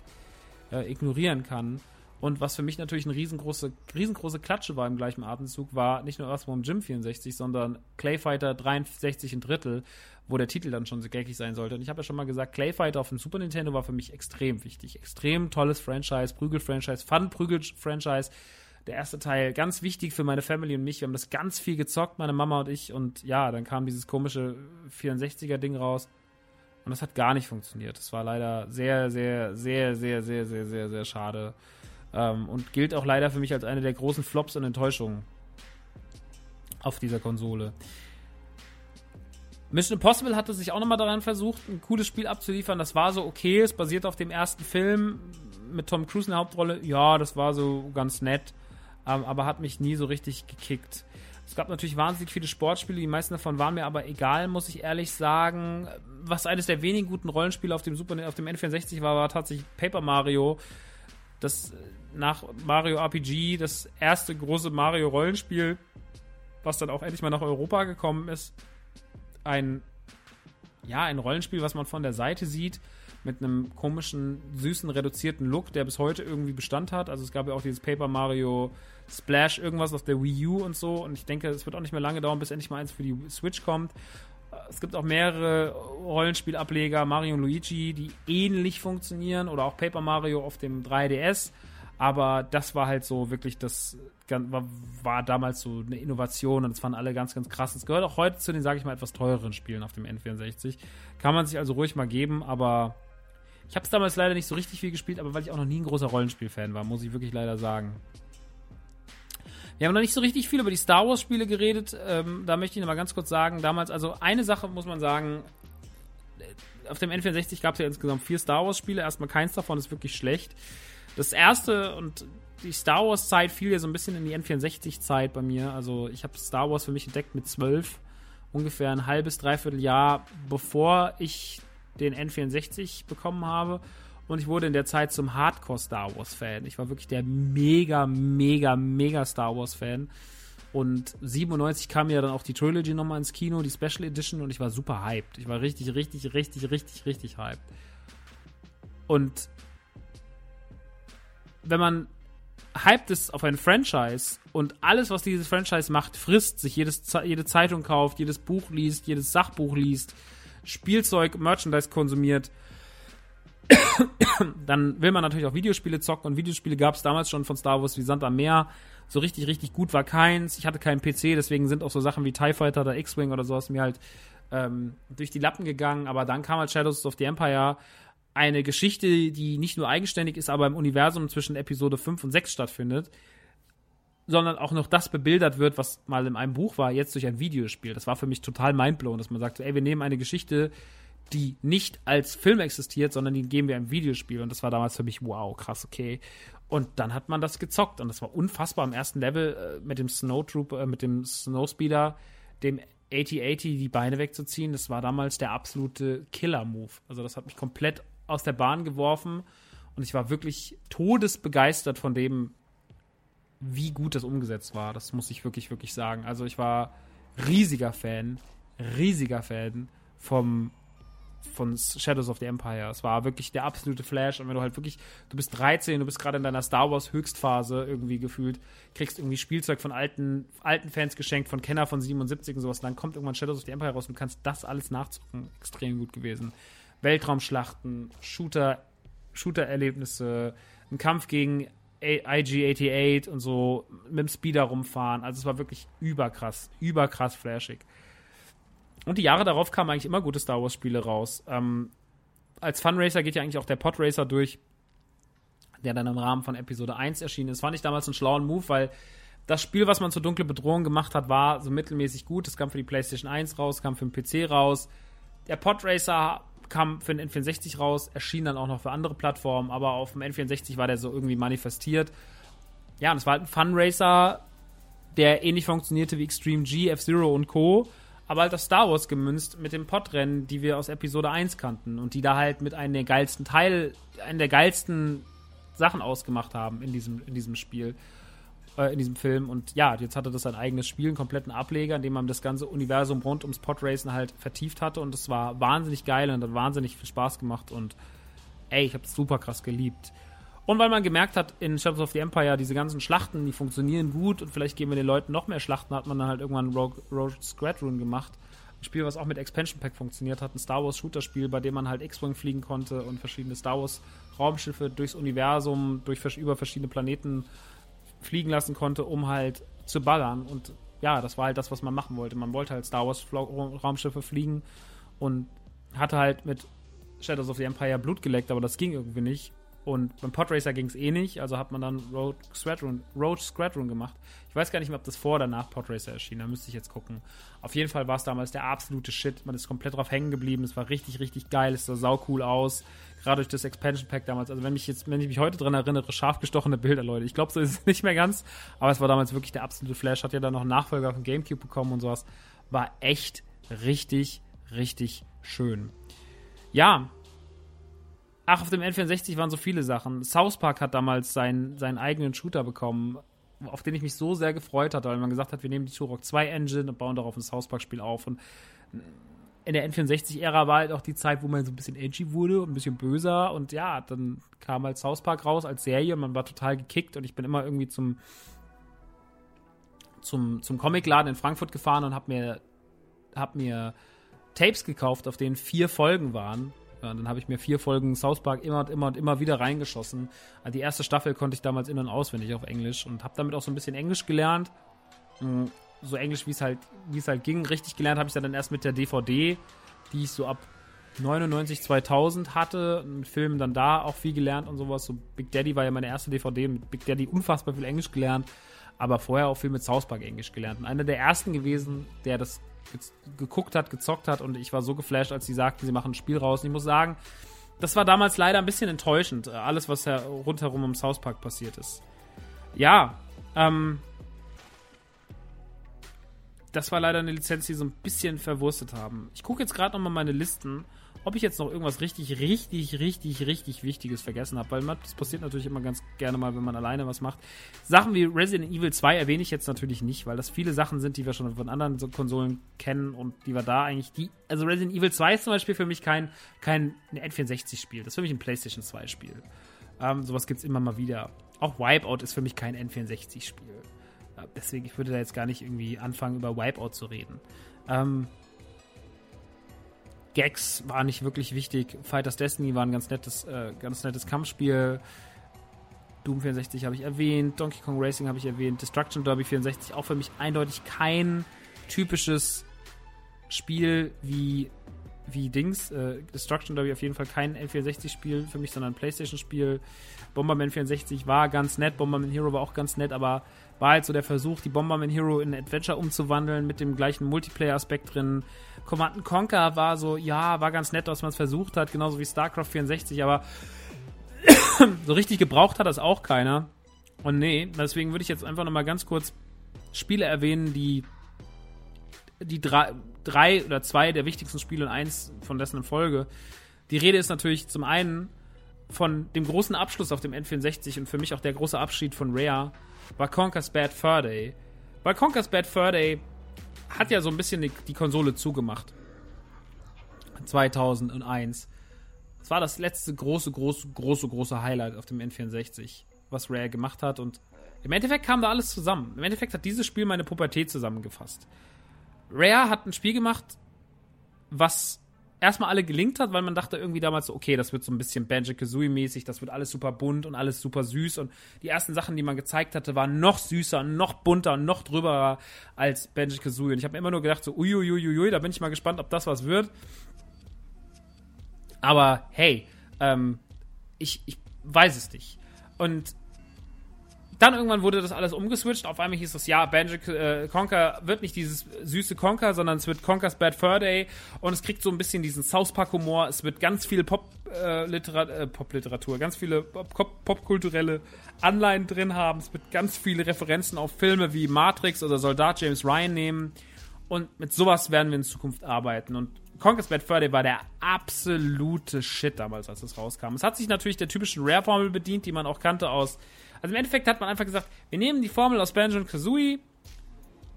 äh, ignorieren kann. Und was für mich natürlich eine riesengroße, riesengroße Klatsche war im gleichen Atemzug, war nicht nur Earthworm Jim 64, sondern Clayfighter 63 ein Drittel, wo der Titel dann schon so gaggig sein sollte. Und ich habe ja schon mal gesagt, Clayfighter auf dem Super Nintendo war für mich extrem wichtig. Extrem tolles Franchise, Prügel-Franchise, Fun-Prügel-Franchise. Der erste Teil ganz wichtig für meine Family und mich. Wir haben das ganz viel gezockt, meine Mama und ich. Und ja, dann kam dieses komische 64er-Ding raus. Und das hat gar nicht funktioniert. Das war leider sehr, sehr, sehr, sehr, sehr, sehr, sehr, sehr schade. Ähm, und gilt auch leider für mich als eine der großen Flops und Enttäuschungen auf dieser Konsole. Mission Impossible hatte sich auch nochmal daran versucht, ein cooles Spiel abzuliefern. Das war so okay. Es basiert auf dem ersten Film mit Tom Cruise in der Hauptrolle. Ja, das war so ganz nett. Ähm, aber hat mich nie so richtig gekickt. Es gab natürlich wahnsinnig viele Sportspiele, die meisten davon waren mir aber egal, muss ich ehrlich sagen. Was eines der wenigen guten Rollenspiele auf dem Super auf dem N64 war, war tatsächlich Paper Mario. Das nach Mario RPG das erste große Mario Rollenspiel, was dann auch endlich mal nach Europa gekommen ist. Ein ja, ein Rollenspiel, was man von der Seite sieht, mit einem komischen, süßen, reduzierten Look, der bis heute irgendwie Bestand hat. Also es gab ja auch dieses Paper Mario Splash irgendwas auf der Wii U und so. Und ich denke, es wird auch nicht mehr lange dauern, bis endlich mal eins für die Switch kommt. Es gibt auch mehrere Rollenspielableger, Mario und Luigi, die ähnlich funktionieren oder auch Paper Mario auf dem 3DS. Aber das war halt so wirklich das, war, war damals so eine Innovation und das fanden alle ganz, ganz krass. Es gehört auch heute zu den, sage ich mal, etwas teureren Spielen auf dem N64. Kann man sich also ruhig mal geben, aber ich habe es damals leider nicht so richtig viel gespielt, aber weil ich auch noch nie ein großer Rollenspiel-Fan war, muss ich wirklich leider sagen. Wir haben noch nicht so richtig viel über die Star Wars-Spiele geredet. Ähm, da möchte ich noch mal ganz kurz sagen, damals, also eine Sache muss man sagen, auf dem N64 gab es ja insgesamt vier Star Wars-Spiele. Erstmal keins davon ist wirklich schlecht. Das erste und die Star Wars-Zeit fiel ja so ein bisschen in die N64-Zeit bei mir. Also ich habe Star Wars für mich entdeckt mit zwölf, ungefähr ein halbes, dreiviertel Jahr, bevor ich den N64 bekommen habe. Und ich wurde in der Zeit zum Hardcore Star Wars Fan. Ich war wirklich der mega, mega, mega Star Wars Fan. Und 97 kam ja dann auch die Trilogy nochmal ins Kino, die Special Edition, und ich war super hyped. Ich war richtig, richtig, richtig, richtig, richtig hyped. Und wenn man hyped ist auf ein Franchise und alles, was dieses Franchise macht, frisst, sich jedes, jede Zeitung kauft, jedes Buch liest, jedes Sachbuch liest, Spielzeug, Merchandise konsumiert, dann will man natürlich auch Videospiele zocken und Videospiele gab es damals schon von Star Wars wie Sand am Meer. So richtig, richtig gut war keins. Ich hatte keinen PC, deswegen sind auch so Sachen wie TIE Fighter oder X-Wing oder sowas mir halt ähm, durch die Lappen gegangen. Aber dann kam halt Shadows of the Empire eine Geschichte, die nicht nur eigenständig ist, aber im Universum zwischen Episode 5 und 6 stattfindet, sondern auch noch das bebildert wird, was mal in einem Buch war, jetzt durch ein Videospiel. Das war für mich total mindblown, dass man sagt, ey, wir nehmen eine Geschichte, die nicht als Film existiert, sondern die geben wir im Videospiel. Und das war damals für mich, wow, krass, okay. Und dann hat man das gezockt und das war unfassbar am ersten Level äh, mit dem Snowtrooper, äh, mit dem Snowspeeder, dem 8080 die Beine wegzuziehen. Das war damals der absolute Killer-Move. Also das hat mich komplett aus der Bahn geworfen und ich war wirklich todesbegeistert von dem, wie gut das umgesetzt war. Das muss ich wirklich, wirklich sagen. Also ich war riesiger Fan, riesiger Fan vom von Shadows of the Empire. Es war wirklich der absolute Flash. Und wenn du halt wirklich, du bist 13, du bist gerade in deiner Star Wars Höchstphase irgendwie gefühlt, kriegst irgendwie Spielzeug von alten, alten Fans geschenkt, von Kenner von 77 und sowas. Und dann kommt irgendwann Shadows of the Empire raus und du kannst das alles nachzucken. Extrem gut gewesen. Weltraumschlachten, Shooter, Shooter-Erlebnisse, ein Kampf gegen IG-88 und so mit dem Speeder rumfahren. Also es war wirklich überkrass, überkrass flashig. Und die Jahre darauf kamen eigentlich immer gute Star Wars-Spiele raus. Ähm, als Funracer geht ja eigentlich auch der Podracer durch, der dann im Rahmen von Episode 1 erschienen ist. Fand ich damals einen schlauen Move, weil das Spiel, was man zur dunkle Bedrohung gemacht hat, war so mittelmäßig gut. Es kam für die PlayStation 1 raus, kam für den PC raus. Der Podracer kam für den N64 raus, erschien dann auch noch für andere Plattformen, aber auf dem N64 war der so irgendwie manifestiert. Ja, und es war halt ein Funracer, der ähnlich funktionierte wie Extreme G, F-Zero und Co., aber halt auf Star Wars gemünzt mit dem Podrennen, die wir aus Episode 1 kannten und die da halt mit einem der geilsten Teil, einen der geilsten Sachen ausgemacht haben in diesem, in diesem Spiel. Äh, in diesem Film. Und ja, jetzt hatte das sein eigenes Spiel, einen kompletten Ableger, in dem man das ganze Universum rund ums Podracen halt vertieft hatte. Und es war wahnsinnig geil und hat wahnsinnig viel Spaß gemacht. Und ey, ich habe es super krass geliebt. Und weil man gemerkt hat, in Shadows of the Empire, diese ganzen Schlachten, die funktionieren gut und vielleicht geben wir den Leuten noch mehr Schlachten, hat man dann halt irgendwann Rogue, Rogue Squadron gemacht. Ein Spiel, was auch mit Expansion Pack funktioniert hat. Ein Star Wars Shooter-Spiel, bei dem man halt X-Wing fliegen konnte und verschiedene Star Wars Raumschiffe durchs Universum, durch, über verschiedene Planeten fliegen lassen konnte, um halt zu ballern. Und ja, das war halt das, was man machen wollte. Man wollte halt Star Wars Raumschiffe fliegen und hatte halt mit Shadows of the Empire Blut geleckt, aber das ging irgendwie nicht. Und beim Podracer ging es eh nicht, also hat man dann Road Squadron, Road Squadron gemacht. Ich weiß gar nicht mehr, ob das vor oder nach Podracer erschien, da müsste ich jetzt gucken. Auf jeden Fall war es damals der absolute Shit. Man ist komplett drauf hängen geblieben. Es war richtig, richtig geil. Es sah sau cool aus. Gerade durch das Expansion Pack damals. Also wenn mich jetzt, wenn ich mich heute dran erinnere, scharf gestochene Bilder, Leute. Ich glaube, so ist es nicht mehr ganz. Aber es war damals wirklich der absolute Flash. Hat ja dann noch einen Nachfolger von GameCube bekommen und sowas. War echt richtig, richtig schön. Ja, Ach, auf dem N64 waren so viele Sachen. South Park hat damals seinen, seinen eigenen Shooter bekommen, auf den ich mich so sehr gefreut hatte, weil man gesagt hat, wir nehmen die Turok 2 Engine und bauen darauf ein South Park Spiel auf. Und in der N64-Ära war halt auch die Zeit, wo man so ein bisschen edgy wurde und ein bisschen böser. Und ja, dann kam halt South Park raus als Serie und man war total gekickt. Und ich bin immer irgendwie zum, zum, zum Comicladen in Frankfurt gefahren und hab mir, hab mir Tapes gekauft, auf denen vier Folgen waren dann habe ich mir vier Folgen South Park immer und immer und immer wieder reingeschossen. Also die erste Staffel konnte ich damals in- und auswendig auf Englisch und habe damit auch so ein bisschen Englisch gelernt. Hm, so Englisch, wie es halt, es halt ging. Richtig gelernt habe ich dann erst mit der DVD, die ich so ab 99, 2000 hatte. Mit Filmen dann da auch viel gelernt und sowas. So Big Daddy war ja meine erste DVD. Mit Big Daddy unfassbar viel Englisch gelernt. Aber vorher auch viel mit South Park Englisch gelernt. Und einer der ersten gewesen, der das geguckt hat, gezockt hat und ich war so geflasht, als sie sagten, sie machen ein Spiel raus. Und ich muss sagen, das war damals leider ein bisschen enttäuschend, äh, alles, was rundherum im South Park passiert ist. Ja, ähm, das war leider eine Lizenz, die so ein bisschen verwurstet haben. Ich gucke jetzt gerade nochmal meine Listen ob ich jetzt noch irgendwas richtig, richtig, richtig, richtig Wichtiges vergessen habe, weil das passiert natürlich immer ganz gerne mal, wenn man alleine was macht. Sachen wie Resident Evil 2 erwähne ich jetzt natürlich nicht, weil das viele Sachen sind, die wir schon von anderen Konsolen kennen und die wir da eigentlich, die, also Resident Evil 2 ist zum Beispiel für mich kein, kein N64-Spiel, das ist für mich ein PlayStation 2-Spiel. Ähm, sowas gibt es immer mal wieder. Auch Wipeout ist für mich kein N64-Spiel. Äh, deswegen, ich würde da jetzt gar nicht irgendwie anfangen, über Wipeout zu reden. Ähm, Gags war nicht wirklich wichtig. Fighters Destiny war ein ganz nettes, äh, ganz nettes Kampfspiel. Doom 64 habe ich erwähnt, Donkey Kong Racing habe ich erwähnt, Destruction Derby 64 auch für mich eindeutig kein typisches Spiel wie wie Dings. Äh, Destruction Derby auf jeden Fall kein N64-Spiel für mich, sondern ein PlayStation-Spiel. Bomberman 64 war ganz nett, Bomberman Hero war auch ganz nett, aber war halt so der Versuch, die Bomberman Hero in Adventure umzuwandeln mit dem gleichen Multiplayer-Aspekt drin. Command Conquer war so, ja, war ganz nett, dass man es versucht hat, genauso wie StarCraft 64, aber so richtig gebraucht hat das auch keiner. Und nee, deswegen würde ich jetzt einfach nochmal ganz kurz Spiele erwähnen, die die drei, drei oder zwei der wichtigsten Spiele und eins von dessen in Folge. Die Rede ist natürlich zum einen von dem großen Abschluss auf dem N64 und für mich auch der große Abschied von Rare war Conker's Bad Fur Day. Weil Conker's Bad Fur Day hat ja so ein bisschen die, die Konsole zugemacht. 2001. Das war das letzte große, große, große, große Highlight auf dem N64, was Rare gemacht hat. Und im Endeffekt kam da alles zusammen. Im Endeffekt hat dieses Spiel meine Pubertät zusammengefasst. Rare hat ein Spiel gemacht, was erstmal alle gelingt hat, weil man dachte irgendwie damals so, okay, das wird so ein bisschen Banjo-Kazooie-mäßig, das wird alles super bunt und alles super süß und die ersten Sachen, die man gezeigt hatte, waren noch süßer, noch bunter noch drüber als Banjo-Kazooie und ich habe immer nur gedacht so, uiuiuiui, da bin ich mal gespannt, ob das was wird. Aber hey, ähm, ich, ich weiß es nicht. Und dann irgendwann wurde das alles umgeswitcht. Auf einmal hieß es, ja, Banjo äh, Conker wird nicht dieses süße Conker, sondern es wird Conker's Bad Fur Day. Und es kriegt so ein bisschen diesen South Park Humor. Es wird ganz viel Pop-Literatur, äh, Pop -Literatur, ganz viele popkulturelle Pop Anleihen drin haben. Es wird ganz viele Referenzen auf Filme wie Matrix oder Soldat James Ryan nehmen. Und mit sowas werden wir in Zukunft arbeiten. Und Conquest Bad Fur Day war der absolute Shit damals, als es rauskam. Es hat sich natürlich der typischen Rare-Formel bedient, die man auch kannte aus. Also im Endeffekt hat man einfach gesagt, wir nehmen die Formel aus Banjo und Kazooie,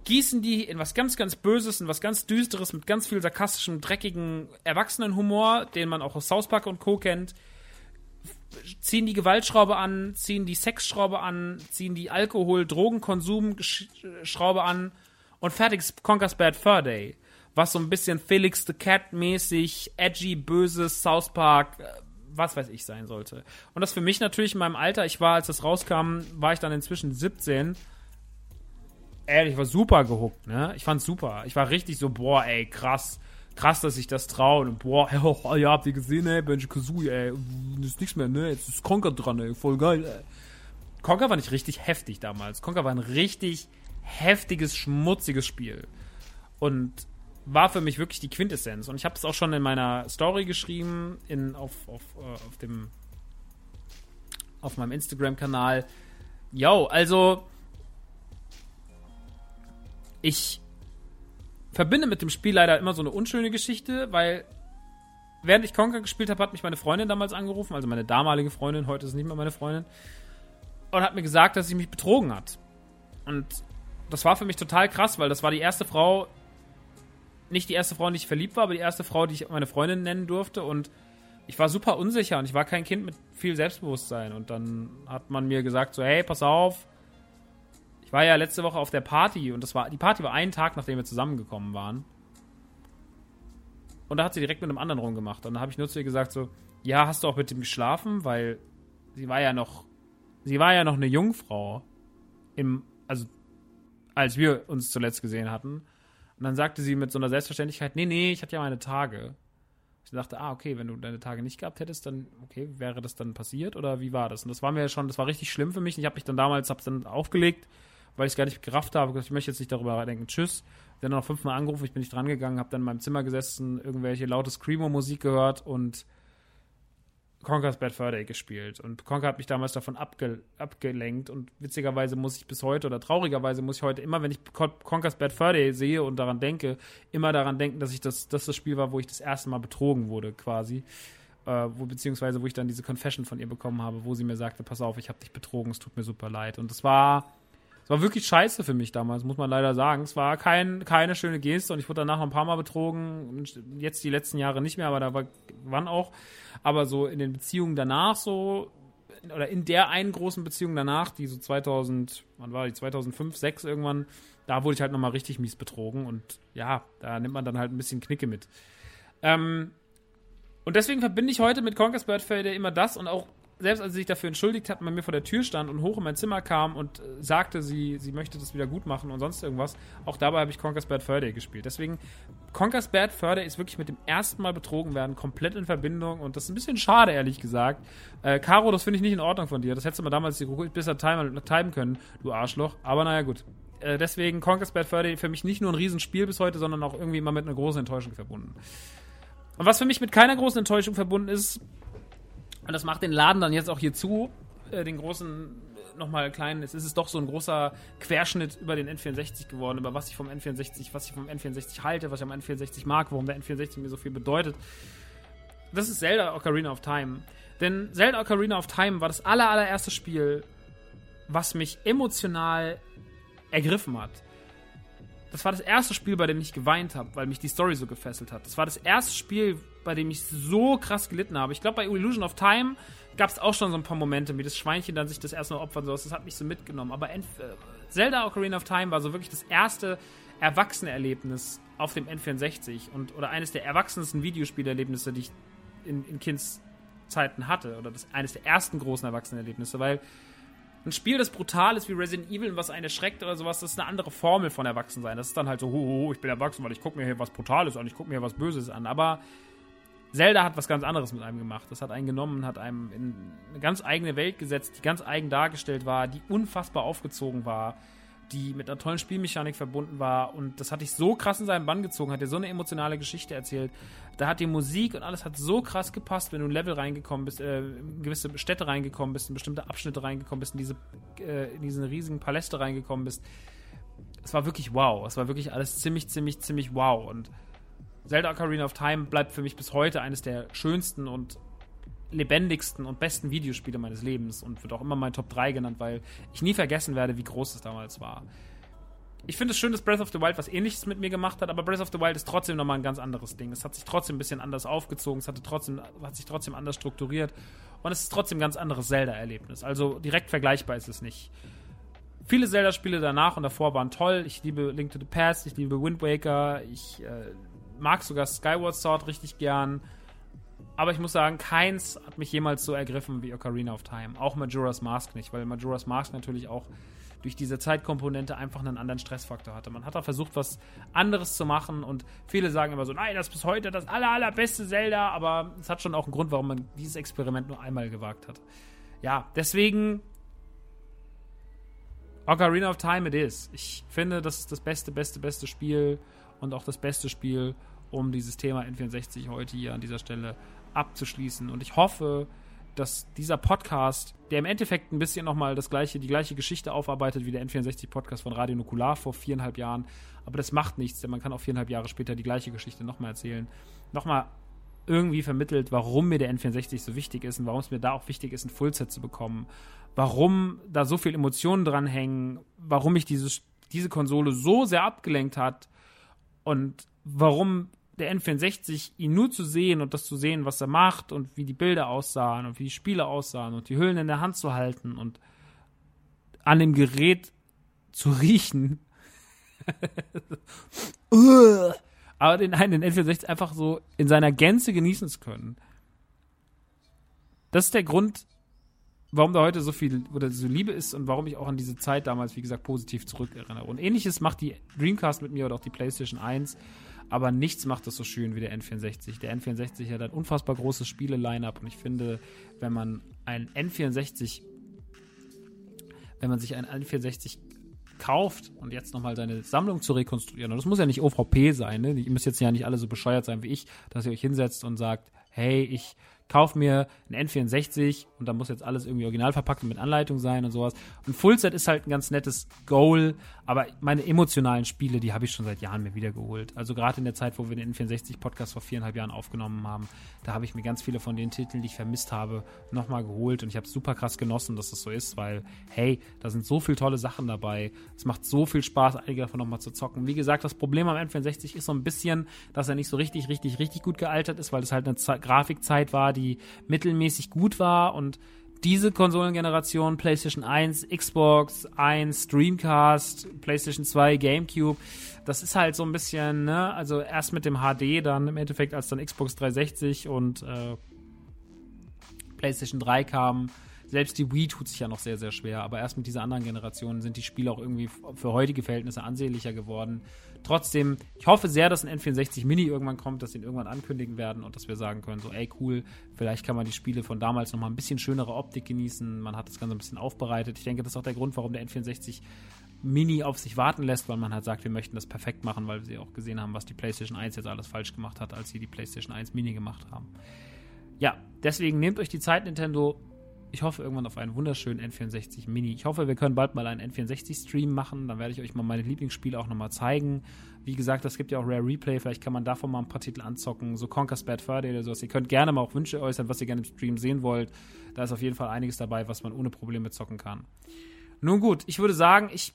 gießen die in was ganz, ganz Böses, in was ganz Düsteres, mit ganz viel sarkastischem, dreckigen Erwachsenenhumor, den man auch aus South Park und Co. kennt, ziehen die Gewaltschraube an, ziehen die Sexschraube an, ziehen die Alkohol-Drogenkonsum-Schraube an und fertig ist Conker's Bad Fur Day. Was so ein bisschen Felix the Cat mäßig, edgy, böses South Park, äh, was weiß ich sein sollte. Und das für mich natürlich in meinem Alter, ich war, als das rauskam, war ich dann inzwischen 17. Ey, ich war super gehuckt, ne? Ich fand's super. Ich war richtig so, boah, ey, krass krass, dass ich das traue. Und boah, oh, ja, habt ihr gesehen, ey, Benji Kazooie, ey, ist nichts mehr, ne? Jetzt ist Conker dran, ey, voll geil, ey. Conker war nicht richtig heftig damals. Conker war ein richtig heftiges, schmutziges Spiel. Und war für mich wirklich die Quintessenz. Und ich habe es auch schon in meiner Story geschrieben, in, auf, auf, uh, auf dem auf meinem Instagram-Kanal. Yo, also ich verbinde mit dem Spiel leider immer so eine unschöne Geschichte, weil während ich Conker gespielt habe, hat mich meine Freundin damals angerufen, also meine damalige Freundin, heute ist es nicht mehr meine Freundin, und hat mir gesagt, dass sie mich betrogen hat. Und das war für mich total krass, weil das war die erste Frau, nicht die erste Frau, in die ich verliebt war, aber die erste Frau, die ich meine Freundin nennen durfte. Und ich war super unsicher und ich war kein Kind mit viel Selbstbewusstsein. Und dann hat man mir gesagt, so, hey, pass auf, ich war ja letzte Woche auf der Party und das war, die Party war einen Tag, nachdem wir zusammengekommen waren. Und da hat sie direkt mit einem anderen rumgemacht. Und dann habe ich nur zu ihr gesagt, so, ja, hast du auch mit dem geschlafen? Weil sie war ja noch, sie war ja noch eine Jungfrau. Im, also, als wir uns zuletzt gesehen hatten. Und dann sagte sie mit so einer Selbstverständlichkeit, nee, nee, ich hatte ja meine Tage. Ich dachte, ah, okay, wenn du deine Tage nicht gehabt hättest, dann, okay, wäre das dann passiert oder wie war das? Und das war mir schon, das war richtig schlimm für mich. Ich habe mich dann damals, hab's dann aufgelegt, weil ich es gar nicht gerafft habe. Ich möchte jetzt nicht darüber denken. Tschüss. Dann noch fünfmal angerufen, ich bin nicht dran gegangen, habe dann in meinem Zimmer gesessen, irgendwelche laute Screamo-Musik gehört und Conker's Bad Fur gespielt. Und Conker hat mich damals davon abge abgelenkt. Und witzigerweise muss ich bis heute, oder traurigerweise muss ich heute immer, wenn ich Conker's Bad Fur sehe und daran denke, immer daran denken, dass ich das, das das Spiel war, wo ich das erste Mal betrogen wurde, quasi. Äh, wo, beziehungsweise wo ich dann diese Confession von ihr bekommen habe, wo sie mir sagte, pass auf, ich habe dich betrogen, es tut mir super leid. Und das war es war wirklich scheiße für mich damals, muss man leider sagen. Es war kein, keine schöne Geste und ich wurde danach noch ein paar Mal betrogen. Jetzt die letzten Jahre nicht mehr, aber da war, wann auch. Aber so in den Beziehungen danach so, oder in der einen großen Beziehung danach, die so 2000, wann war die, 2005, 2006 irgendwann, da wurde ich halt nochmal richtig mies betrogen und ja, da nimmt man dann halt ein bisschen Knicke mit. Ähm, und deswegen verbinde ich heute mit Conquest Birdfelder immer das und auch selbst als sie sich dafür entschuldigt hat, bei mir vor der Tür stand und hoch in mein Zimmer kam und äh, sagte, sie, sie möchte das wieder gut machen und sonst irgendwas, auch dabei habe ich Conker's Bad Fur Day gespielt. Deswegen, Conker's Bad Fur Day ist wirklich mit dem ersten Mal betrogen werden, komplett in Verbindung und das ist ein bisschen schade, ehrlich gesagt. Äh, Caro, das finde ich nicht in Ordnung von dir. Das hättest du mal damals besser timen, können, du Arschloch. Aber naja, gut. Äh, deswegen Conker's Bad Fur Day für mich nicht nur ein Riesenspiel bis heute, sondern auch irgendwie immer mit einer großen Enttäuschung verbunden. Und was für mich mit keiner großen Enttäuschung verbunden ist, und das macht den Laden dann jetzt auch hier zu, äh, den großen äh, nochmal kleinen, es ist doch so ein großer Querschnitt über den N64 geworden, über was ich vom N64, was ich vom N64 halte, was ich am N64 mag, warum der N64 mir so viel bedeutet. Das ist Zelda Ocarina of Time. Denn Zelda Ocarina of Time war das aller, allererste Spiel, was mich emotional ergriffen hat. Das war das erste Spiel, bei dem ich geweint habe, weil mich die Story so gefesselt hat. Das war das erste Spiel, bei dem ich so krass gelitten habe. Ich glaube, bei Illusion of Time gab es auch schon so ein paar Momente, wie das Schweinchen dann sich das erste Mal opfern soll. Das hat mich so mitgenommen. Aber N äh, Zelda Ocarina of Time war so wirklich das erste Erwachsenerlebnis auf dem N64 und oder eines der erwachsensten Videospielerlebnisse, die ich in, in Kindszeiten hatte. Oder das, eines der ersten großen Erwachsenerlebnisse, weil ein Spiel, das brutal ist wie Resident Evil, was einen erschreckt oder sowas, das ist eine andere Formel von Erwachsensein. Das ist dann halt so, ho, ho, ich bin erwachsen, weil ich gucke mir hier was Brutales an, ich gucke mir hier was Böses an. Aber Zelda hat was ganz anderes mit einem gemacht. Das hat einen genommen, hat einem in eine ganz eigene Welt gesetzt, die ganz eigen dargestellt war, die unfassbar aufgezogen war, die mit einer tollen Spielmechanik verbunden war. Und das hat dich so krass in seinen Bann gezogen, hat dir so eine emotionale Geschichte erzählt. Da hat die Musik und alles hat so krass gepasst, wenn du in Level reingekommen bist, äh, in gewisse Städte reingekommen bist, in bestimmte Abschnitte reingekommen bist, in diese, äh, in diese riesigen Paläste reingekommen bist es war wirklich wow. Es war wirklich alles ziemlich, ziemlich, ziemlich wow. Und Zelda Ocarina of Time bleibt für mich bis heute eines der schönsten und lebendigsten und besten Videospiele meines Lebens und wird auch immer mein Top 3 genannt, weil ich nie vergessen werde, wie groß es damals war. Ich finde es schön, dass Breath of the Wild was ähnliches mit mir gemacht hat, aber Breath of the Wild ist trotzdem nochmal ein ganz anderes Ding. Es hat sich trotzdem ein bisschen anders aufgezogen, es hatte trotzdem, hat sich trotzdem anders strukturiert und es ist trotzdem ein ganz anderes Zelda-Erlebnis. Also direkt vergleichbar ist es nicht. Viele Zelda-Spiele danach und davor waren toll. Ich liebe Link to the Past, ich liebe Wind Waker, ich äh, mag sogar Skyward Sword richtig gern. Aber ich muss sagen, keins hat mich jemals so ergriffen wie Ocarina of Time. Auch Majora's Mask nicht, weil Majora's Mask natürlich auch durch diese Zeitkomponente einfach einen anderen Stressfaktor hatte. Man hat da versucht, was anderes zu machen und viele sagen immer so, nein, das ist bis heute das aller, allerbeste Zelda, aber es hat schon auch einen Grund, warum man dieses Experiment nur einmal gewagt hat. Ja, deswegen Ocarina of Time it is. Ich finde, das ist das beste, beste, beste Spiel und auch das beste Spiel, um dieses Thema N64 heute hier an dieser Stelle abzuschließen. Und ich hoffe, dass dieser Podcast, der im Endeffekt ein bisschen nochmal das gleiche, die gleiche Geschichte aufarbeitet wie der N64-Podcast von Radio Nukular vor viereinhalb Jahren, aber das macht nichts, denn man kann auch viereinhalb Jahre später die gleiche Geschichte nochmal erzählen, nochmal irgendwie vermittelt, warum mir der N64 so wichtig ist und warum es mir da auch wichtig ist, ein Fullset zu bekommen, warum da so viel Emotionen dran hängen, warum mich dieses, diese Konsole so sehr abgelenkt hat und warum der N64, ihn nur zu sehen und das zu sehen, was er macht und wie die Bilder aussahen und wie die Spiele aussahen und die Hüllen in der Hand zu halten und an dem Gerät zu riechen. Aber den, nein, den N64 einfach so in seiner Gänze genießen zu können. Das ist der Grund, warum da heute so viel oder so Liebe ist und warum ich auch an diese Zeit damals, wie gesagt, positiv zurückerinnere. Und ähnliches macht die Dreamcast mit mir oder auch die PlayStation 1 aber nichts macht das so schön wie der N64. Der N64 hat ein unfassbar großes Spiele-Line-Up und ich finde, wenn man ein N64, wenn man sich ein N64 kauft und jetzt nochmal seine Sammlung zu rekonstruieren, und das muss ja nicht OVP sein, ne? ihr müsst jetzt ja nicht alle so bescheuert sein wie ich, dass ihr euch hinsetzt und sagt, hey, ich kauf mir ein N64 und da muss jetzt alles irgendwie original verpackt und mit Anleitung sein und sowas. Und Fullset ist halt ein ganz nettes Goal, aber meine emotionalen Spiele, die habe ich schon seit Jahren mir wiedergeholt. Also gerade in der Zeit, wo wir den N64-Podcast vor viereinhalb Jahren aufgenommen haben, da habe ich mir ganz viele von den Titeln, die ich vermisst habe, nochmal geholt und ich habe super krass genossen, dass das so ist, weil, hey, da sind so viele tolle Sachen dabei. Es macht so viel Spaß, einige davon nochmal zu zocken. Wie gesagt, das Problem am N64 ist so ein bisschen, dass er nicht so richtig, richtig, richtig gut gealtert ist, weil es halt eine Z Grafikzeit war, die mittelmäßig gut war und diese Konsolengeneration, PlayStation 1, Xbox 1, Dreamcast, PlayStation 2, GameCube, das ist halt so ein bisschen, ne, also erst mit dem HD, dann im Endeffekt, als dann Xbox 360 und äh, PlayStation 3 kamen, selbst die Wii tut sich ja noch sehr, sehr schwer, aber erst mit dieser anderen Generation sind die Spiele auch irgendwie für heutige Verhältnisse ansehnlicher geworden. Trotzdem, ich hoffe sehr, dass ein N64 Mini irgendwann kommt, dass sie ihn irgendwann ankündigen werden und dass wir sagen können, so, ey, cool, vielleicht kann man die Spiele von damals nochmal ein bisschen schönere Optik genießen. Man hat das Ganze ein bisschen aufbereitet. Ich denke, das ist auch der Grund, warum der N64 Mini auf sich warten lässt, weil man halt sagt, wir möchten das perfekt machen, weil sie auch gesehen haben, was die PlayStation 1 jetzt alles falsch gemacht hat, als sie die PlayStation 1 Mini gemacht haben. Ja, deswegen nehmt euch die Zeit, Nintendo, ich hoffe irgendwann auf einen wunderschönen N64 Mini. Ich hoffe, wir können bald mal einen N64-Stream machen. Dann werde ich euch mal meine Lieblingsspiele auch nochmal zeigen. Wie gesagt, es gibt ja auch Rare Replay. Vielleicht kann man davon mal ein paar Titel anzocken. So Conker's Bad Fur oder sowas. Ihr könnt gerne mal auch Wünsche äußern, was ihr gerne im Stream sehen wollt. Da ist auf jeden Fall einiges dabei, was man ohne Probleme zocken kann. Nun gut, ich würde sagen, ich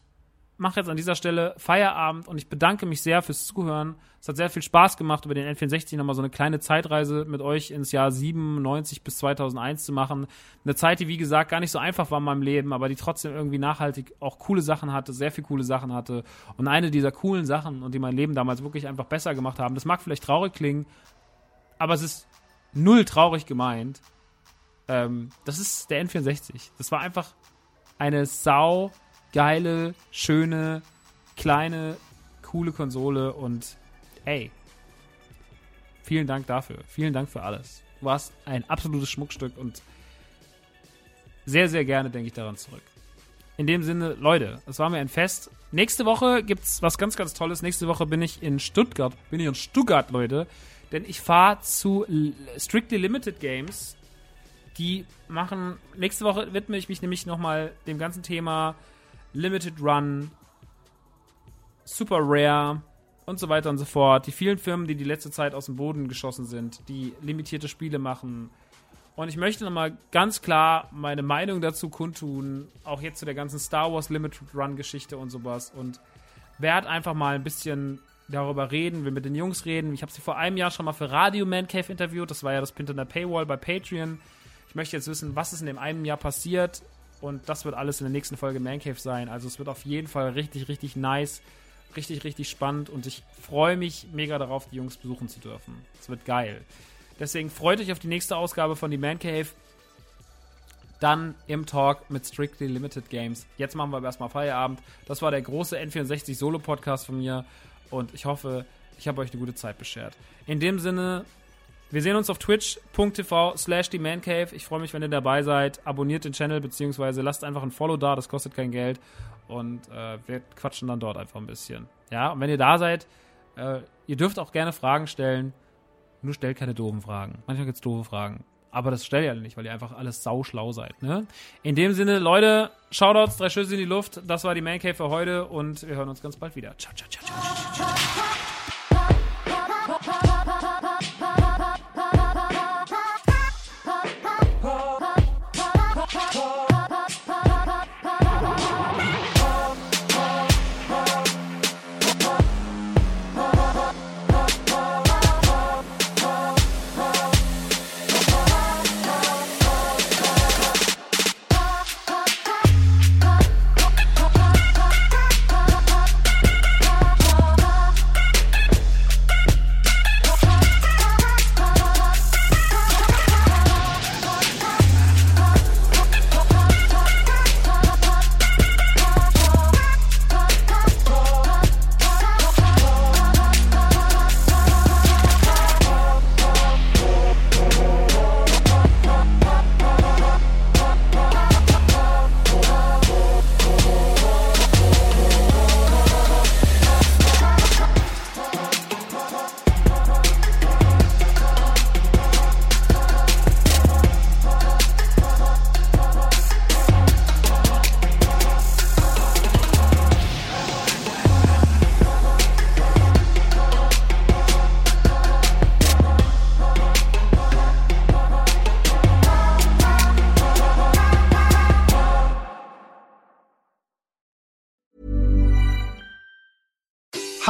mache jetzt an dieser Stelle Feierabend und ich bedanke mich sehr fürs Zuhören. Es hat sehr viel Spaß gemacht, über den N64 nochmal so eine kleine Zeitreise mit euch ins Jahr 97 bis 2001 zu machen. Eine Zeit, die wie gesagt gar nicht so einfach war in meinem Leben, aber die trotzdem irgendwie nachhaltig auch coole Sachen hatte, sehr viel coole Sachen hatte. Und eine dieser coolen Sachen und die mein Leben damals wirklich einfach besser gemacht haben, das mag vielleicht traurig klingen, aber es ist null traurig gemeint. Ähm, das ist der N64. Das war einfach eine sau geile, schöne, kleine, coole Konsole und ey, vielen Dank dafür. Vielen Dank für alles. Du warst ein absolutes Schmuckstück und sehr, sehr gerne denke ich daran zurück. In dem Sinne, Leute, es war mir ein Fest. Nächste Woche gibt's was ganz, ganz Tolles. Nächste Woche bin ich in Stuttgart. Bin ich in Stuttgart, Leute. Denn ich fahre zu Strictly Limited Games. Die machen, nächste Woche widme ich mich nämlich nochmal dem ganzen Thema Limited Run Super Rare und so weiter und so fort. Die vielen Firmen, die die letzte Zeit aus dem Boden geschossen sind, die limitierte Spiele machen. Und ich möchte nochmal ganz klar meine Meinung dazu kundtun, auch jetzt zu der ganzen Star Wars Limited Run Geschichte und sowas. Und werde einfach mal ein bisschen darüber reden, will mit den Jungs reden. Ich habe sie vor einem Jahr schon mal für Radio Man Cave interviewt. Das war ja das Pint in der Paywall bei Patreon. Ich möchte jetzt wissen, was ist in dem einen Jahr passiert. Und das wird alles in der nächsten Folge Man Cave sein. Also es wird auf jeden Fall richtig, richtig nice. Richtig, richtig spannend. Und ich freue mich mega darauf, die Jungs besuchen zu dürfen. Es wird geil. Deswegen freut euch auf die nächste Ausgabe von die Man Cave. Dann im Talk mit Strictly Limited Games. Jetzt machen wir aber erstmal Feierabend. Das war der große N64 Solo-Podcast von mir. Und ich hoffe, ich habe euch eine gute Zeit beschert. In dem Sinne, wir sehen uns auf twitch.tv slash themancave. Ich freue mich, wenn ihr dabei seid. Abonniert den Channel, beziehungsweise lasst einfach ein Follow da, das kostet kein Geld. Und äh, wir quatschen dann dort einfach ein bisschen. Ja, und wenn ihr da seid, äh, ihr dürft auch gerne Fragen stellen. Nur stellt keine doofen Fragen. Manchmal gibt es doofe Fragen. Aber das stellt ihr alle nicht, weil ihr einfach alles sauschlau seid. Ne? In dem Sinne, Leute, Shoutouts, drei Schüsse in die Luft. Das war die Man Cave für heute und wir hören uns ganz bald wieder. Ciao, ciao, ciao, ciao, ciao.